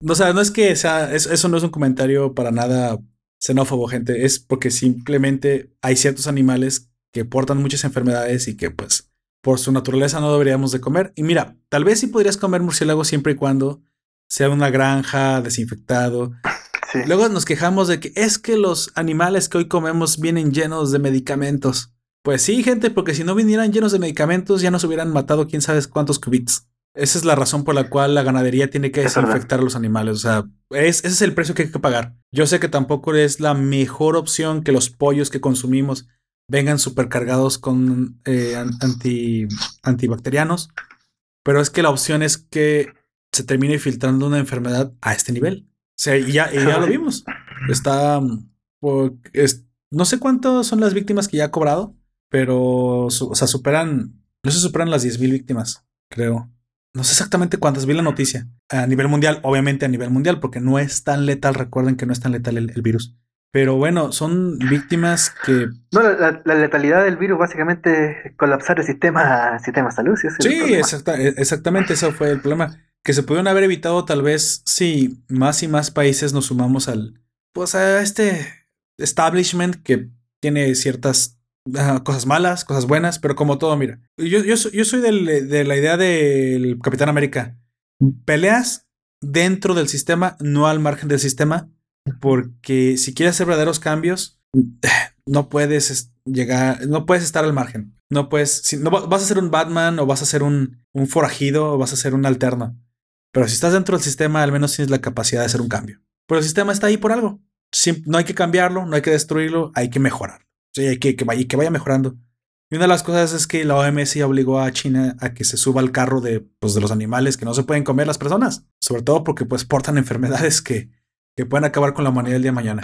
No, o no es que sea, eso no es un comentario para nada xenófobo, gente. Es porque simplemente hay ciertos animales que portan muchas enfermedades y que, pues, por su naturaleza no deberíamos de comer. Y mira, tal vez sí podrías comer murciélago siempre y cuando sea una granja, desinfectado. Luego nos quejamos de que es que los animales que hoy comemos vienen llenos de medicamentos. Pues sí, gente, porque si no vinieran llenos de medicamentos ya nos hubieran matado quién sabe cuántos cubits. Esa es la razón por la cual la ganadería tiene que desinfectar a los animales. O sea, es, ese es el precio que hay que pagar. Yo sé que tampoco es la mejor opción que los pollos que consumimos vengan supercargados con eh, anti, antibacterianos, pero es que la opción es que se termine filtrando una enfermedad a este nivel sea, y ya, ya lo vimos. Está. no sé cuántas son las víctimas que ya ha cobrado, pero, o sea, superan. No se superan las 10.000 víctimas, creo. No sé exactamente cuántas, vi la noticia. A nivel mundial, obviamente a nivel mundial, porque no es tan letal. Recuerden que no es tan letal el, virus. Pero bueno, son víctimas que. No, la, letalidad del virus básicamente colapsar el sistema, sistema de salud. sí, e, exactamente, eso fue el problema que se pudieron haber evitado tal vez si más y más países nos sumamos al, pues a este establishment que tiene ciertas cosas malas, cosas buenas, pero como todo, mira, yo, yo, yo soy de la idea del Capitán América. Peleas dentro del sistema, no al margen del sistema, porque si quieres hacer verdaderos cambios, no puedes llegar, no puedes estar al margen. No puedes, no vas a ser un Batman o vas a ser un, un forajido o vas a ser un alterno. Pero si estás dentro del sistema, al menos tienes la capacidad de hacer un cambio. Pero el sistema está ahí por algo. no hay que cambiarlo, no hay que destruirlo, hay que mejorarlo. Sí, hay que, que, vaya, mejorando. Y una de las cosas es que la OMS obligó a China a que se suba al carro de, pues, de los animales que no se pueden comer las personas. Sobre todo porque pues portan enfermedades que, que pueden acabar con la humanidad el día de mañana.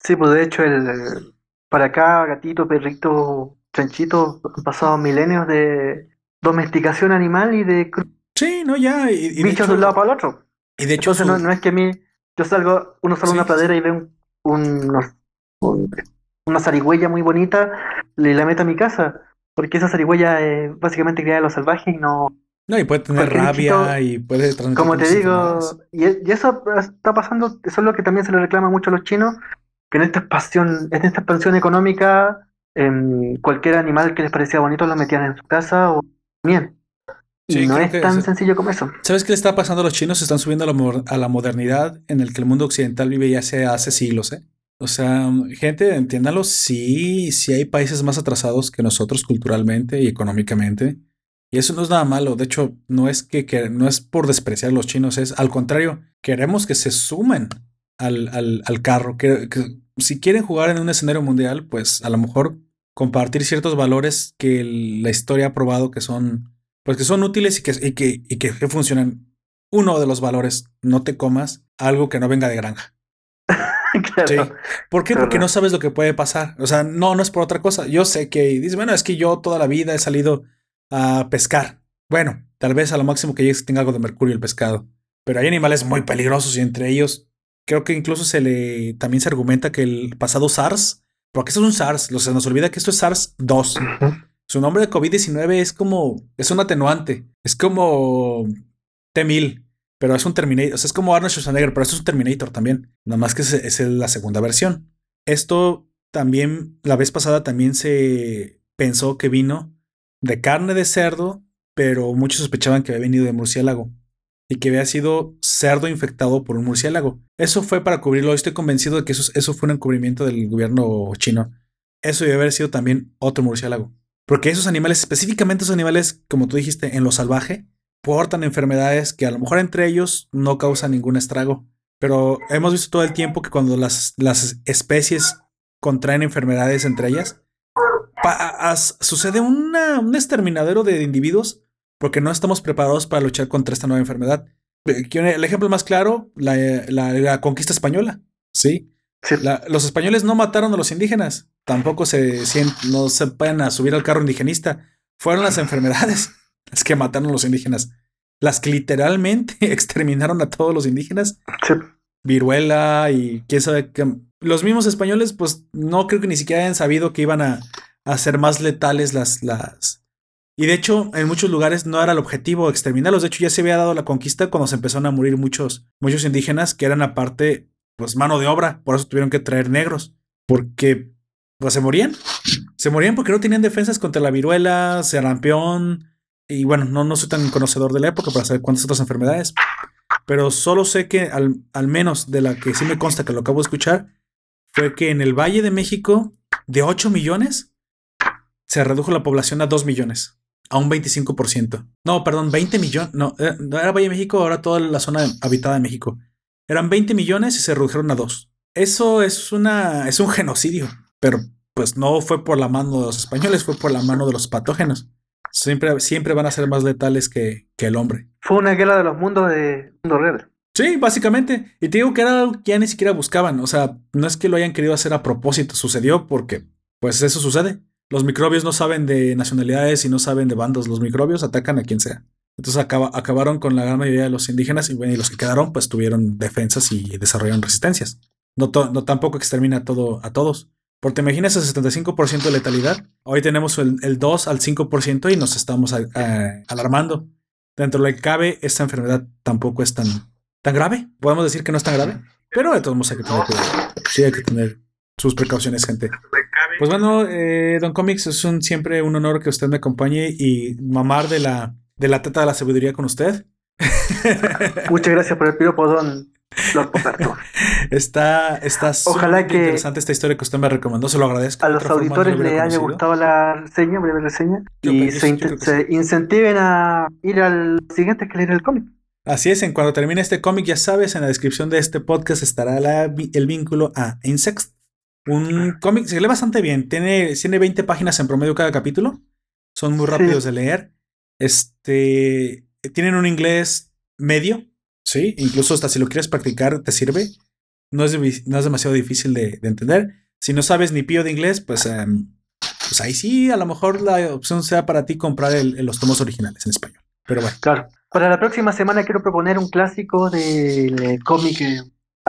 Sí, pues de hecho, el, para acá, gatito, perrito, chanchito, han pasado milenios de domesticación animal y de Sí, no, ya. Y, Bichos de, un lado para el otro. Y de hecho. Entonces, no, es que a mí. Yo salgo, uno sale a una pradera y ve un, un, una zarigüeya muy bonita y la meto a mi casa. Porque esa zarigüeya es básicamente criada de los salvajes y no. No, y puede tener rabia y puede transmitir. Como te digo, y, y, eso está pasando, eso es lo que también se le reclama mucho a los chinos, que en esta expansión, en esta expansión económica, en cualquier animal que les parecía bonito lo metían en su casa o bien no es tan sencillo como eso. ¿Sabes qué le está pasando a los chinos? Se están subiendo a la, modernidad en el que el mundo occidental vive ya hace, hace siglos, ¿eh? O sea, gente, entiéndalo, sí, sí hay países más atrasados que nosotros culturalmente y económicamente. Y eso no es nada malo. De hecho, no es que, no es por despreciar a los chinos, es al contrario, queremos que se sumen al, al, carro. Que, si quieren jugar en un escenario mundial, pues a lo mejor compartir ciertos valores que la historia ha probado que son pues que son útiles y que, y que, y que, funcionan. Uno de los valores, no te comas algo que no venga de granja. claro. ¿Por qué? Porque no sabes lo que puede pasar. O sea, no, no es por otra cosa. Yo sé que dices, bueno, es que yo toda la vida he salido a pescar. Bueno, tal vez a lo máximo que llegues tenga algo de mercurio el pescado. pero hay animales muy peligrosos y entre ellos creo que incluso se le también se argumenta que el pasado SARS, porque eso es un SARS, se nos olvida que esto es SARS-2. Su nombre de COVID-19 es como, es un atenuante, es como T-1000, pero es un Terminator, o sea, es como Arnold Schwarzenegger, pero es un Terminator también, nada más que es, es la segunda versión. Esto también, la vez pasada también se pensó que vino de carne de cerdo, pero muchos sospechaban que había venido de murciélago y que había sido cerdo infectado por un murciélago. Eso fue para cubrirlo. Estoy convencido de que eso, eso fue un encubrimiento del gobierno chino. Eso debe haber sido también otro murciélago. Porque esos animales, específicamente esos animales, como tú dijiste, en lo salvaje, portan enfermedades que a lo mejor entre ellos no causan ningún estrago. Pero hemos visto todo el tiempo que cuando las, las especies contraen enfermedades entre ellas, sucede un exterminadero de individuos porque no estamos preparados para luchar contra esta nueva enfermedad. El ejemplo más claro, la, conquista española. Sí. Los españoles no mataron a los indígenas, tampoco se, no se pueden a subir al carro indigenista. Fueron las enfermedades las que mataron a los indígenas. Las que literalmente exterminaron a todos los indígenas. Viruela y quién sabe qué. Los mismos españoles, pues no creo que ni siquiera hayan sabido que iban a, a ser más letales las, las, y de hecho, en muchos lugares no era el objetivo exterminarlos. De hecho, ya se había dado la conquista cuando se empezaron a morir muchos, muchos indígenas que eran aparte, pues mano de obra. Por eso tuvieron que traer negros. Porque, pues se morían. Se morían porque no tenían defensas contra la viruela, sarampión. Y bueno, no, no soy tan conocedor de la época para saber cuántas otras enfermedades. Pero solo sé que al, al menos de la que sí me consta que lo acabo de escuchar, fue que en el Valle de México, de 8 millones, se redujo la población a 2 millones a un 25%. No, perdón, 20 millones. No, eh, no era Valle de México, ahora toda la zona habitada de México. Eran 20 millones y se redujeron a 2. Eso es una es un genocidio, pero pues no fue por la mano de los españoles, fue por la mano de los patógenos. Siempre, siempre van a ser más letales que, que el hombre. Fue una guerra de los mundos de mundo real. Sí, básicamente. Y te digo que era algo que ya ni siquiera buscaban. O sea, no es que lo hayan querido hacer a propósito, sucedió porque, pues eso sucede. Los microbios no saben de nacionalidades y no saben de bandos. Los microbios atacan a quien sea. Entonces acabaron con la gran mayoría de los indígenas y, bueno, y los que quedaron pues tuvieron defensas y desarrollaron resistencias. No, no tampoco extermina todo, a todos. Porque te imaginas el 75% de letalidad. Hoy tenemos el, 2 al 5% y nos estamos alarmando. Dentro de lo que cabe, esta enfermedad tampoco es tan, tan grave. Podemos decir que no es tan grave, pero de todos modos hay que tener cuidado. Sí, hay que tener sus precauciones, gente. Pues bueno, eh, Don Comics, es un, siempre un honor que usted me acompañe y mamar de la, de la teta de la sabiduría con usted. Muchas gracias por el piropo, Don Lord Está, está Ojalá que interesante esta historia que usted me recomendó, se lo agradezco. A los auditores les haya gustado la reseña, breve reseña, y se, incentiven a ir al siguiente que leer el cómic. Así es, en cuando termine este cómic, ya sabes, en la descripción de este podcast estará el vínculo a Insects un cómic, se lee bastante bien. Tiene, tiene 20 páginas en promedio cada capítulo. Son muy rápidos de leer. Este. Tienen un inglés medio. Sí. Incluso hasta si lo quieres practicar, te sirve. No es, no es demasiado difícil de, entender. Si no sabes ni pío de inglés, pues, em, pues ahí sí, a lo mejor la opción sea para ti comprar los tomos originales en español. Pero bueno. Claro. Para la próxima semana quiero proponer un clásico del cómic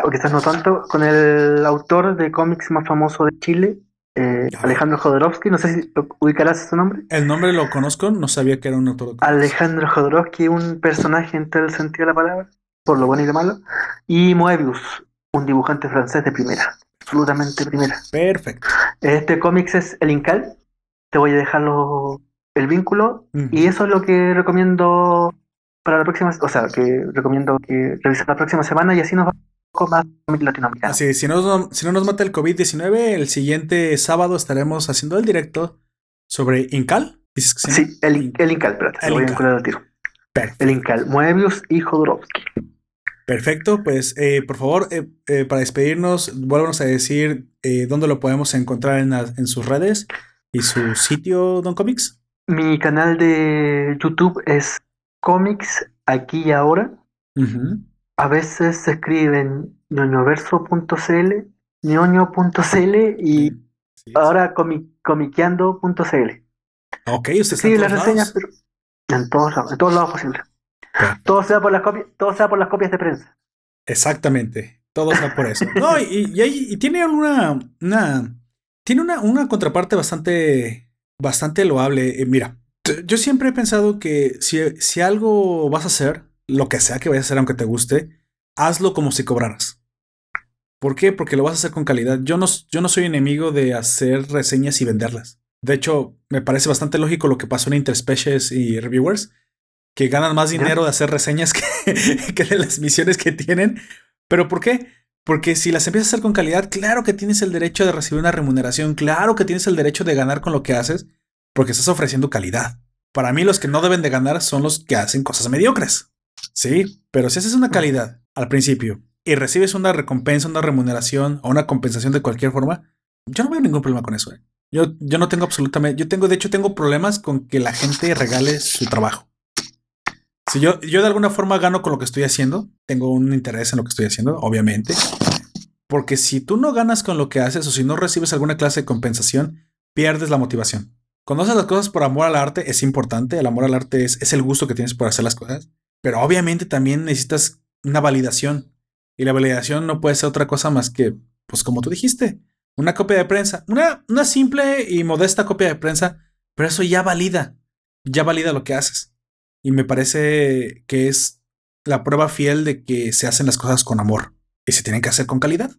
o quizás no tanto, con el autor de cómics más famoso de Chile, eh, Alejandro Jodorowsky, no sé si ubicarás su nombre. El nombre lo conozco, no sabía que era un autor. Alejandro Jodorowsky, un personaje en todo el sentido de la palabra, por lo bueno y lo malo, y Moebius, un dibujante francés de primera, absolutamente primera. Perfecto. Este cómics es El Incal, te voy a dejar el vínculo, y eso es lo que recomiendo para la próxima, o sea, que recomiendo que revisar la próxima semana y así nos va más latinoamericano. Así, si no, si no nos mata el COVID-19, el siguiente sábado estaremos haciendo el directo sobre Incal. sí, el, el, Incal, espérate, el voy a tiro. El Incal, Moebius y Jodorowsky. Perfecto, pues eh, por favor, eh, eh, para despedirnos, vuélvanos a decir dónde lo podemos encontrar en, sus redes y su sitio, Don Comics. Mi canal de YouTube es Comics Aquí y Ahora. A veces se escriben ñoñoverso.cl, ñoño.cl y ahora comiqueando.cl. Ok, usted Sí, las reseñas, pero en todos lados, en todos lados posibles. Todo sea por las copias, todo sea por las copias de prensa. Exactamente. Todo sea por eso. No, y, y, tiene una, una tiene una, una contraparte bastante, bastante loable. Eh, mira, yo siempre he pensado que si, si algo vas a hacer, lo que sea que vayas a hacer, aunque te guste, hazlo como si cobraras. ¿Por qué? Porque lo vas a hacer con calidad. Yo no, yo no soy enemigo de hacer reseñas y venderlas. De hecho, me parece bastante lógico lo que pasó en Interspecies y Reviewers, que ganan más dinero de hacer reseñas que, que de las misiones que tienen. ¿Pero por qué? Porque si las empiezas a hacer con calidad, claro que tienes el derecho de recibir una remuneración, claro que tienes el derecho de ganar con lo que haces, porque estás ofreciendo calidad. Para mí los que no deben de ganar son los que hacen cosas mediocres. Sí, pero si haces una calidad al principio y recibes una recompensa, una remuneración o una compensación de cualquier forma, yo no veo ningún problema con eso. ¿eh? Yo, yo no tengo absolutamente, yo tengo, de hecho, tengo problemas con que la gente regale su trabajo. Si yo, yo de alguna forma gano con lo que estoy haciendo, tengo un interés en lo que estoy haciendo, obviamente. Porque si tú no ganas con lo que haces o si no recibes alguna clase de compensación, pierdes la motivación. Cuando haces las cosas por amor al arte es importante, el amor al arte es, es el gusto que tienes por hacer las cosas, pero obviamente también necesitas una validación. Y la validación no puede ser otra cosa más que, pues como tú dijiste, una copia de prensa, una, una simple y modesta copia de prensa, pero eso ya valida, ya valida lo que haces. Y me parece que es la prueba fiel de que se hacen las cosas con amor y se tienen que hacer con calidad.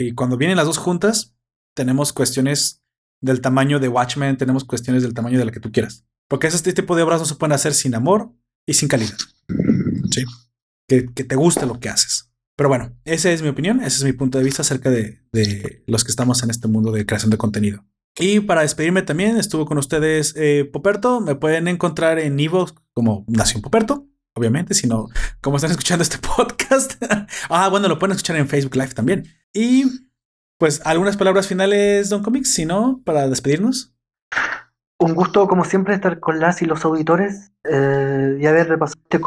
y cuando vienen las dos juntas, tenemos cuestiones del tamaño de Watchmen, tenemos cuestiones del tamaño de la que tú quieras. Porque ese tipo de obras no se pueden hacer sin amor y sin calidad. Sí. Que, que te guste lo que haces. Pero bueno, esa es mi opinión, ese es mi punto de vista acerca de, los que estamos en este mundo de creación de contenido. Y para despedirme también, estuvo con ustedes eh, Poperto. Me pueden encontrar en Evox como Nación Poperto, obviamente, si no, como están escuchando este podcast. ah, bueno, lo pueden escuchar en Facebook Live también. Y pues algunas palabras finales, Don Comics, si no, para despedirnos. Un gusto, como siempre, estar con las y los auditores eh, y haber repasado este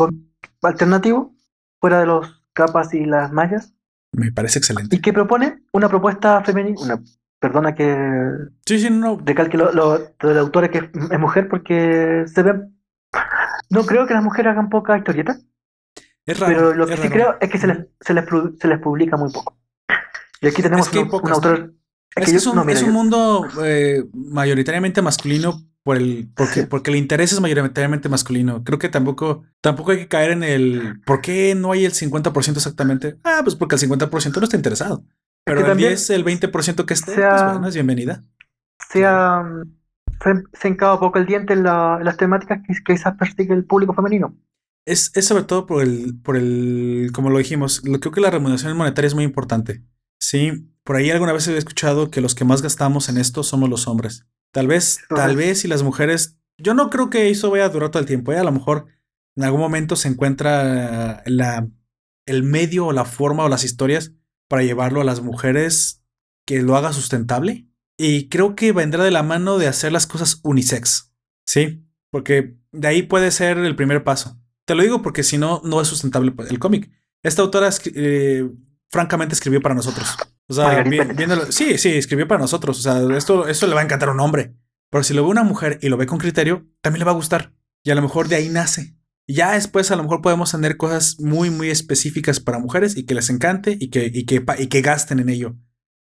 alternativo fuera de los capas y las mallas. Me parece excelente. Y que propone una propuesta femenina, una, perdona que sí, sí, no. decalque lo, lo, del autor que es mujer porque se ve... No creo que las mujeres hagan poca historieta. Es raro. Pero lo que sí creo es que se les, se les, se les publica muy poco. Y aquí tenemos un, autor... Es, que es, un, es un mundo eh, mayoritariamente masculino por el, porque, porque el interés es mayoritariamente masculino. Creo que tampoco, tampoco hay que caer en el ¿por qué no hay el 50% exactamente? Ah, pues porque el 50% no está interesado. Pero el 10, el 20% que esté, pues bueno, es bienvenida. Se ha, se, ha poco el diente en, las temáticas que, quizás persigue el público femenino. Es, es sobre todo por el, por el, como lo dijimos, lo, creo que la remuneración monetaria es muy importante. Sí, por ahí alguna vez he escuchado que los que más gastamos en esto somos los hombres. Tal vez, tal vez si las mujeres, yo no creo que eso vaya a durar todo el tiempo, ¿eh? a lo mejor en algún momento se encuentra la, el medio o la forma o las historias para llevarlo a las mujeres que lo haga sustentable. Y creo que vendrá de la mano de hacer las cosas unisex, ¿sí? Porque de ahí puede ser el primer paso. Te lo digo porque si no, no es sustentable el cómic. Esta autora, eh, francamente, escribió para nosotros. O sea, viéndolo, sí, sí, escribió para nosotros. O sea, esto, esto le va a encantar a un hombre. Pero si lo ve una mujer y lo ve con criterio, también le va a gustar. Y a lo mejor de ahí nace. Ya después a lo mejor podemos tener cosas muy, muy específicas para mujeres y que les encante y que, y que, y que gasten en ello.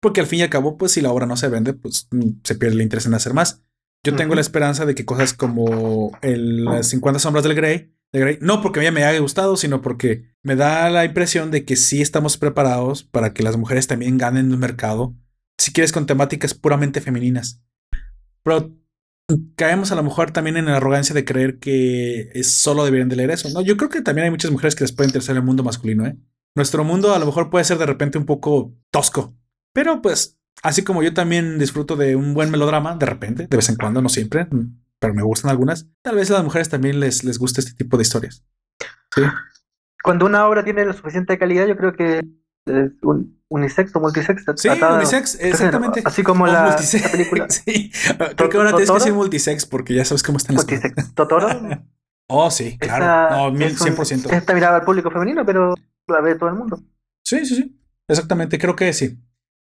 Porque al fin y al cabo, pues si la obra no se vende, pues mm, se pierde el interés en hacer más. Yo tengo la esperanza de que cosas como el, las 50 sombras del Grey no porque a mí me haya gustado, sino porque me da la impresión de que sí estamos preparados para que las mujeres también ganen el mercado, si quieres con temáticas puramente femeninas. Pero caemos a lo mejor también en la arrogancia de creer que solo deberían de leer eso. No, yo creo que también hay muchas mujeres que les puede interesar el mundo masculino, ¿eh? Nuestro mundo a lo mejor puede ser de repente un poco tosco, pero pues así como yo también disfruto de un buen melodrama, de repente, de vez en cuando, no siempre, pero me gustan algunas. Tal vez a las mujeres también les, les guste este tipo de historias. Sí. Cuando una obra tiene la suficiente calidad, yo creo que es un unisex o multisex. Sí, unisex, exactamente. Así como la, película. sí, creo que ahora tienes que decir multisex porque ya sabes cómo están las Multisex. ¿Totoro? oh, sí, claro. no, mil, 100%. Está mirada al público femenino, pero la ve todo el mundo. Sí, sí, sí. Exactamente, creo que sí.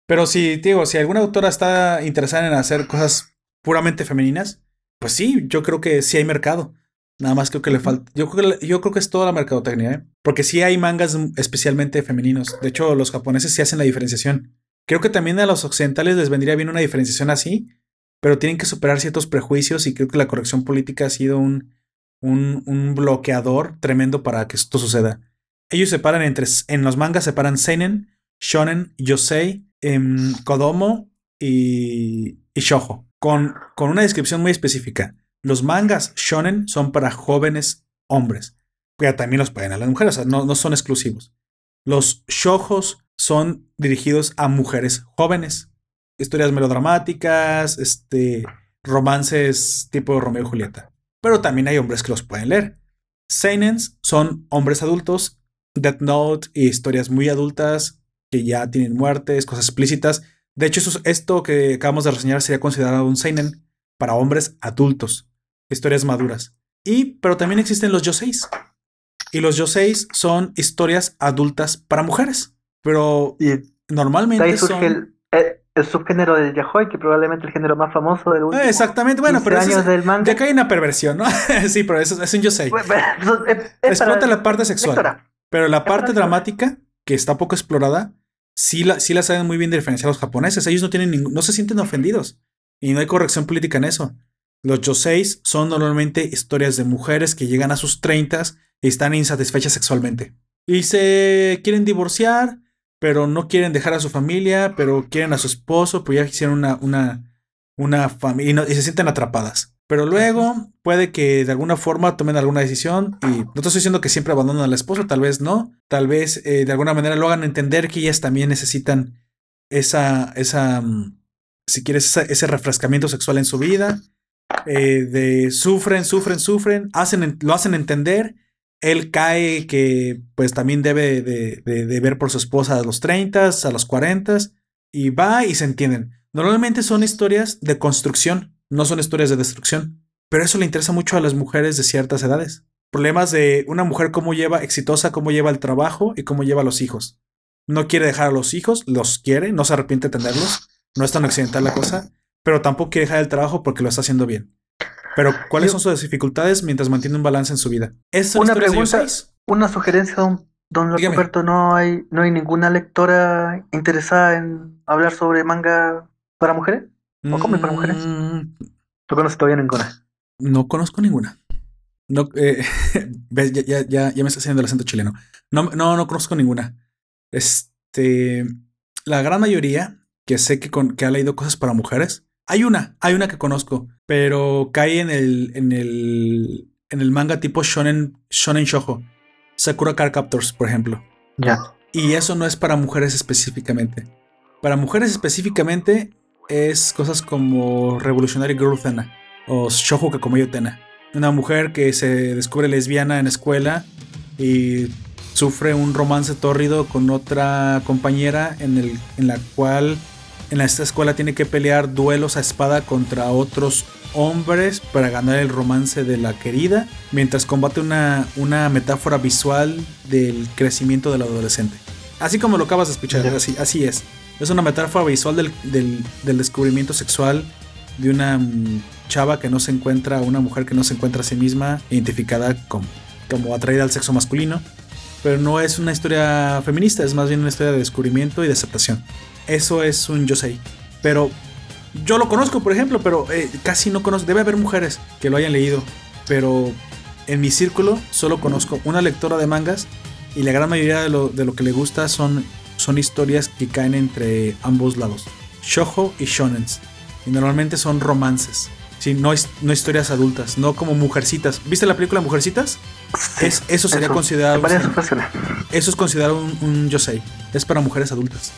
Pero si, digo, si alguna autora está interesada en hacer cosas puramente femeninas, pues sí, yo creo que sí hay mercado. Nada más creo que le falta. Yo creo que, yo creo que es toda la mercadotecnia, ¿eh? Porque sí hay mangas especialmente femeninos. De hecho, los japoneses sí hacen la diferenciación. Creo que también a los occidentales les vendría bien una diferenciación así, pero tienen que superar ciertos prejuicios y creo que la corrección política ha sido un, un, un bloqueador tremendo para que esto suceda. Ellos separan entre, en los mangas separan Seinen, Shonen, Yosei, em, Kodomo y, y Shoujo, con, una descripción muy específica. Los mangas shonen son para jóvenes hombres, pero también los pueden a las mujeres, o sea, no, son exclusivos. Los shoujos son dirigidos a mujeres jóvenes, historias melodramáticas, este, romances tipo Romeo y Julieta. Pero también hay hombres que los pueden leer. Seinens son hombres adultos, Death Note y historias muy adultas que ya tienen muertes, cosas explícitas. De hecho, esto que acabamos de reseñar sería considerado un seinen para hombres adultos historias maduras. Y, pero también existen los yoseis. Y los yoseis son historias adultas para mujeres. Pero y normalmente ahí surge el, eh, el, subgénero del yaoi, que probablemente el género más famoso del último Exactamente, bueno, pero eso es, del manga. acá hay una perversión, ¿no? sí, pero eso es un yosei. Explota la parte sexual. Pero la parte dramática, que está poco explorada, sí la, sí la saben muy bien diferenciar los japoneses. Ellos no tienen no se sienten ofendidos. Y no hay corrección política en eso. Los yoseis son normalmente historias de mujeres que llegan a sus 30 y están insatisfechas sexualmente. Y se quieren divorciar, pero no quieren dejar a su familia, pero quieren a su esposo, pues ya hicieron una, una, una familia y, se sienten atrapadas. Pero luego puede que de alguna forma tomen alguna decisión y no estoy diciendo que siempre abandonan al esposo, tal vez no, tal vez eh, de alguna manera lo hagan entender que ellas también necesitan esa, esa, mm, si quieres, ese refrescamiento sexual en su vida eh, de sufren, sufren, sufren, hacen, lo hacen entender. Él cae que pues también debe de, de, ver por su esposa a los 30, a los 40 y va y se entienden. Normalmente son historias de construcción, no son historias de destrucción, pero eso le interesa mucho a las mujeres de ciertas edades. Problemas de una mujer cómo lleva exitosa, cómo lleva el trabajo y cómo lleva a los hijos. No quiere dejar a los hijos, los quiere, no se arrepiente de tenerlos, no es tan accidental la cosa, pero tampoco quiere dejar el trabajo porque lo está haciendo bien. Pero, ¿cuáles son sus dificultades mientras mantiene un balance en su vida? ¿Es una pregunta, una sugerencia, don, don Roberto, ¿no hay, ¿no hay ninguna lectora interesada en hablar sobre manga para mujeres? ¿O cómic para mujeres? Mm. ¿No conoces todavía ninguna? No conozco ninguna. No, eh, ya, ya, ya, me está haciendo el acento chileno. No, no, no conozco ninguna. Este, la gran mayoría que sé que, con, que ha leído cosas para mujeres hay una, hay una que conozco, pero cae en el, en el, en el manga tipo shonen, shonen shoujo. Sakura Car Captors, por ejemplo. Ya. Y eso no es para mujeres específicamente. Para mujeres específicamente es cosas como Revolutionary Girl Tena o Shoujo Kakumoyo Tena. Una mujer que se descubre lesbiana en escuela y sufre un romance tórrido con otra compañera en, el, en la cual en esta escuela tiene que pelear duelos a espada contra otros hombres para ganar el romance de la querida, mientras combate una, una metáfora visual del crecimiento del adolescente. Así como lo acabas de escuchar, así, así es. Es una metáfora visual del, descubrimiento sexual de una mm, chava que no se encuentra, una mujer que no se encuentra a sí misma identificada como, atraída al sexo masculino. Pero no es una historia feminista, es más bien una historia de descubrimiento y de aceptación. Eso es un Yosei. Pero yo lo conozco, por ejemplo, pero eh, casi no conozco. Debe haber mujeres que lo hayan leído. Pero en mi círculo solo conozco una lectora de mangas y la gran mayoría de lo, que le gusta son, son historias que caen entre ambos lados. Shoujo y shonens. Y normalmente son romances. Sí, no, no historias adultas, no como mujercitas. ¿Viste la película Mujercitas? es, eso sería considerado. eso es considerado un, un yosei. Es para mujeres adultas.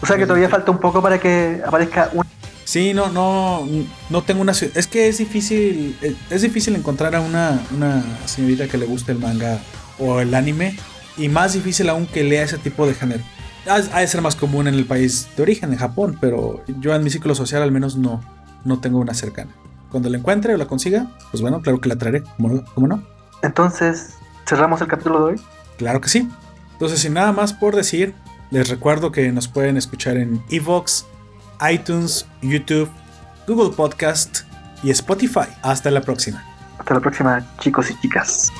O sea que todavía falta un poco para que aparezca un... Sí, no, no, no tengo una... Es que es difícil, es difícil encontrar a una, una señorita que le guste el manga o el anime y más difícil aún que lea ese tipo de género. Ha, de ser más común en el país de origen, en Japón, pero yo en mi ciclo social al menos no, no tengo una cercana. Cuando la encuentre o la consiga, pues bueno, claro que la traeré, ¿cómo ¿cómo no? Entonces, ¿cerramos el capítulo de hoy? Claro que sí. Entonces, sin nada más por decir, les recuerdo que nos pueden escuchar en Evox, iTunes, YouTube, Google Podcast y Spotify. Hasta la próxima. Hasta la próxima, chicos y chicas.